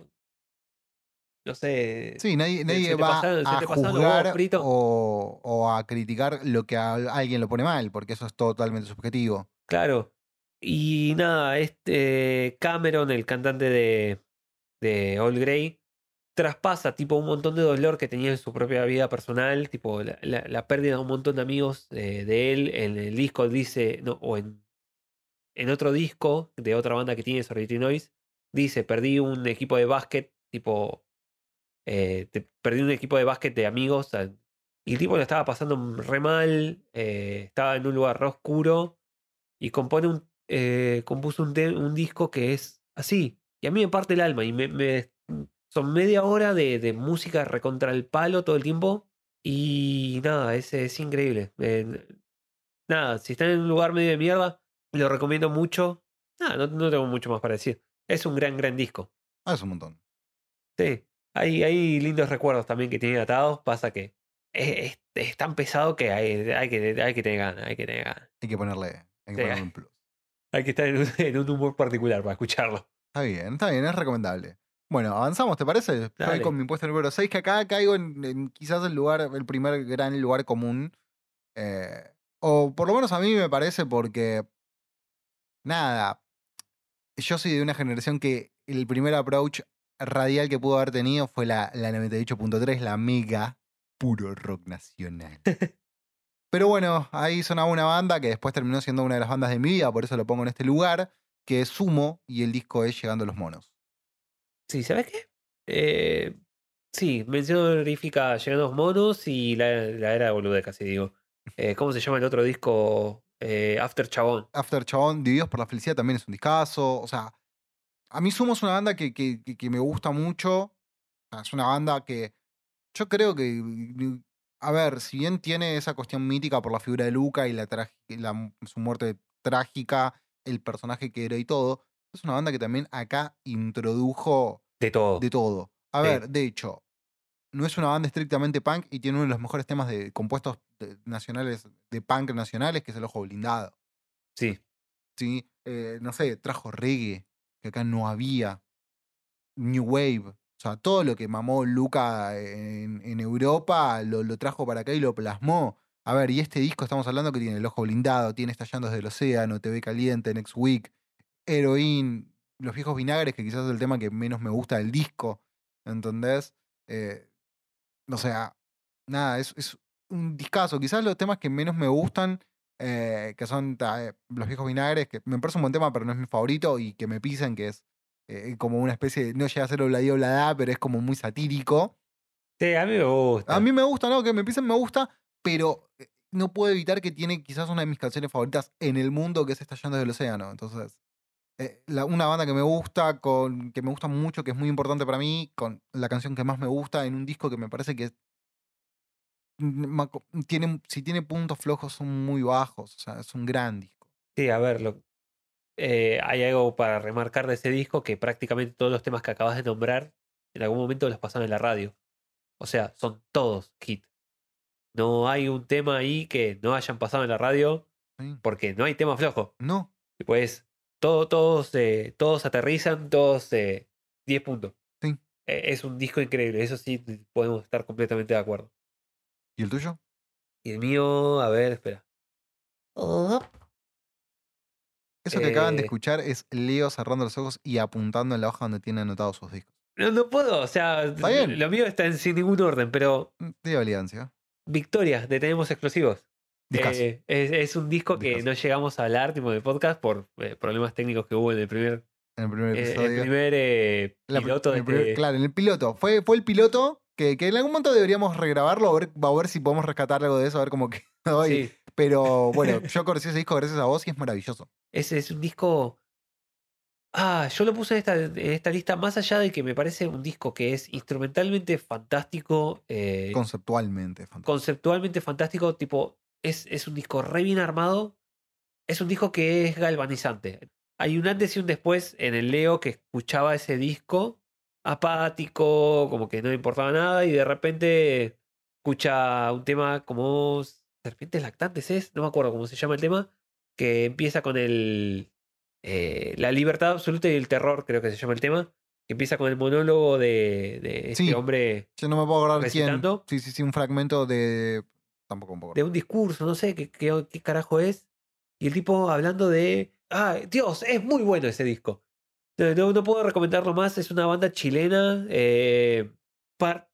No sé. Sí, nadie, ¿Se- nadie va pasaron- a juzgar o, o a criticar lo que a alguien lo pone mal, porque eso es totalmente subjetivo. Claro. Y nada, este Cameron, el cantante de, de All Grey, traspasa tipo un montón de dolor que tenía en su propia vida personal, tipo la, pérdida de un montón de amigos eh, de él. En el disco dice, no, o en, en otro disco de otra banda que tiene Sorority Noise, dice, perdí un equipo de básquet, tipo, eh, perdí un equipo de básquet de amigos. Y el tipo lo estaba pasando re mal, eh, estaba en un lugar oscuro y compone un, eh, compuso un, un disco que es así. Y a mí me parte el alma y me, me- son media hora de, de música recontra el palo todo el tiempo. Y nada, es, es increíble. Eh, nada, si están en un lugar medio de mierda, lo recomiendo mucho. Nada, no, no tengo mucho más para decir. Es un gran, gran disco. Ah, es un montón. Sí, hay, hay lindos recuerdos también que tienen atados. Pasa que es, es- es tan pesado que hay, hay que hay que tener ganas, hay que tener ganas. Hay que ponerle, hay que Sí. ponerle un plus. Hay que estar en un, en un humor particular para escucharlo. Está bien, está bien, es recomendable. Bueno, avanzamos, ¿te parece? Estoy Dale. con mi puesto número 6, que acá caigo en, en quizás el lugar, el primer gran lugar común. Eh, o por lo menos a mí me parece porque, nada, yo soy de una generación que el primer approach radial que pudo haber tenido fue la, la 98.3, la mega puro rock nacional. Pero bueno, ahí sonaba una banda que después terminó siendo una de las bandas de mi vida, por eso lo pongo en este lugar, que es Sumo y el disco es Llegando a los Monos. Sí, ¿sabes qué? Eh, sí, mención honorífica Llegando a los monos y la, la era boluda, casi digo. Eh, ¿Cómo se llama el otro disco? Eh, After Chabón. After Chabón, Divididos por la Felicidad también es un discazo. O sea, a mí Sumo es una banda que, que- que- que me gusta mucho. O sea, es una banda que yo creo que, a ver, si bien tiene esa cuestión mítica por la figura de Luca y la, su muerte trágica, el personaje que era y todo, es una banda que también acá introdujo De todo. de todo. A Sí. ver, de hecho, no es una banda estrictamente punk y tiene uno de los mejores temas de compuestos de- nacionales, de punk nacionales, que es el Ojo Blindado. Sí. ¿sí? Eh, no sé, trajo reggae, que acá no había. New Wave. O sea, todo lo que mamó Luca en, Europa lo, trajo para acá y lo plasmó. A ver, y este disco estamos hablando que tiene El Ojo Blindado, tiene Estallando desde el Océano, TV Caliente, Next Week, Heroin, Los Viejos Vinagres, que quizás es el tema que menos me gusta del disco. ¿Entendés? Eh, o sea, nada, es, es un discazo. Quizás los temas que menos me gustan, eh, que son eh, Los Viejos Vinagres, que me parece un buen tema, pero no es mi favorito, y que me pisen, que es eh, como una especie de. No llega a ser obladí obladá, pero es como muy satírico. Sí, a mí me gusta. A mí me gusta, ¿no? Que me pisen me gusta, pero eh, no puedo evitar que tiene quizás una de mis canciones favoritas en el mundo, que es Estallando del Océano. Entonces, eh, la- una banda que me gusta, con, que me gusta mucho, que es muy importante para mí, con la canción que más me gusta en un disco que me parece que mm, tiene, si tiene puntos flojos son muy bajos, o sea, es un gran disco. Sí, a ver, lo- eh, hay algo para remarcar de ese disco que prácticamente todos los temas que acabas de nombrar en algún momento los pasaron en la radio. O sea, son todos hit. No hay un tema ahí que no hayan pasado en la radio ¿sí? porque no hay tema flojo. No, Y pues todo, todos, eh, todos aterrizan, todos eh, 10 puntos. Sí. Eh, es un disco increíble, eso sí podemos estar completamente de acuerdo. ¿y el tuyo? Y el mío, a ver, espera. Eso que acaban de Eh. escuchar es Leo cerrando los ojos y apuntando en la hoja donde tiene anotados sus discos. No, no puedo, o sea, lo mío está en sin ningún orden, pero Mm, De validancia. Victoria de Tenemos Explosivos. Eh, es, es un disco que no llegamos a hablar tipo de podcast por eh, problemas técnicos que hubo en el primer, en el primer eh, el episodio. primer eh, La pr- piloto el primer- Claro, en el piloto. Fue, fue el piloto que, que en algún momento deberíamos regrabarlo, a ver, a ver si podemos rescatar algo de eso, a ver cómo quedó. Sí, Pero bueno, yo conocí ese disco gracias a vos y es maravilloso. ese es un disco. Ah, yo lo puse en esta, en esta lista, más allá de que me parece un disco que es instrumentalmente fantástico, eh, Conceptualmente, fantástico. conceptualmente fantástico, tipo, es, es un disco re bien armado, es un disco que es galvanizante. Hay un antes y un después en el Leo que escuchaba ese disco apático, como que no le importaba nada, y de repente escucha un tema como Serpientes Lactantes, ¿es? No me acuerdo cómo se llama el tema, que empieza con el... eh, la libertad absoluta y el terror, creo que se llama el tema, que empieza con el monólogo de, de este Sí. hombre Yo no me puedo acordar quién. recitando. Sí, sí, sí, un fragmento de. Tampoco un poco. de un discurso, no sé qué, qué, qué carajo es. Y el tipo hablando de. ¡Ah, Dios! Es muy bueno ese disco. No, no, no puedo recomendarlo más. Es una banda chilena. eh,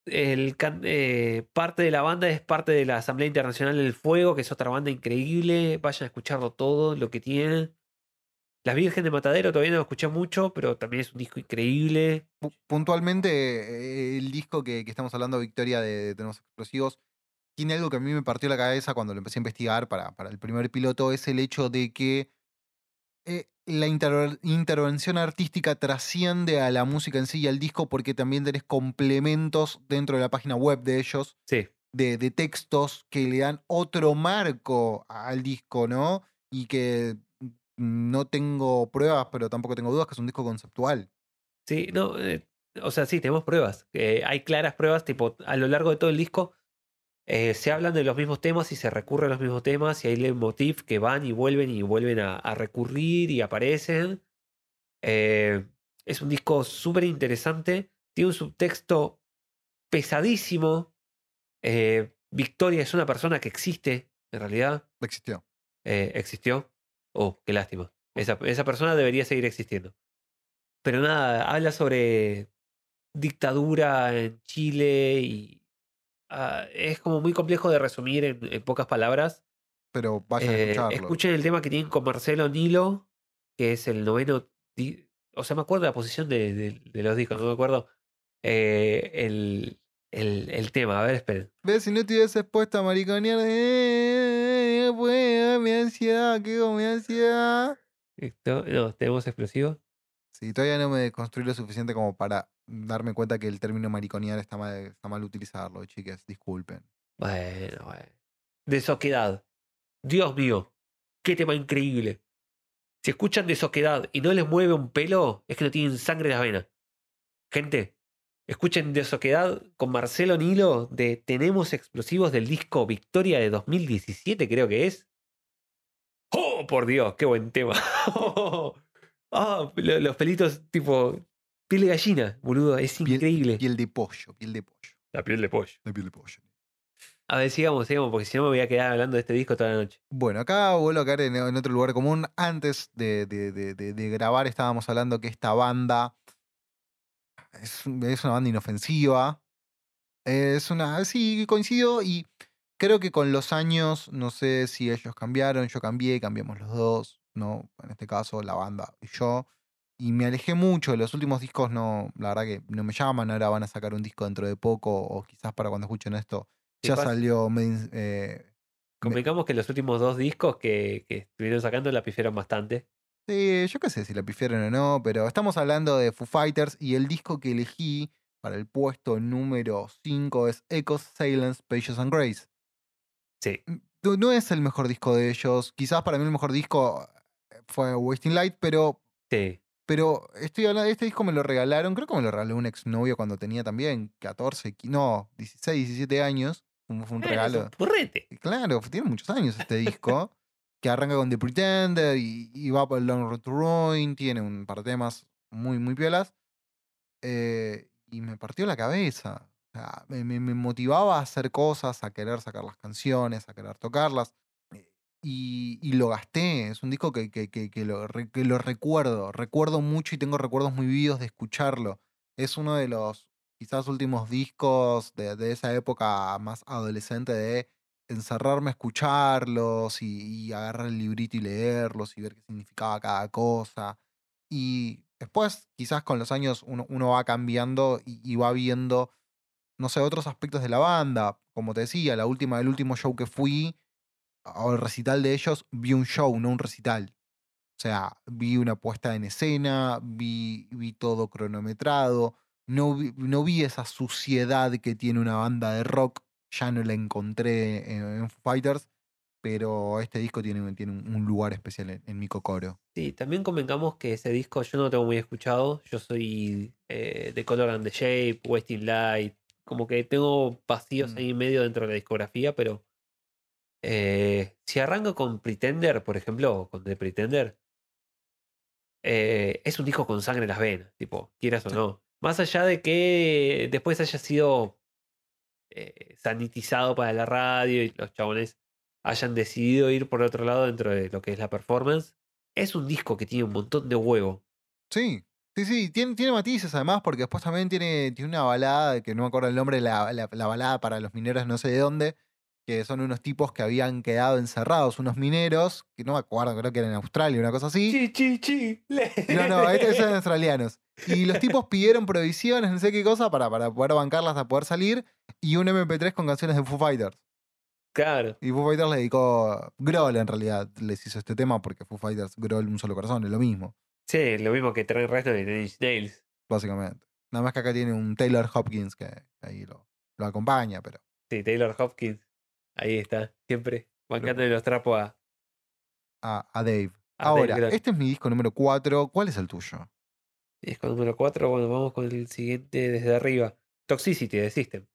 el eh, parte de la banda es parte de la Asamblea Internacional del Fuego, que es otra banda increíble. Vayan a escucharlo todo, lo que tienen. Las Virgen de Matadero todavía no lo escuché mucho, pero también es un disco increíble. Pu- Puntualmente, eh, el disco que, que estamos hablando, Victoria de, de Tenemos Explosivos, tiene algo que a mí me partió la cabeza cuando lo empecé a investigar para, para el primer piloto, es el hecho de que eh, la intervención artística trasciende a la música en sí y al disco porque también tenés complementos dentro de la página web de ellos, Sí, de, de textos que le dan otro marco al disco, ¿no? Y que no tengo pruebas, pero tampoco tengo dudas que es un disco conceptual. Sí, no, eh, o sea, sí, tenemos pruebas. Eh, hay claras pruebas, tipo, a lo largo de todo el disco eh, se hablan de los mismos temas y se recurre a los mismos temas y hay leitmotiv que van y vuelven y vuelven a, a recurrir y aparecen. Eh, es un disco súper interesante, tiene un subtexto pesadísimo. Eh, Victoria es una persona que existe, en realidad, Existió. existió. Oh, qué lástima. Esa, esa persona debería seguir existiendo. Pero nada, habla sobre dictadura en Chile y ah, es como muy complejo de resumir en, en pocas palabras. Pero vayan a Eh, escucharlo. escuchen el tema que tienen con Marcelo Nilo, que es el noveno. O sea, me acuerdo la posición de, de- de los discos, no me acuerdo eh, el, el, el tema. A ver, esperen. ¿Ves? Si no estuvieses puesta a mariconear, eh, pues, mi ansiedad, ¿qué hago, mi ansiedad? No, tenemos explosivo. Sí, todavía no me construí lo suficiente como para darme cuenta que el término mariconear está mal, está mal utilizarlo, chicas, disculpen. Bueno, bueno. Desoquedad. Dios mío, qué tema increíble. Si escuchan Desoquedad y no les mueve un pelo, es que no tienen sangre en las venas. Gente, escuchen Desoquedad con Marcelo Nilo de Tenemos Explosivos del disco Victoria de 2017, creo que es. ¡Oh, por Dios! ¡Qué buen tema! Ah, lo- los pelitos tipo piel de gallina, boludo, es Piel- increíble. Piel de pollo, piel de pollo, La piel de pollo. la piel de pollo. A ver, sigamos, sigamos, porque si no me voy a quedar hablando de este disco toda la noche. Bueno, acá vuelvo a caer en, en otro lugar común. Antes de, de- de- de- de grabar estábamos hablando que esta banda es, es una banda inofensiva. Es una... Sí, coincido y creo que con los años, no sé si ellos cambiaron, yo cambié, cambiamos los dos, ¿no? En este caso, la banda y yo. Y me alejé mucho, los últimos discos no, la verdad que no me llaman, ahora van a sacar un disco dentro de poco o quizás para cuando escuchen esto ya pasa. salió eh, Convengamos que los últimos dos discos que, que estuvieron sacando la pifiaron bastante. Sí, yo qué sé si la pifiaron o no, pero estamos hablando de Foo Fighters y el disco que elegí para el puesto número 5 es Echoes, Silence, Pages and Grace. Sí. No, no es el mejor disco de ellos. Quizás para mí el mejor disco eh, fue Wasting Light, pero, Sí. Pero estoy hablando, este disco me lo regalaron, creo que me lo regaló un exnovio cuando tenía también 14, qui- no, 16, 17 años. Fue un regalo. Y Claro, tiene muchos años este disco. que arranca con The Pretender y, y va por el Long Road to Ruin. Tiene un par de temas muy, muy piolas. eh, y me partió la cabeza. O sea, me motivaba a hacer cosas, a querer sacar las canciones, a querer tocarlas. Y, lo gasté. Es un disco que, que- que- lo, que lo recuerdo. Recuerdo mucho y tengo recuerdos muy vividos de escucharlo. Es uno de los quizás últimos discos de, de esa época más adolescente de encerrarme a escucharlos y, y agarrar el librito y leerlos y ver qué significaba cada cosa. Y después, quizás con los años, uno, uno va cambiando y, y va viendo, no sé, otros aspectos de la banda. Como te decía, la última, el último show que fui, o el recital de ellos, vi un show, no un recital. O sea, vi una puesta en escena, vi, vi todo cronometrado, no vi, no vi esa suciedad que tiene una banda de rock, ya no la encontré en, Fighters, pero este disco tiene, un- tiene un, lugar especial en, en mi cocoro. Sí, también convengamos que ese disco yo no lo tengo muy escuchado. Yo soy eh, de Color and the Shape, Wasting Light. Como que tengo vacíos Mm. ahí en medio dentro de la discografía, pero eh, si arranco con Pretender, por ejemplo, o con The Pretender, eh, es un disco con sangre en las venas, tipo, quieras o no. Más allá de que después haya sido eh, sanitizado para la radio y los chabones hayan decidido ir por otro lado dentro de lo que es la performance, es un disco que tiene un montón de huevo. Sí, sí, sí, tiene, tiene matices además, porque después también tiene, tiene una balada, que no me acuerdo el nombre, la, la, la balada para los mineros no sé de dónde, que son unos tipos que habían quedado encerrados, unos mineros, que no me acuerdo, creo que era en Australia, una cosa así. Chi, chi, chi. No, no, estos son australianos. Y los tipos pidieron provisiones, no sé qué cosa, para, para poder bancarlas a poder salir, y un MP3 con canciones de Foo Fighters. Claro. Y Foo Fighters le dedicó, Grohl en realidad les hizo este tema, porque Foo Fighters, Grohl, un solo corazón, es lo mismo, Sí, lo mismo que Trent Reznor y Nine Inch Nails. básicamente. Nada más que acá tiene un Taylor Hopkins que ahí lo, lo acompaña, pero... Sí, Taylor Hopkins. Ahí está, siempre bancándole los trapos a, A, a Dave. a Ahora, este es mi disco número 4. ¿Cuál es el tuyo? Disco número 4, bueno, vamos con el siguiente desde arriba. Toxicity de System.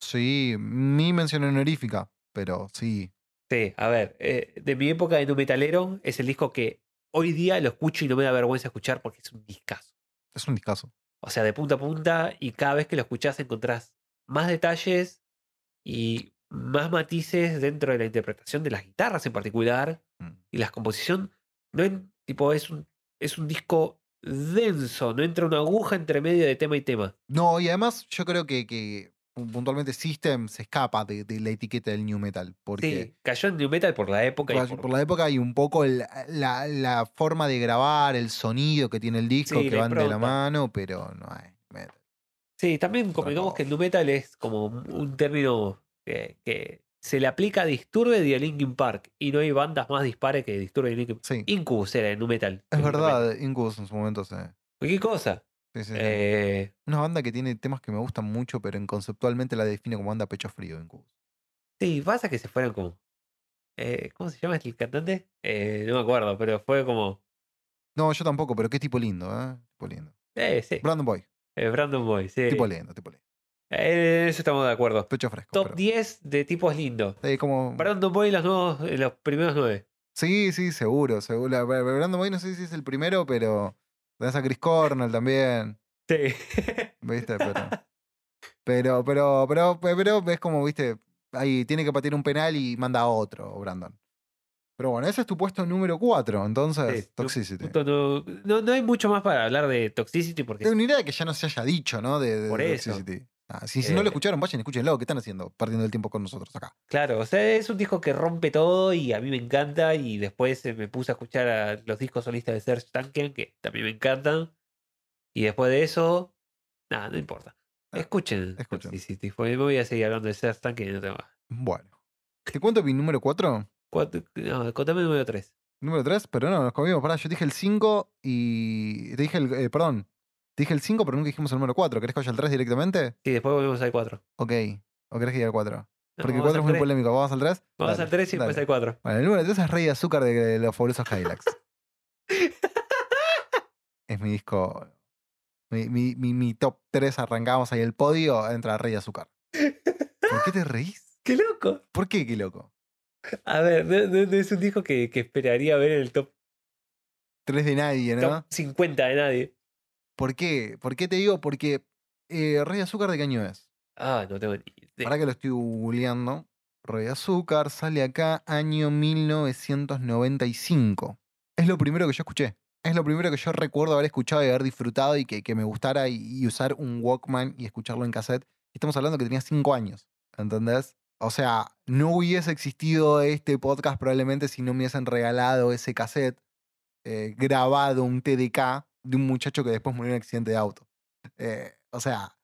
Sí, mi mención honorífica, pero sí. Sí, a ver, eh, de mi época de nu metalero es el disco que hoy día lo escucho y no me da vergüenza escuchar porque es un discazo. Es un discazo. O sea, de punta a punta y cada vez que lo escuchás encontrás más detalles y más matices dentro de la interpretación de las guitarras en particular Mm. y la composición. No en- tipo, es un, es un disco denso, no entra una aguja entre medio de tema y tema. No, y además yo creo que, que pu- puntualmente System se escapa de, de la etiqueta del new metal. Porque Sí, cayó en New Metal por la época y por, por- por la época hay un poco el- la, la forma de grabar, el sonido que tiene el disco, Sí, que van de la mano, pero no es metal. Sí, también Otra convengamos que el nu metal es como un término que, que se le aplica a Disturbed y a Linkin Park. Y no hay bandas más dispares que Disturbed y Linkin Sí, Incubus era el nu metal. es verdad, Incubus en su momento se... ¿Qué cosa? sí, sí. Eh, Una banda que tiene temas que me gustan mucho, pero en conceptualmente la define como banda pecho frío, Incubus. sí, pasa que se fueron como. eh, ¿Cómo se llama el cantante? Eh, no me acuerdo, pero fue como. No, yo tampoco, pero qué tipo lindo, ¿eh? Tipo lindo. Eh, sí. Brandon Boy, eh, Brandon Boy, sí. tipo lindo, tipo lindo. Eh, en eso estamos de acuerdo. Pecho fresco. Top pero- 10 de tipos lindos. Eh, como... Brandon Boy, los, nuevos, eh, los primeros 9. Sí, sí, seguro, seguro. Brandon Boy no sé si es el primero, pero tenés a Chris Cornell también, Sí. ¿viste? Pero, pero, pero, pero, pero es como, ¿viste? Ahí tiene que patear un penal y manda a otro, Brandon. Pero bueno, ese es tu puesto número 4, entonces, Sí, Toxicity. No, no, no hay mucho más para hablar de Toxicity porque Tengo una idea de que ya no se haya dicho, ¿no? De, de Por eso. Toxicity. Ah, si, si no lo Eh, escucharon, vayan, escúchenlo. ¿Qué están haciendo? Perdiendo el tiempo con nosotros acá. Claro, o sea, es un disco que rompe todo y a mí me encanta. Y después eh, me puse a escuchar a los discos solistas de Serge Tankian, que también me encantan. Y después de eso, nada, no importa. Ah, Escuchen. escuchen. Toxicity, porque me voy a seguir hablando de Serge Tankian y no tengo más. Bueno. ¿Te cuento mi número 4? Cuatro- no, contame el número 3. Número 3, pero no, nos comimos. Pará, yo dije el 5 y. Te dije el. eh, perdón. Te dije el 5, pero nunca dijimos el número 4. ¿Querés que vaya al 3 directamente? Sí, después volvemos al 4. Ok. ¿O querés que ir al 4? Porque el vamos 4 es muy polémico. ¿Vamos al 3? Vamos al 3 y después al 4. Bueno, el número 3 es Rey de Azúcar de, de los fabulosos Hilux. es mi disco. Mi, mi, mi, mi top 3 arrancamos ahí el podio, entra Rey de Azúcar. ¿Por qué te reís? ¡Qué loco! ¿Por qué, qué loco? A ver, no, no- no es un disco que, que esperaría ver en el top, 3 de nadie, ¿no? top 50 de nadie. ¿Por qué? ¿Por qué te digo? Porque eh, Rey de Azúcar de qué año es. Ah, no tengo ni idea. Para que lo estoy googleando. Rey de Azúcar sale acá año 1995. Es lo primero que yo escuché. Es lo primero que yo recuerdo haber escuchado y haber disfrutado y que, que me gustara y, y usar un Walkman y escucharlo en cassette. Estamos hablando que tenía 5 años. ¿Entendés? O sea, no hubiese existido este podcast probablemente si no me hubiesen regalado ese cassette eh, grabado, un TDK de un muchacho que después murió en un accidente de auto. Eh, o sea,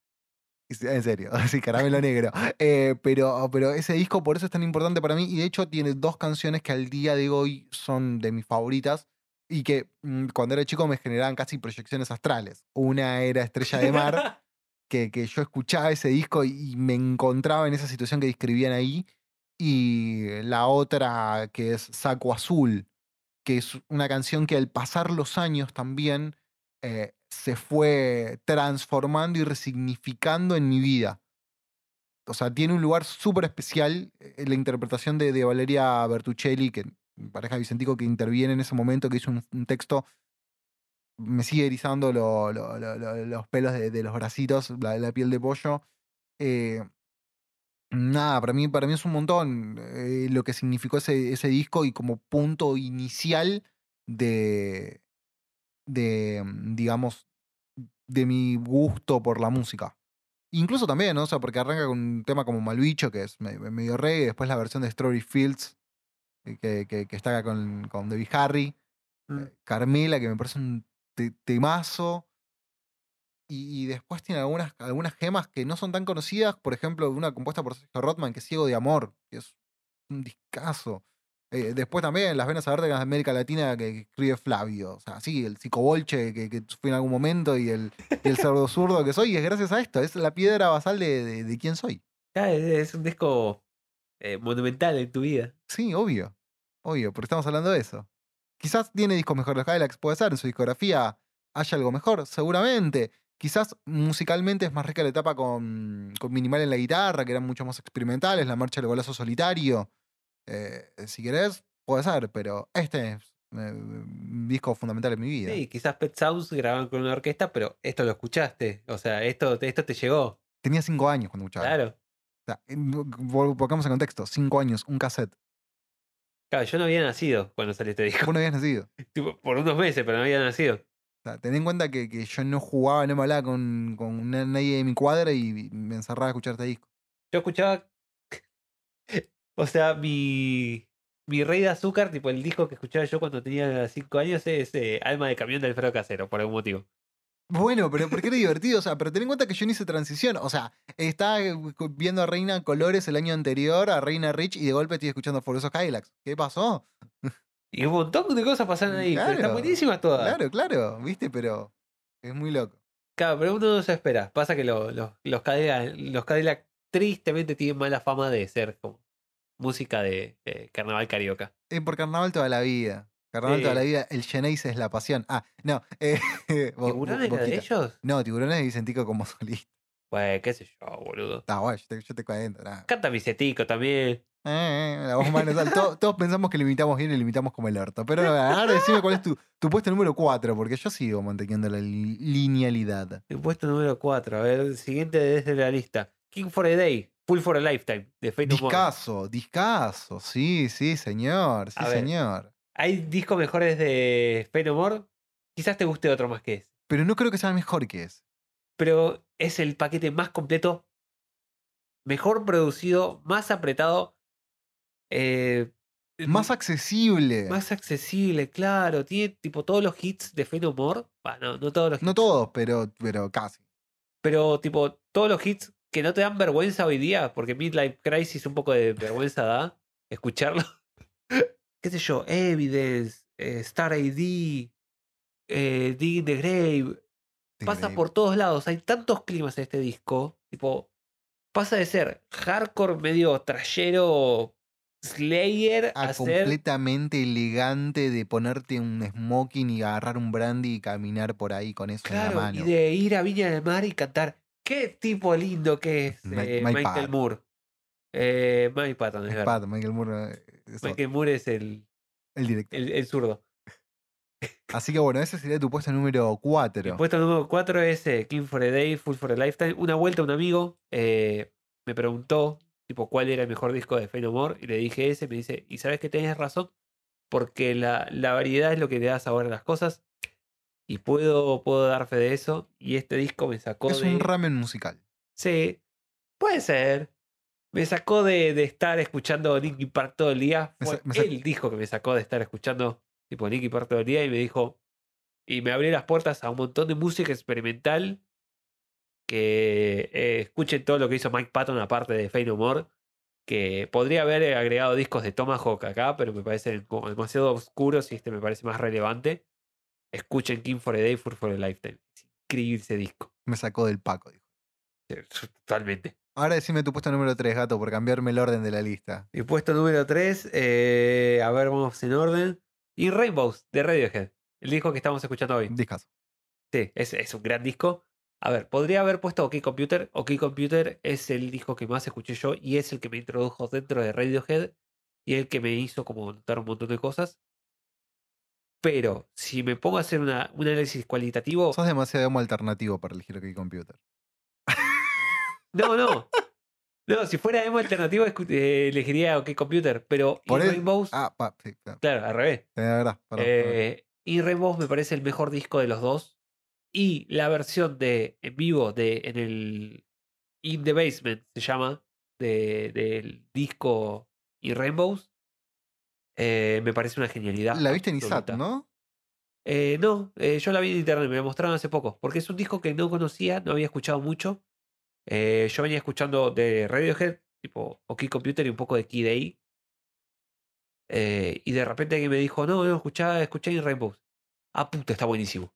en serio, así caramelo negro. Eh, pero, pero ese disco por eso es tan importante para mí y de hecho tiene dos canciones que al día de hoy son de mis favoritas y que mm, cuando era chico me generaban casi proyecciones astrales. Una era Estrella de Mar, que, que yo escuchaba ese disco y, y me encontraba en esa situación que describían ahí. Y la otra que es Saco Azul, que es una canción que al pasar los años también eh, se fue transformando y resignificando en mi vida. O sea, tiene un lugar súper especial eh, la interpretación de, de Valeria Bertuccelli, que pareja Vicentico que interviene en ese momento, que hizo un, texto, me sigue erizando lo- lo- lo- lo- los pelos de, los bracitos, la, piel de pollo. Eh, nada, para mí, para mí es un montón lo que significó ese, ese disco y como punto inicial de, de, mm, digamos, de mi gusto por la música. Incluso también, ¿no? O sea, porque arranca con un tema como Malbicho, que es me- me- medio reggae, después la versión de Strawberry Fields, eh, que, que, que está acá con, con Debbie Harry, Mm. eh, Carmela, que me parece un te- temazo. Y, y después tiene algunas, algunas gemas que no son tan conocidas, por ejemplo, una compuesta por Sergio Rothman, que es Ciego de Amor, que es un discazo. Eh, después también Las Venas Abiertas de América Latina que, que escribe Flavio. O sea, sí, el psicobolche que, que fui en algún momento y el, y el cerdo zurdo que soy, y es gracias a esto. Es la piedra basal de, de, de quién soy. Es, es un disco eh, monumental en tu vida. Sí, obvio. Obvio, porque estamos hablando de eso. Quizás tiene discos mejores los Cadillacs, puede ser, en su discografía haya algo mejor, seguramente. Quizás musicalmente es más rica la etapa con, con Minimal en la guitarra, que eran mucho más experimentales, la marcha del golazo solitario. Eh, si querés, puede ser, pero este es eh, un disco fundamental en mi vida. Sí, quizás Pet Sounds grababan con una orquesta, pero esto lo escuchaste. O sea, esto, esto te llegó. Tenía cinco años cuando escuchaba. Claro. O sea, en- vol- pongamos en contexto, cinco años, un cassette. Claro, yo no había nacido cuando salió este disco. Vos no habías nacido. Tipo, por unos meses, pero no había nacido. O sea, ten en cuenta que, que yo no jugaba, no me hablaba con, con na- nadie de mi cuadra y me encerraba a escuchar este disco. Yo escuchaba. O sea, mi. Mi rey de azúcar, tipo el disco que escuchaba yo cuando tenía 5 años, es eh, Alma de Camión del Alfredo Casero, por algún motivo. Bueno, pero porque era divertido, o sea, pero ten en cuenta que yo no hice transición, o sea, estaba eh, viendo a Reina Colores el año anterior, a Reina Rich, y de golpe estoy escuchando Furiosos Cadillacs. ¿Qué pasó? Y un montón de cosas pasaron ahí, pero están Claro, buenísimas todas. Claro, claro, viste, pero es muy loco. Claro, pero uno no se espera. Pasa que lo- lo- los, Cadillac, los Cadillac tristemente tienen mala fama de ser como música de, de carnaval carioca. Es por carnaval toda la vida. Carnaval toda la vida, el Geneise es la pasión. Ah, no, eh, bo- ¿Tiburón bo- era de ellos? No, tiburones de Vicentico como solista. Pues, qué sé yo, boludo. Está guay, yo te, yo te cuento. Canta Vicetico también. Eh, eh, la voz más. Todos, todos pensamos que lo imitamos bien y lo imitamos como el orto. Pero ahora decime cuál es tu, tu puesto número 4, porque yo sigo manteniendo la li- linealidad. El puesto número 4. A ver, el siguiente desde la lista. King for a Day. Full for a Lifetime. De Fate No. Discaso, discaso. Sí, sí, señor. Sí, A ver. señor. Hay discos mejores de Fate No More. Quizás te guste otro más que ese. Pero no creo que sea mejor que ese. Pero es el paquete más completo. Mejor producido. Más apretado. eh, Más accesible. más accesible, claro. Tiene tipo todos los hits de Fate No More. Bah, no, no todos los hits. No todos, pero, pero casi. Pero tipo todos los hits que no te dan vergüenza hoy día. Porque Midlife Crisis un poco de vergüenza da. Escucharlo. qué sé yo, Evidence, eh, Star AD, eh, Dig the Grave, pasa por todos lados. Hay tantos climas en este disco. Tipo, pasa de ser hardcore medio trayero Slayer a, ser. completamente elegante de ponerte un smoking y agarrar un brandy y caminar por ahí con eso en la mano. y de ir a Viña del Mar y cantar. Qué tipo lindo que es Ma- eh, Michael. Moore. Eh, Mike Patton, es Es. Pat, Michael Moore, eh, eso, Michael Moore es el, el director. el, el zurdo. Así que bueno, ese sería tu puesto número Mi 4. puesto número 4 es eh, King for a Day, Full for a Lifetime. Una vuelta un amigo eh, me preguntó tipo cuál era el mejor disco de More y le dije ese. Me dice, y sabes que tenés razón, porque la, la variedad es lo que le da sabor a las cosas. Y puedo, puedo dar fe de eso. Y este disco me sacó Es de. un ramen musical. Sí, puede ser. Me sacó de, de estar escuchando Linkin Park todo el día. Fue me él dijo que me sacó de estar escuchando tipo Linkin Park todo el día y me dijo. Y me abrió las puertas a un montón de música experimental. Que eh, escuchen todo lo que hizo Mike Patton aparte de Fey No More. Que podría haber agregado discos de Tomahawk acá, pero me parecen demasiado oscuros y este me parece más relevante. Escuchen King for a Day, Full for a Lifetime. Es increíble ese disco. Me sacó del Paco, dijo. Eh, Totalmente. Ahora decime tu puesto número 3, gato, por cambiarme el orden de la lista. Mi puesto número 3, a ver, vamos en orden. Y Rainbows, de Radiohead, el disco que estamos escuchando hoy. Discaso. Sí, es, es un gran disco. A ver, podría haber puesto OK Computer. OK Computer es el disco que más escuché yo y es el que me introdujo dentro de Radiohead y el que me hizo como notar un montón de cosas. Pero si me pongo a hacer una, un análisis cualitativo, Sos demasiado emo alternativo para elegir OK Computer. no, no. No, si fuera emo alternativo, eh, elegiría OK Computer. Pero Por In Rainbows, Ah, pa, sí, claro. claro, al revés. De verdad. perdón. Eh, y Rainbows me parece el mejor disco de los dos. Y la versión de en vivo de en el In the Basement se llama de, del disco In Rainbows. Eh, me parece una genialidad. La viste en ISAT. ¿no? Eh, no, eh, yo la vi en internet, me la mostraron hace poco. Porque es un disco que no conocía, no había escuchado mucho. Yo venía escuchando de Radiohead, tipo OK Computer y un poco de Kid A. Y de repente alguien me dijo, no, no, escuchá, escuchá In Rainbows. Ah, puta, está buenísimo.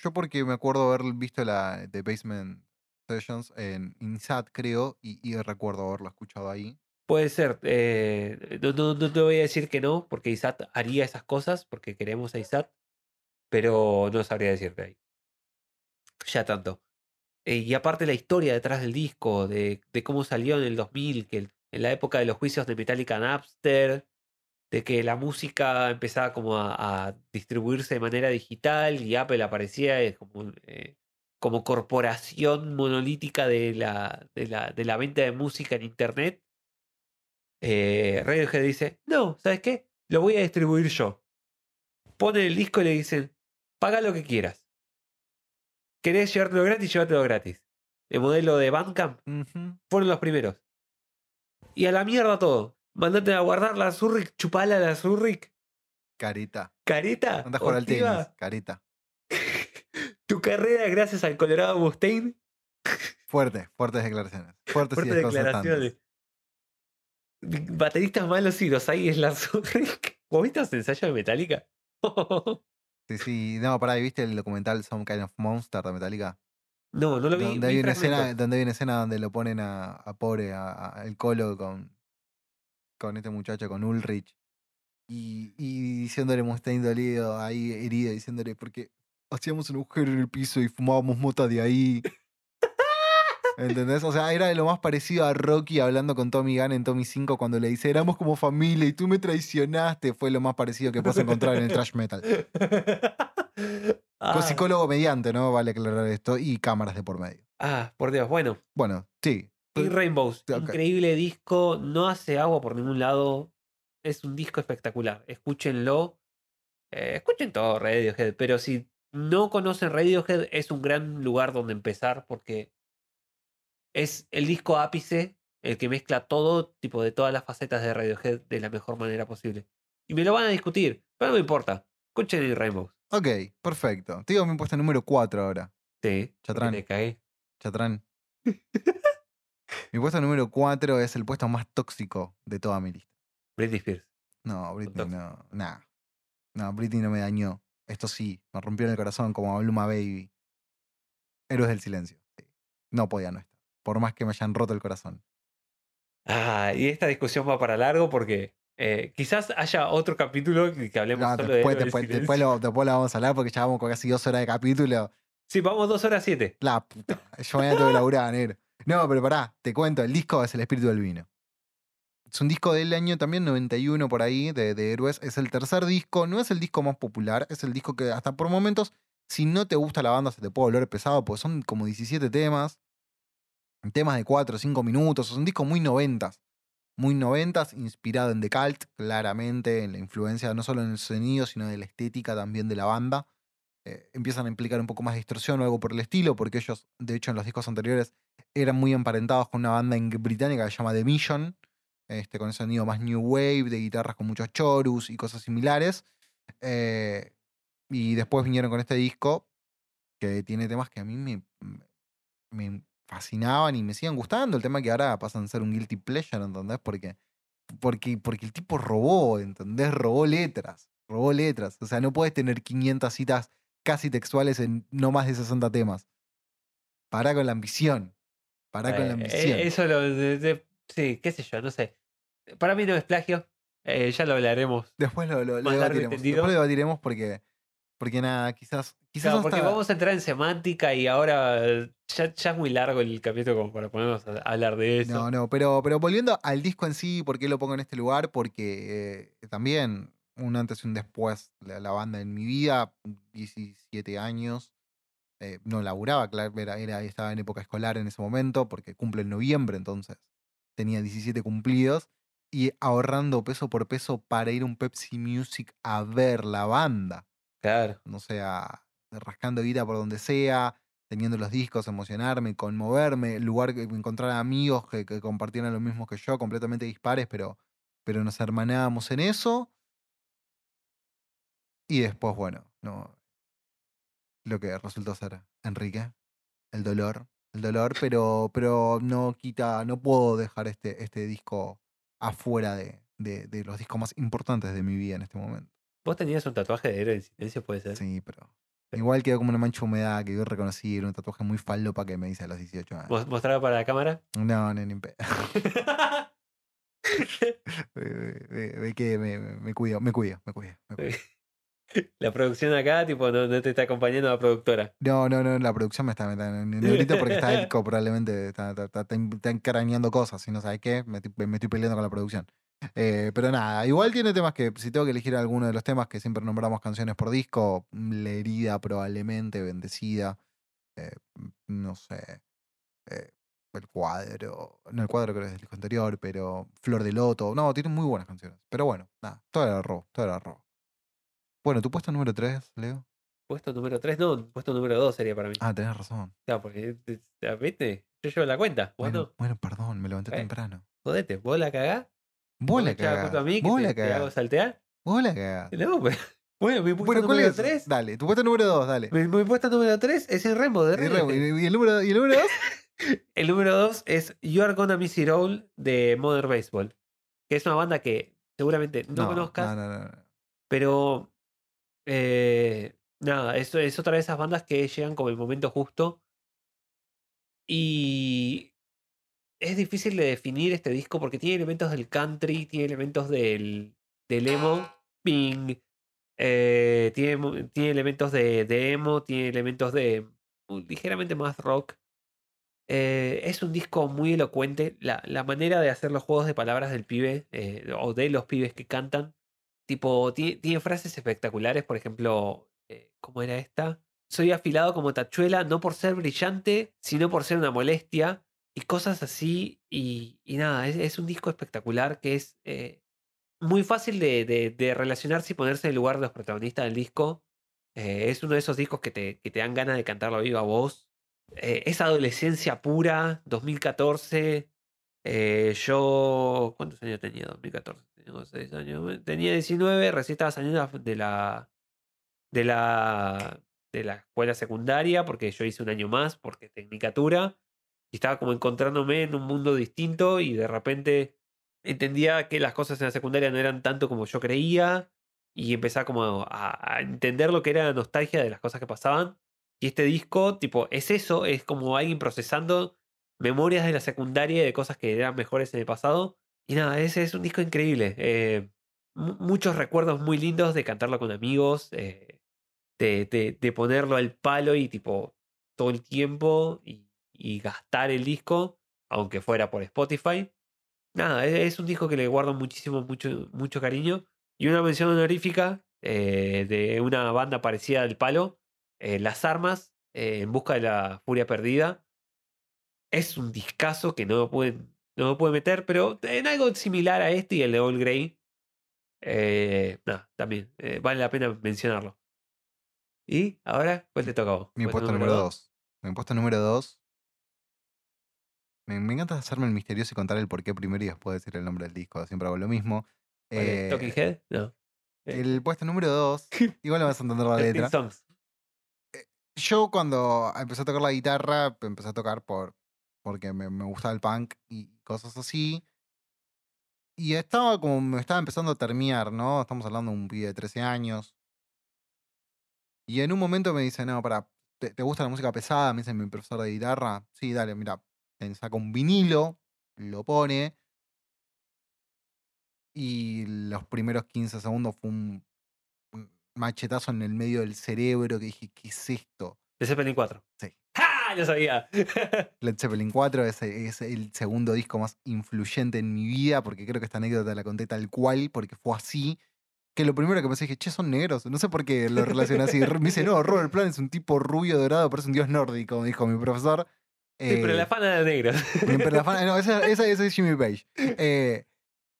Yo porque me acuerdo haber visto la The Basement Sessions en INSAT, creo, y, y recuerdo haberlo escuchado ahí. Puede ser, eh, no, no, no te voy a decir que no, porque Isat haría esas cosas, porque queremos a Isat, pero no sabría decirte ahí. Ya tanto. Eh, y aparte la historia detrás del disco, de, cómo salió en el 2000, que en la época de los juicios de Metallica Napster, de que la música empezaba como a, distribuirse de manera digital y Apple aparecía como, eh, como corporación monolítica de la, de, la, de la venta de música en Internet. Eh, Radiohead dice, no, ¿sabes qué? Lo voy a distribuir yo. Ponen el disco y le dicen, paga lo que quieras. ¿Querés llevártelo gratis? Llévatelo gratis. El modelo de Bandcamp fueron los primeros. Y a la mierda todo. Mandate a guardar la Zurric, chupala la Zurric. Carita. Careta. Anda a jugar al tenis. Carita. Tu carrera gracias al Colorado Mustaine. Fuerte, fuertes declaraciones. Fuertes, Fuertes y desconcertantes. declaraciones. Bateristas malos y los hay es la. ¿Vos viste los ensayos de Metallica? Sí, sí. No, pará, ¿viste el documental Some Kind of Monster de Metallica? no, no lo vi. Donde hay, una escena, donde hay una escena donde lo ponen a, a pobre, a, a- el colo con, con este muchacho, con Ulrich. Y, y diciéndole Mustaine dolido, ahí herido, diciéndole, porque hacíamos un agujero en el piso y fumábamos mota de ahí. ¿Entendés? O sea, era de lo más parecido a Rocky hablando con Tommy Gunn en Tommy 5 cuando le dice, éramos como familia y tú me traicionaste. Fue lo más parecido que puedes encontrar en el trash metal. Con ah, psicólogo mediante, ¿no? Vale aclarar esto. Y cámaras de por medio. ah, por Dios. Bueno, Bueno, sí. y Rainbows. Increíble disco. No hace agua por ningún lado. Es un disco espectacular. Escúchenlo. Eh, escuchen todo Radiohead. Pero si no conocen Radiohead, es un gran lugar donde empezar porque es el disco ápice, el que mezcla todo, tipo de todas las facetas de Radiohead de la mejor manera posible. Y me lo van a discutir, pero no me importa. Escuchen el Rainbows. Ok, perfecto. Te digo mi puesto número 4 ahora. Sí, Chatrán. te cagué. Chatrán. mi puesto número 4 es el puesto más tóxico de toda mi lista. Britney Spears. No, Britney, no. Nah. No, Britney no me dañó. Esto sí, me rompió en el corazón como a Bluma Baby. Héroes del silencio. sí. No podía no estar. Por más que me hayan roto el corazón. Ah, y esta discusión va para largo porque eh, quizás haya otro capítulo que, hablemos No, solo de después, después, después, lo, después lo vamos a hablar porque ya vamos con casi dos horas de capítulo. Sí, vamos dos horas siete. La puta. Yo mañana tengo que laburar, negro. No, pero pará, te cuento, el disco es El Espíritu del Vino. Es un disco del año también 91 por ahí, de, de Héroes. Es el tercer disco, no es el disco más popular, es el disco que hasta por momentos, si no te gusta la banda, se te puede volver pesado, porque son como 17 temas, temas de 4 o 5 minutos, es un disco muy noventas. Muy noventas, inspirado en The Cult, claramente, en la influencia no solo en el sonido, sino de la estética también de la banda eh, empiezan a implicar un poco más de distorsión o algo por el estilo, porque ellos, de hecho, en los discos anteriores eran muy emparentados con una banda británica que se llama The Mission, este, con ese sonido más new wave, de guitarras con muchos chorus y cosas similares. Eh, y después vinieron con este disco que tiene temas que a mí me fascinaban y me siguen gustando. El tema que ahora pasan a ser un guilty pleasure, ¿entendés? Porque, porque, porque el tipo robó, ¿entendés? Robó letras, robó letras. O sea, no puedes tener 500 citas casi textuales en no más de 60 temas. Pará con la ambición. Pará con la Eh, ambición. eh, eso lo. de- de- sí, qué sé yo, no sé. Para mí no es plagio. eh, ya lo hablaremos. Después lo, lo- debatiremos. Después lo debatiremos porque, porque nada, quizás. quizás Claro, porque vamos a entrar en semántica y ahora eh, ya, ya es muy largo el capítulo como para ponernos a hablar de eso. No, no, pero, pero volviendo al disco en sí, ¿por qué lo pongo en este lugar? Porque eh, también un antes y un después, la, la banda en mi vida, 17 años, eh, no laburaba, claro, era, era- estaba en época escolar en ese momento, porque cumple en noviembre, entonces tenía 17 cumplidos, y ahorrando peso por peso para ir a un Pepsi Music a ver la banda Claro. no sea, rascando vida por donde sea, teniendo los discos, emocionarme, conmoverme, lugar que encontrar amigos que, compartieran lo mismo que yo, completamente dispares, pero, pero nos hermanábamos en eso. Y después, bueno, no, lo que resultó ser Enrique, el dolor, el dolor, pero, pero no quita, no puedo dejar este, este disco afuera de, de los discos más importantes de mi vida en este momento. Vos tenías un tatuaje de héroe en silencio, puede ser. Sí, pero. Igual quedó como una mancha de humedad que yo reconocí, era un tatuaje muy falopa que me hice a los 18 años. Mos- ¿Mostrarlo para la cámara? No, no, ni pedo. Me- que me, cuido, me cuido, me cuido. me cuido. la producción acá, tipo, no, no te está acompañando la productora. No, no, no, la producción me está metiendo en negrito porque está Elco, probablemente está, está, está, está encarañando cosas y no sabes qué, me estoy peleando con la producción. Eh, pero nada, igual tiene temas que, si tengo que elegir alguno de los temas que siempre nombramos canciones por disco, La herida probablemente, Bendecida, eh, no sé, eh, El cuadro, no el cuadro creo que es del disco anterior, pero Flor de Loto, no, tiene muy buenas canciones. Pero bueno, nada, todo era robo, todo era robo. Bueno, tu puesto número 3, Leo. Puesto número 3, no, puesto número 2 sería para mí. Ah, tenés razón. Claro, porque, te- te- ¿viste? Yo llevo la cuenta. Bueno, no. bueno, perdón, me levanté temprano. Jodete, vos la cagás. Vos me la echás la cagás. culpa a mí que Vos te, hago saltear. No, pero. Bueno, mi Bueno, ¿cuál número es? 3. Dale, tu puesto número 2, dale. Mi, mi número 3 es el Rainbow de Y, Red re- Dead. y el número, y el número 2? El número 2 es You Are Gonna Miss It All de Modern Baseball. Que es una banda que seguramente no, conozcas, No, no, no, no. pero. eh, nada, es, es otra de esas bandas que llegan como el momento justo. Y. Es difícil de definir este disco porque tiene elementos del country, tiene elementos del, del emo, ping, eh, tiene, elementos de, de emo, tiene elementos de uh, ligeramente más rock. Eh, es un disco muy elocuente. La, la manera de hacer los juegos de palabras del pibe eh, o de los pibes que cantan. Tipo, tiene, tiene frases espectaculares. Por ejemplo, ¿cómo era esta? Soy afilado como tachuela, no por ser brillante, sino por ser una molestia. Y cosas así. Y, y nada, es, un disco espectacular que es eh, muy fácil de, de- relacionarse y ponerse en el lugar de los protagonistas del disco. Eh, es uno de esos discos que te, que te dan ganas de cantarlo a viva voz. Eh, es adolescencia pura, 2014. eh, yo. ¿Cuántos años tenía? 2014. Tengo 6 años. Tenía 19, recién estaba saliendo de la. de la. de la escuela secundaria, porque yo hice un año más, porque tecnicatura. Y estaba como encontrándome en un mundo distinto y de repente entendía que las cosas en la secundaria no eran tanto como yo creía. y empezar como a, entender lo que era la nostalgia de las cosas que pasaban. Y este disco, tipo, es eso, es como alguien procesando memorias de la secundaria de cosas que eran mejores en el pasado. Y nada, ese es un disco increíble. eh, mu- muchos recuerdos muy lindos de cantarlo con amigos, eh, de, de- ponerlo al palo y tipo todo el tiempo y gastar el disco, aunque fuera por Spotify. Nada, es, es un disco que le guardo muchísimo, mucho, mucho cariño. Y una mención honorífica eh, de una banda parecida al palo, eh, Las Armas, eh, en busca de la furia perdida. Es un discazo que no lo pueden, no lo pueden meter, pero en algo similar a este y el de All Grey. Nada, también vale la pena mencionarlo. Y ahora, ¿cuál te toca a vos? Mi puesto número 2. Mi puesto número 2. Me, me encanta hacerme el misterioso y contar el por qué primero y después decir el nombre del disco. Siempre hago lo mismo. Eh, ¿Talking Head? No. Eh, el puesto número 2. Igual no vas a entender la letra. Songs. Yo cuando empecé a tocar la guitarra, empecé a tocar por porque me, me gustaba el punk y cosas así. Y estaba como, me estaba empezando a terminar, ¿no? Estamos hablando de un pibe de 13 años. Y en un momento me dice, no, para, ¿te, te gusta la música pesada? Me dice mi profesor de guitarra. Sí, dale, mira, saca un vinilo, lo pone. Y los primeros 15 segundos fue un machetazo en el medio del cerebro que dije, ¿qué es esto? De Zeppelin 4. Sí. ¡Ja! Lo sabía. Led Zeppelin 4 es, es el segundo disco más influyente en mi vida, porque creo que esta anécdota la conté tal cual, porque fue así. Que lo primero que pensé dije, che, son negros. No sé por qué lo relacioné así. Me dice, no, Robert Plant es un tipo rubio dorado, parece un dios nórdico, me dijo mi profesor. Eh, la fana de negros. pero la fan- no, esa, esa- esa es Jimmy Page. Eh,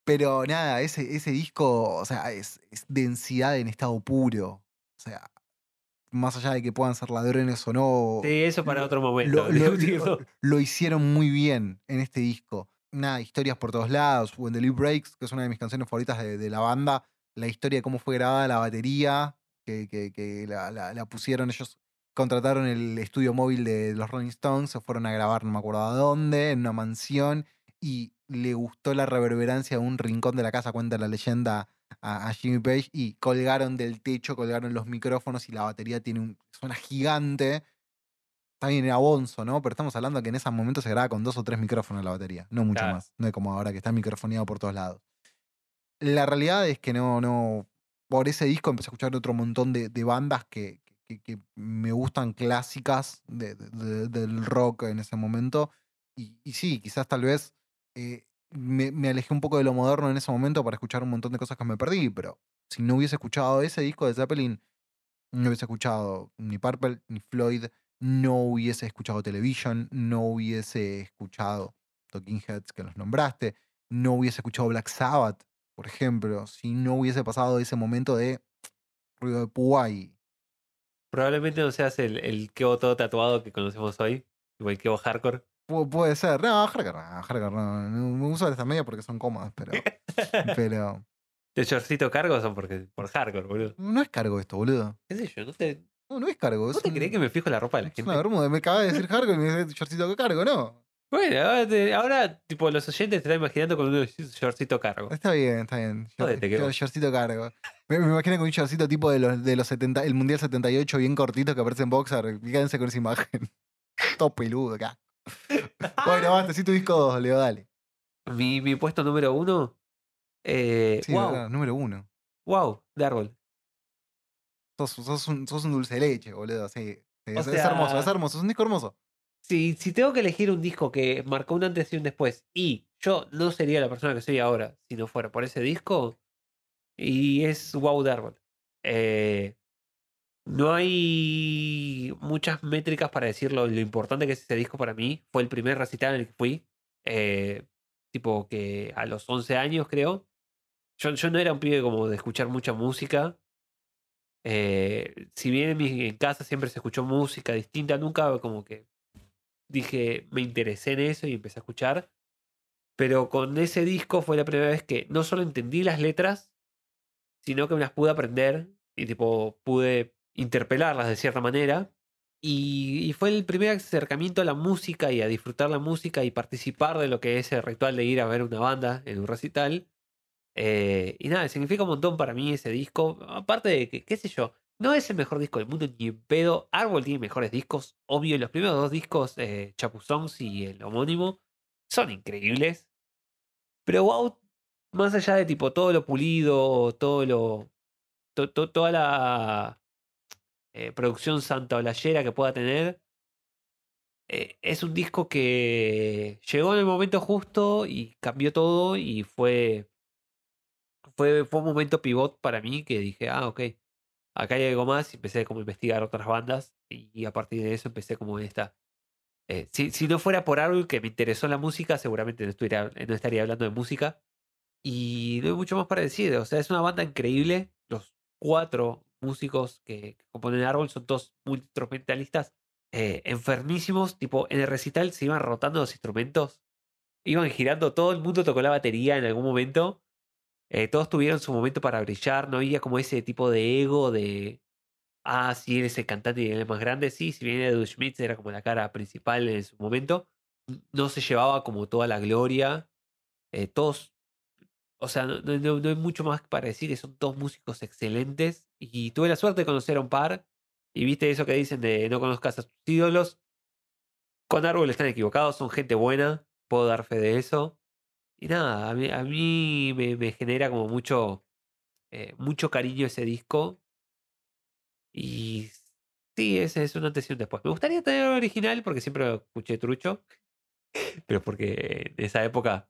pero nada, ese, ese disco, o sea, es, es densidad en estado puro. O sea, más allá de que puedan ser ladrones o no, Sí, eso para otro momento. lo, hicieron muy bien en este disco. Nada, historias por todos lados. When the Leaf Breaks, que es una de mis canciones favoritas de, de la banda. La historia de cómo fue grabada la batería, que, que- que la, la- la pusieron ellos. Contrataron el estudio móvil de los Rolling Stones, se fueron a grabar, no me acuerdo a dónde, en una mansión, y le gustó la reverberancia de un rincón de la casa, cuenta la leyenda a, a Jimmy Page, y colgaron del techo, colgaron los micrófonos y la batería tiene un, suena gigante. También era bonzo, ¿no? Pero estamos hablando que en ese momento se graba con dos o tres micrófonos la batería, no mucho Claro. más. No es como ahora que está microfoneado por todos lados. La realidad es que no, no. Por ese disco empecé a escuchar otro montón de, de bandas que, que- me gustan clásicas de- de- de- del rock en ese momento. Y, y sí, quizás tal vez eh, me, me alejé un poco de lo moderno en ese momento para escuchar un montón de cosas que me perdí, pero si no hubiese escuchado ese disco de Zeppelin, no hubiese escuchado ni Purple ni Floyd, no hubiese escuchado Television, no hubiese escuchado Talking Heads que los nombraste, no hubiese escuchado Black Sabbath, por ejemplo, si no hubiese pasado ese momento de ruido de púa y Probablemente no seas el, el todo tatuado que conocemos hoy. O el hardcore. pu- puede ser. No, hardcore, no, hardcore no, no, uso estas medias porque son cómodas, pero, pero De shortcito cargo son porque, por hardcore, boludo. no es cargo esto, boludo. ¿Qué sé yo? ¿No te, No, no es cargo. ¿vos es te un- crees que me fijo en la ropa de la gente? bermuda. Me acaba de decir cargo y me dice shortcito cargo, no. Bueno, ahora, te- ahora, tipo, los oyentes te están imaginando con un shortcito cargo. Está bien, está bien. Shortcito cargo. Me, me imagino con un shortcito tipo de los, de los 70, el Mundial 78 bien cortito que aparece en Boxer. Fíjense con esa imagen. Todo peludo acá. Bueno, basta, si tu disco 2, Leo, dale. Mi, mi puesto número uno. Eh, Sí, wow, verdad, número uno. wow, de árbol. Sos, sos un, sos un dulce de leche, boludo. Sí. Sí, es, es hermoso, es hermoso, es un disco hermoso. Si, si tengo que elegir un disco que marcó un antes y un después, y yo no sería la persona que soy ahora si no fuera por ese disco, y es Wow Árbol. Eh, no hay muchas métricas para decirlo lo importante que es ese disco para mí. Fue el primer recital en el que fui. eh, tipo que a los 11 años, creo. Yo, yo no era un pibe como de escuchar mucha música. Eh, si bien en casa siempre se escuchó música distinta, nunca como que dije, me interesé en eso y empecé a escuchar. Pero con ese disco fue la primera vez que no solo entendí las letras, sino que me las pude aprender y tipo pude interpelarlas de cierta manera. Y, fue el primer acercamiento a la música y a disfrutar la música y participar de lo que es el ritual de ir a ver una banda en un recital. Eh, y nada, significa un montón para mí ese disco. Aparte de que, qué sé yo, no es el mejor disco del mundo ni en pedo. Árbol tiene mejores discos, obvio. Los primeros dos discos, eh, Chapu Songs y el homónimo, son increíbles. Pero wow, más allá de tipo todo lo pulido, todo lo. to- to- toda la eh, producción santaolayera que pueda tener. eh, es un disco que llegó en el momento justo y cambió todo y fue, fue, fue un momento pivot para mí que dije, ah, ok, acá hay algo más y empecé como a investigar otras bandas y a partir de eso empecé como en esta. eh, si, si no fuera por algo que me interesó la música, seguramente no, estuviera, no estaría hablando de música. Y no hay mucho más para decir. O sea, es una banda increíble. Los cuatro músicos que, que componen Árbol son todos multiinstrumentalistas eh, enfermísimos. Tipo, en el recital se iban rotando los instrumentos. Iban girando, todo el mundo tocó la batería en algún momento. Eh, todos tuvieron su momento para brillar. No había como ese tipo de ego de. Ah, sí, él es el cantante y él es más grande. Sí, si bien Edu Schmitz era como la cara principal en su momento, no se llevaba como toda la gloria. Eh, todos o sea, no, no- no- hay mucho más para decir, que son todos músicos excelentes. Y tuve la suerte de conocer a un par. Y viste eso que dicen de no conozcas a tus ídolos. Con Árbol están equivocados, son gente buena. Puedo dar fe de eso. Y nada, a mí, a mí me, me genera como mucho, eh, mucho cariño ese disco. Y sí, ese es un antes y un después. Me gustaría tener el original porque siempre lo escuché trucho. Pero porque en esa época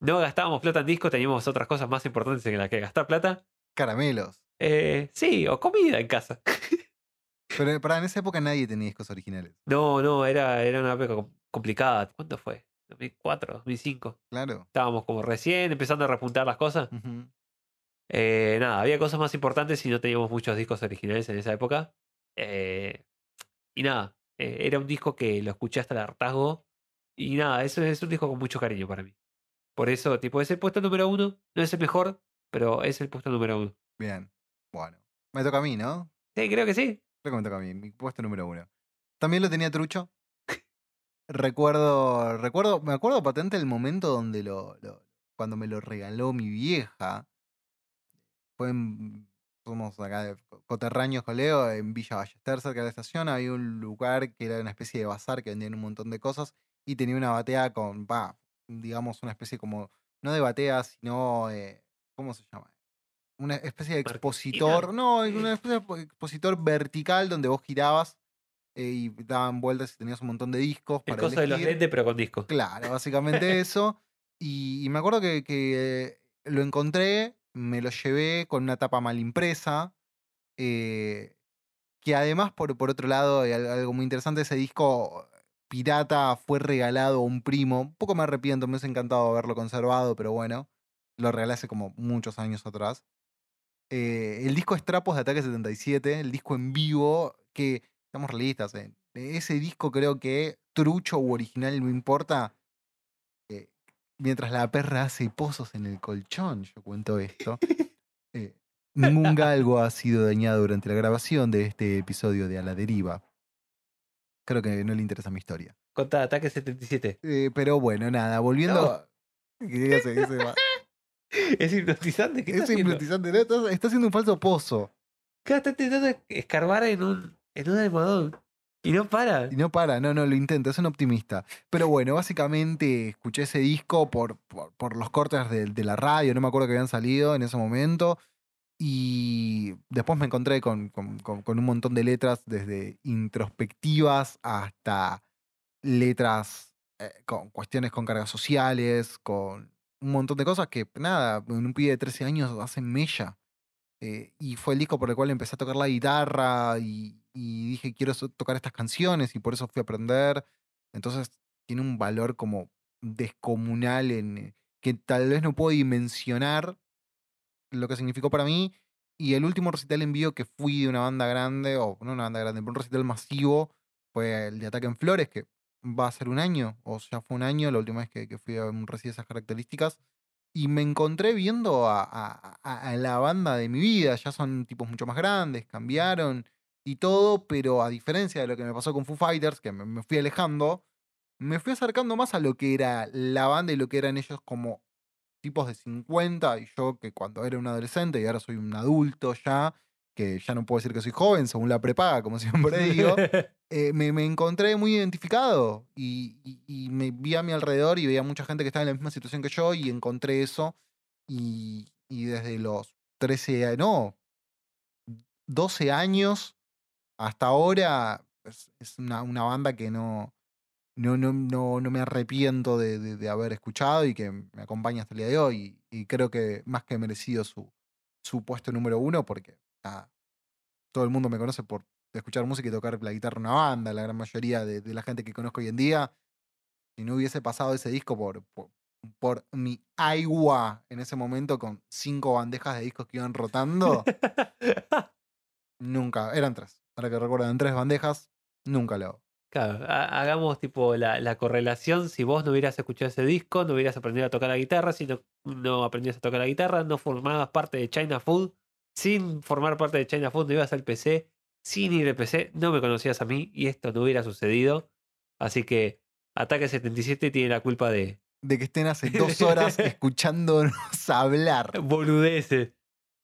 no gastábamos plata en discos, teníamos otras cosas más importantes en las que gastar plata. Caramelos. Eh, sí, o comida en casa. Pero para en esa época nadie tenía discos originales. No, no, era, era una época com- complicada. ¿Cuánto fue? ¿2004? ¿2005? Claro. Estábamos como recién empezando a repuntar las cosas. Eh, nada, había cosas más importantes y no teníamos muchos discos originales en esa época. Eh, y nada, eh, era un disco que lo escuché hasta el hartazgo. Y nada, eso es un disco con mucho cariño para mí. Por eso, tipo, es el puesto número uno. No es el mejor, pero es el puesto número uno. Bien. Bueno. Me toca a mí, ¿no? Sí, creo que sí. Creo que me toca a mí, mi puesto número uno. También lo tenía trucho. Recuerdo, recuerdo, me acuerdo patente el momento donde lo, lo- cuando me lo regaló mi vieja. Fue en, somos acá de co- coterráneos con Leo, en Villa Ballester, cerca de la estación, había un lugar que era una especie de bazar que vendían un montón de cosas y tenía una batea con, va, digamos, una especie como, no de batea, sino, eh, ¿cómo se llama? Una especie de expositor, no, una especie de expositor vertical donde vos girabas y daban vueltas y tenías un montón de discos El para coso de los lentes, pero con disco. Claro, básicamente eso. Y, y me acuerdo que, que lo encontré, me lo llevé con una tapa mal impresa. eh, que además, por, por otro lado, algo muy interesante, ese disco pirata fue regalado a un primo. Un poco me arrepiento, me hubiese encantado haberlo conservado, pero bueno, lo regalé hace como muchos años atrás. Eh, el disco es Trapos de Ataque 77, el disco en vivo, que, estamos realistas, eh, ese disco creo que trucho u original no importa. eh, mientras la perra hace pozos en el colchón, yo cuento esto. eh, ningún galgo ha sido dañado durante la grabación de este episodio de A la Deriva. Creo que no le interesa mi historia. Contá, ataque 77. Eh, pero bueno, nada, volviendo. No. ¿Qué se- qué se va? Es hipnotizante. ¿Qué está Es haciendo? hipnotizante, ¿no? Está, está haciendo un falso pozo. Claro, está intentando escarbar en un, en un almohadón. Y no para. Y no para, no, no, lo intenta, es un optimista. Pero bueno, básicamente escuché ese disco por, por, los cortes de, la radio, no me acuerdo que habían salido en ese momento. Y después me encontré con, con- con- con un montón de letras, desde introspectivas hasta letras eh, con cuestiones con cargas sociales, con un montón de cosas que, nada, en un pibe de 13 años hacen mella. Eh, y fue el disco por el cual empecé a tocar la guitarra y, y dije, quiero tocar estas canciones y por eso fui a aprender. Entonces tiene un valor como descomunal en eh, que tal vez no puedo dimensionar lo que significó para mí. Y el último recital en vivo que fui de una banda grande, o no una banda grande, pero un recital masivo, fue el de Ataque en Flores, que va a ser un año, o ya fue un año la última vez que, fui a un recital de esas características. Y me encontré viendo a- a la banda de mi vida. Ya son tipos mucho más grandes, cambiaron y todo, pero a diferencia de lo que me pasó con Foo Fighters, que me, fui alejando, me fui acercando más a lo que era la banda y lo que eran ellos como tipos de 50 y yo que cuando era un adolescente y ahora soy un adulto ya, que ya no puedo decir que soy joven según la prepaga, como siempre digo, eh, me, me encontré muy identificado y, y- y me vi a mi alrededor y veía mucha gente que estaba en la misma situación que yo y encontré eso y, y desde los 13, a- no, 12 años hasta ahora es, es una, una banda que no, no, no, no, no me arrepiento de, de- de haber escuchado y que me acompaña hasta el día de hoy y, y creo que más que merecido su, su puesto número uno porque nada, todo el mundo me conoce por escuchar música y tocar la guitarra en una banda, la gran mayoría de, de la gente que conozco hoy en día. Si no hubiese pasado ese disco por, por, por mi agua en ese momento con cinco bandejas de discos que iban rotando, nunca, eran tres. Ahora que recuerdo, eran tres bandejas, nunca lo hago. Claro, ha- hagamos tipo la, la correlación. Si vos no hubieras escuchado ese disco, no hubieras aprendido a tocar la guitarra. Si no, no aprendías a tocar la guitarra, no formabas parte de China Food. Sin formar parte de China Food, no ibas al PC. Sin ir al PC, no me conocías a mí y esto no hubiera sucedido. Así que Ataque 77 tiene la culpa de De que estén hace dos horas escuchándonos hablar. boludeces.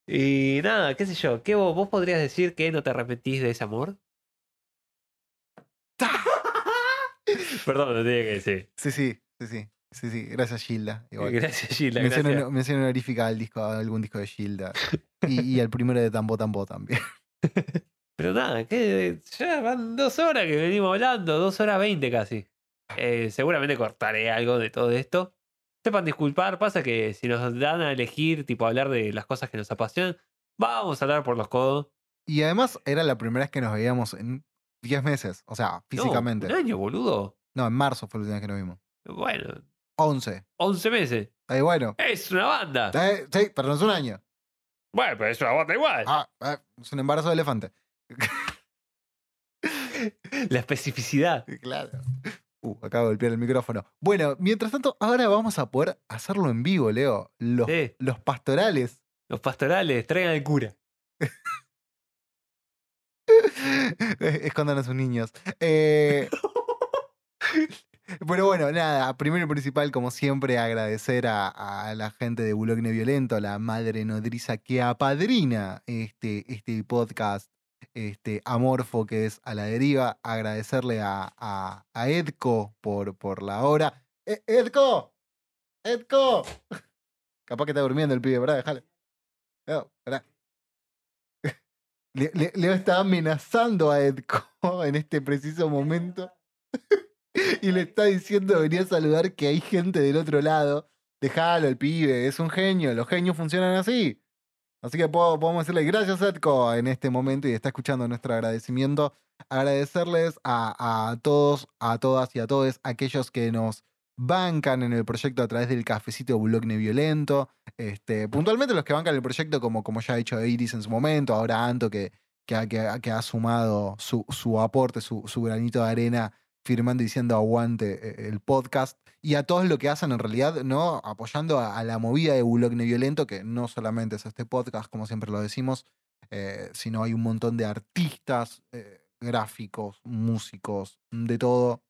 Y nada, qué sé yo. ¿qué vos, vos podrías decir que no te arrepentís de ese amor? Perdón, no tenía que decir. Sí, sí, sí, sí. Sí, sí. Gracias, Gilda. Igual. Gracias, Gila. mención, Gracias. mención honorífica al disco, a algún disco de Gilda. Y, y al primero de Tambo Tambo también. Pero nada, que ya van dos horas que venimos hablando, dos horas veinte casi. Eh, seguramente cortaré algo de todo esto. Sepan disculpar, pasa que si nos dan a elegir, tipo hablar de las cosas que nos apasionan, vamos a hablar por los codos. Y además era la primera vez que nos veíamos en 10 meses. O sea, No, físicamente. un año, boludo. No, en marzo fue la última vez que nos vimos. Bueno, 11. 11 meses. Ahí bueno. Es una banda. Eh, sí, pero no es un año. Bueno, pero es una banda igual. Ah, eh, es un embarazo de elefante. La especificidad. Claro. Uh, acabo de golpear el micrófono. Bueno, mientras tanto, ahora vamos a poder hacerlo en vivo, Leo. Los, Sí. los pastorales. Los pastorales, traigan al cura. Escondan a sus niños. Eh, Pero bueno, nada, primero y principal, como siempre, agradecer a, a la gente de Bulogne Violento, la madre nodriza que apadrina este, este podcast, este amorfo que es a la deriva. Agradecerle a, a, Edco por, por la hora. ¡Eh, ¡Edco! ¡Edco! Capaz que está durmiendo el pibe, ¿verdad? Déjale. Leo está amenazando a Edco en este preciso momento. y le está diciendo, venía a saludar que hay gente del otro lado. Dejalo, el pibe, es un genio, los genios funcionan así. Así que podemos decirle gracias, Edco, en este momento y está escuchando nuestro agradecimiento. Agradecerles a, a todos, a todas y a todos aquellos que nos bancan en el proyecto a través del cafecito Bulogne Violento. Este, puntualmente los que bancan el proyecto, como, como ya ha dicho Iris en su momento, ahora Anto, que, que, que que ha sumado su, su aporte, su, su granito de arena firmando diciendo aguante eh, el podcast. Y a todos lo que hacen en realidad, ¿no? Apoyando a, la movida de Bulogne Violento, que no solamente es este podcast, como siempre lo decimos, eh, sino hay un montón de artistas, eh, gráficos, músicos, de todo,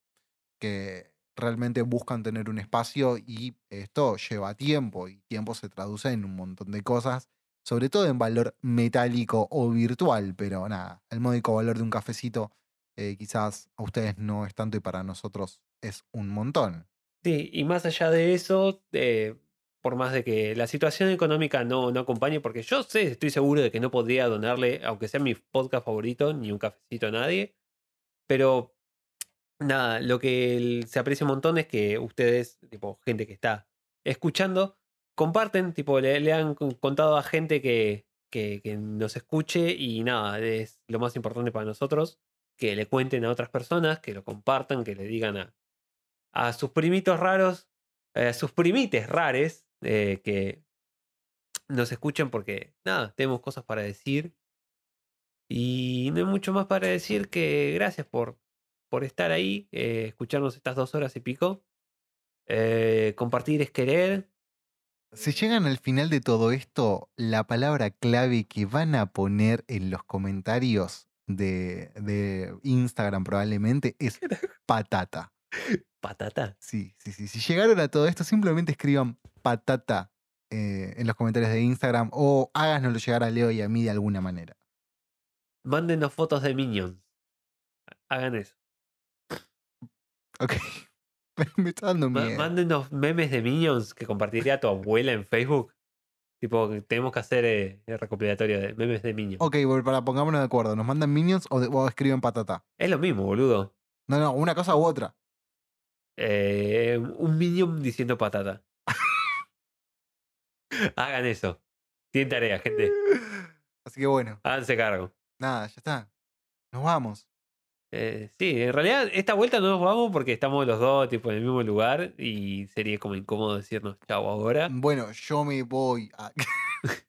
que realmente buscan tener un espacio y esto lleva tiempo y tiempo se traduce en un montón de cosas, sobre todo en valor metálico o virtual, pero nada, el módico valor de un cafecito eh, quizás a ustedes no es tanto y para nosotros es un montón. Sí, y más allá de eso, por más de que la situación económica no, no acompañe, porque yo sé, estoy seguro de que no podría donarle, aunque sea mi podcast favorito, ni un cafecito a nadie, pero nada, lo que se aprecia un montón es que ustedes, tipo, gente que está escuchando, comparten, tipo, le, han con- contado a gente que, que, que nos escuche y nada, es lo más importante para nosotros, que le cuenten a otras personas, que lo compartan, que le digan a, a sus primitos raros, eh, a sus primites rares, eh, que nos escuchen porque, nada, tenemos cosas para decir. Y no hay mucho más para decir que gracias por, por estar ahí, eh, escucharnos estas dos horas y pico. Compartir es querer. Si llegan al final de todo esto, la palabra clave que van a poner en los comentarios de, de Instagram probablemente es patata. Patata. Sí, sí, sí. Si llegaron a todo esto, simplemente escriban patata eh, en los comentarios de Instagram o háganoslo llegar a Leo y a mí de alguna manera. Mándenos fotos de Minions. Hagan eso. Ok. Me está dando miedo. Mándenos memes de Minions que compartiría tu abuela en Facebook. Tipo, tenemos que hacer eh, el recopilatorio de memes de Minions. Ok, para pongámonos de acuerdo. ¿Nos mandan minions o, de- o escriben patata? Es lo mismo, boludo. No, no, una cosa u otra. Eh, un Minion diciendo patata. Hagan eso. Tienen tarea, gente. Así que bueno, Háganse cargo. nada, ya está. Nos vamos. Eh, sí, en realidad esta vuelta no nos vamos porque estamos los dos tipo, en el mismo lugar y sería como incómodo decirnos chau ahora. Bueno, yo me voy a...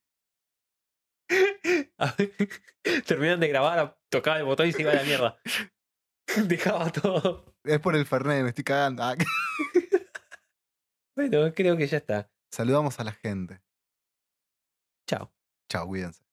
Terminan de grabar, tocaba el botón y se iba a la mierda. Dejaba todo. Es por el Fernet, me estoy cagando. Ah, Bueno, creo que ya está. Saludamos a la gente. Chao. Chao, cuídense.